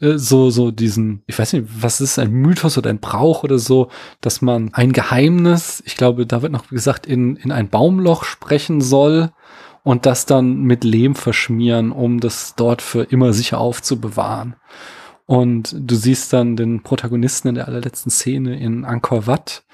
so, so diesen, ich weiß nicht, was ist ein Mythos oder ein Brauch oder so, dass man ein Geheimnis, ich glaube, da wird noch gesagt, in, in ein Baumloch sprechen soll und das dann mit Lehm verschmieren, um das dort für immer sicher aufzubewahren. Und du siehst dann den Protagonisten in der allerletzten Szene in Angkor Wat,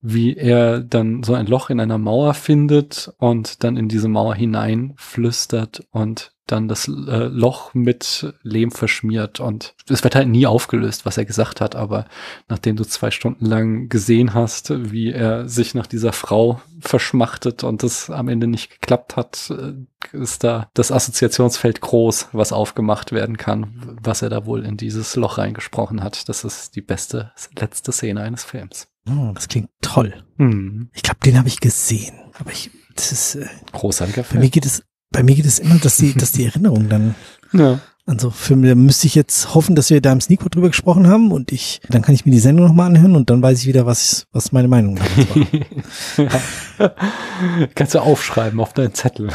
wie er dann so ein Loch in einer Mauer findet und dann in diese Mauer hineinflüstert und dann das äh, Loch mit Lehm verschmiert und es wird halt nie aufgelöst, was er gesagt hat, aber nachdem du zwei Stunden lang gesehen hast, wie er sich nach dieser Frau verschmachtet und es am Ende nicht geklappt hat, äh, ist da das Assoziationsfeld groß, was aufgemacht werden kann, was er da wohl in dieses Loch reingesprochen hat. Das ist die beste letzte Szene eines Films. Oh, das klingt toll. Mhm. Ich glaube, den habe ich gesehen, aber ich das ist äh, großartiger Film. Bei mir geht es bei mir geht es immer, dass die, dass die Erinnerung dann ja. an so Filme, da müsste ich jetzt hoffen, dass wir da im Sneakpot drüber gesprochen haben und ich, dann kann ich mir die Sendung nochmal anhören und dann weiß ich wieder, was, was meine Meinung war. Kannst du aufschreiben auf deinen Zettel.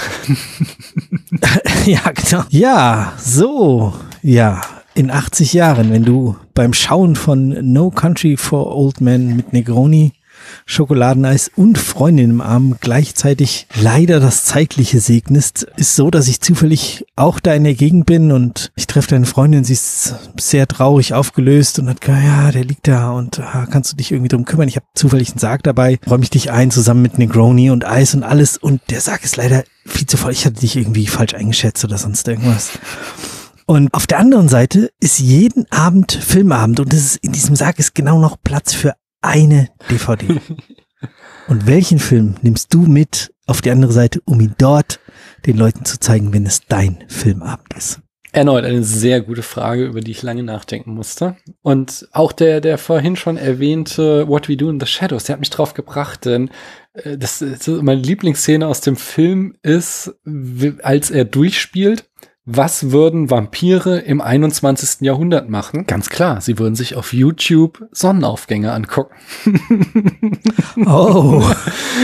ja, genau. Ja, so, ja. In 80 Jahren, wenn du beim Schauen von No Country for Old Men mit Negroni Schokoladeneis und Freundin im Arm gleichzeitig leider das Zeitliche segnest, ist so, dass ich zufällig auch da in der Gegend bin und ich treffe deine Freundin, sie ist sehr traurig aufgelöst und hat gesagt, ja, der liegt da und ah, kannst du dich irgendwie drum kümmern? Ich habe zufällig einen Sarg dabei, räume ich dich ein zusammen mit Negroni und Eis und alles und der Sarg ist leider viel zu voll. Ich hatte dich irgendwie falsch eingeschätzt oder sonst irgendwas. Und auf der anderen Seite ist jeden Abend Filmabend und das ist, in diesem Sarg ist genau noch Platz für eine DVD. Und welchen Film nimmst du mit auf die andere Seite, um ihn dort den Leuten zu zeigen, wenn es dein Filmabend ist? Erneut eine sehr gute Frage, über die ich lange nachdenken musste. Und auch der, der vorhin schon erwähnte What We Do in the Shadows, der hat mich drauf gebracht, denn äh, das, das meine Lieblingsszene aus dem Film ist, als er durchspielt was würden Vampire im 21. Jahrhundert machen? Ganz klar, sie würden sich auf YouTube Sonnenaufgänge angucken. Oh.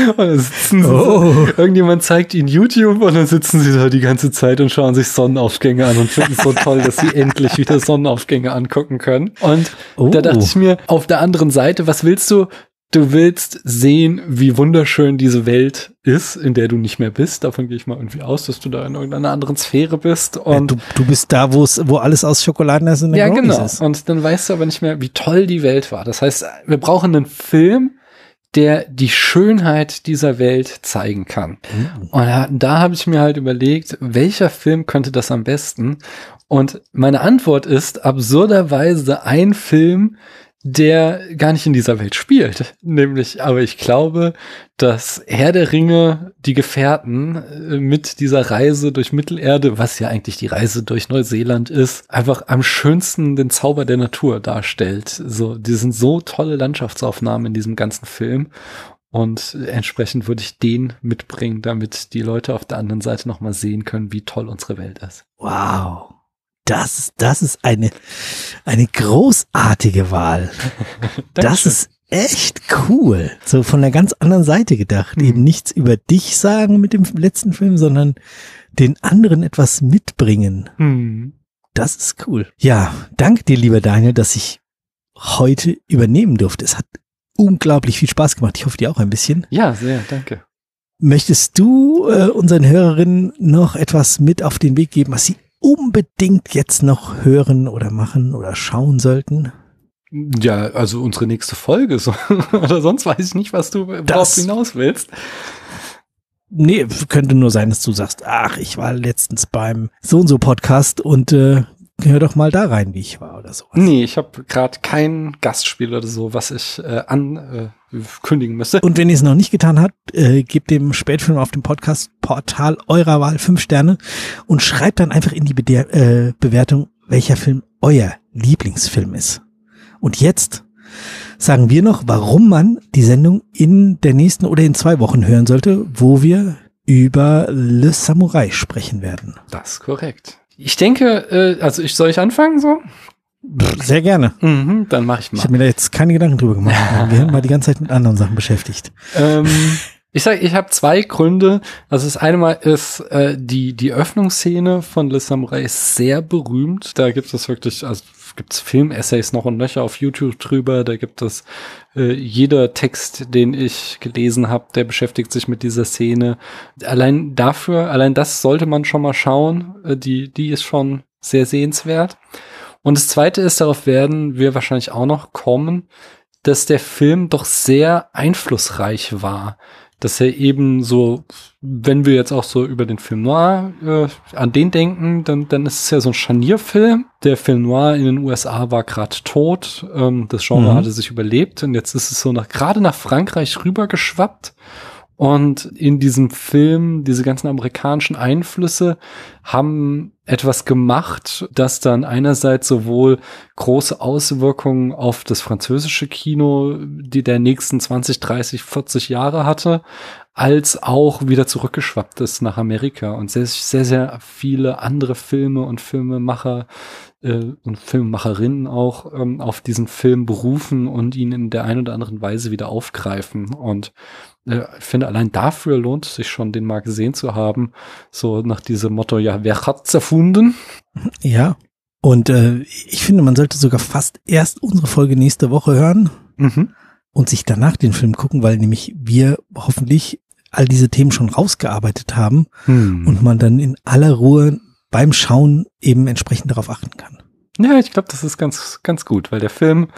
und dann sitzen sie oh. so, irgendjemand zeigt ihnen YouTube und dann sitzen sie da die ganze Zeit und schauen sich Sonnenaufgänge an und finden es so toll, dass sie endlich wieder Sonnenaufgänge angucken können. Und oh. da dachte ich mir, auf der anderen Seite, was willst du? Du willst sehen, wie wunderschön diese Welt ist, in der du nicht mehr bist. Davon gehe ich mal irgendwie aus, dass du da in irgendeiner anderen Sphäre bist. Und ja, du, du bist da, wo es, wo alles aus Schokoladeneis in der Ja, genau. Ist. Und dann weißt du aber nicht mehr, wie toll die Welt war. Das heißt, wir brauchen einen Film, der die Schönheit dieser Welt zeigen kann. Mhm. Und da, da habe ich mir halt überlegt, welcher Film könnte das am besten? Und meine Antwort ist absurderweise ein Film, der gar nicht in dieser Welt spielt. Nämlich, aber ich glaube, dass Herr der Ringe, die Gefährten äh, mit dieser Reise durch Mittelerde, was ja eigentlich die Reise durch Neuseeland ist, einfach am schönsten den Zauber der Natur darstellt. So, die sind so tolle Landschaftsaufnahmen in diesem ganzen Film. Und entsprechend würde ich den mitbringen, damit die Leute auf der anderen Seite nochmal sehen können, wie toll unsere Welt ist. Wow das, das ist eine, eine großartige Wahl. das ist echt cool. So von der ganz anderen Seite gedacht. Mhm. Eben nichts über dich sagen mit dem letzten Film, sondern den anderen etwas mitbringen. Mhm. Das ist cool. Ja, danke dir, lieber Daniel, dass ich heute übernehmen durfte. Es hat unglaublich viel Spaß gemacht. Ich hoffe dir auch ein bisschen. Ja, sehr, danke. Möchtest du äh, unseren Hörerinnen noch etwas mit auf den Weg geben, was sie unbedingt jetzt noch hören oder machen oder schauen sollten? Ja, also unsere nächste Folge so. oder sonst weiß ich nicht, was du worauf hinaus willst. Nee, könnte nur sein, dass du sagst, ach, ich war letztens beim so und so Podcast und äh, hör doch mal da rein, wie ich war oder sowas. Nee, ich habe gerade kein Gastspiel oder so, was ich äh, ankündigen äh, müsste. Und wenn ihr es noch nicht getan habt, äh, gebt dem Spätfilm auf dem Podcast-Portal eurer Wahl fünf Sterne und schreibt dann einfach in die Be äh, Bewertung, welcher Film euer Lieblingsfilm ist. Und jetzt sagen wir noch, warum man die Sendung in der nächsten oder in zwei Wochen hören sollte, wo wir über Le Samurai sprechen werden. Das ist korrekt. Ich denke, äh, also ich soll ich anfangen so? Sehr gerne. Mhm, dann mache ich mal. Ich habe mir da jetzt keine Gedanken drüber gemacht. Wir haben mal die ganze Zeit mit anderen Sachen beschäftigt. Ähm, ich sage, ich habe zwei Gründe. Also das eine Mal ist äh, die die Öffnungsszene von Le Samurai ist sehr berühmt. Da gibt es wirklich, also gibt es Filmessays noch und nöcher auf YouTube drüber. Da gibt es äh, jeder Text, den ich gelesen habe, der beschäftigt sich mit dieser Szene. Allein dafür, allein das sollte man schon mal schauen. Äh, die, die ist schon sehr sehenswert. Und das zweite ist, darauf werden wir wahrscheinlich auch noch kommen, dass der Film doch sehr einflussreich war dass er eben so, wenn wir jetzt auch so über den Film Noir äh, an den denken, dann, dann ist es ja so ein Scharnierfilm. Der Film Noir in den USA war gerade tot, ähm, das Genre mhm. hatte sich überlebt und jetzt ist es so nach gerade nach Frankreich rübergeschwappt. Und in diesem Film, diese ganzen amerikanischen Einflüsse haben etwas gemacht, das dann einerseits sowohl große Auswirkungen auf das französische Kino, die der nächsten 20, 30, 40 Jahre hatte, als auch wieder zurückgeschwappt ist nach Amerika und sehr, sehr, sehr viele andere Filme und Filmemacher äh, und Filmemacherinnen auch ähm, auf diesen Film berufen und ihn in der einen oder anderen Weise wieder aufgreifen. Und äh, ich finde, allein dafür lohnt es sich schon, den mal gesehen zu haben. So nach diesem Motto, ja, wer hat's erfunden? Ja. Und äh, ich finde, man sollte sogar fast erst unsere Folge nächste Woche hören mhm. und sich danach den Film gucken, weil nämlich wir hoffentlich all diese Themen schon rausgearbeitet haben hm. und man dann in aller Ruhe beim Schauen eben entsprechend darauf achten kann. Ja, ich glaube, das ist ganz, ganz gut, weil der Film.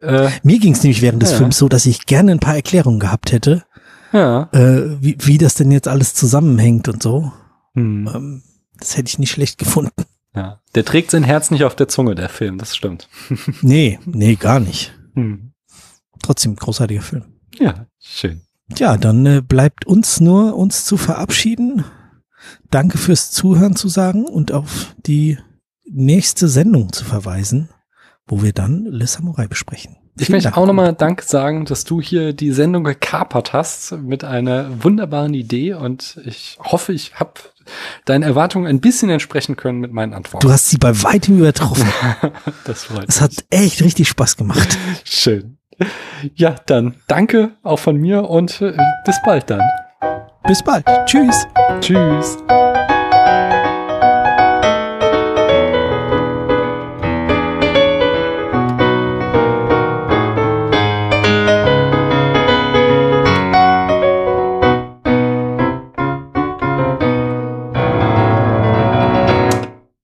Äh, Mir ging es nämlich während des ja. Films so, dass ich gerne ein paar Erklärungen gehabt hätte, ja. Äh, wie, wie das denn jetzt alles zusammenhängt und so. Hm. Ähm, das hätte ich nicht schlecht gefunden. Ja. Der trägt sein Herz nicht auf der Zunge, der Film, das stimmt. nee, nee, gar nicht. Hm. Trotzdem großartiger Film. Ja, schön. Ja, dann äh, bleibt uns nur, uns zu verabschieden. Danke fürs Zuhören zu sagen und auf die nächste Sendung zu verweisen, wo wir dann Le Samurai besprechen. Ich möchte auch nochmal Dank sagen, dass du hier die Sendung gekapert hast mit einer wunderbaren Idee und ich hoffe, ich habe deinen Erwartungen ein bisschen entsprechen können mit meinen Antworten. Du hast sie bei weitem übertroffen. das freut. Es hat echt richtig Spaß gemacht. Schön. Ja, dann danke auch von mir und äh, bis bald dann. Bis bald. Tschüss. Tschüss.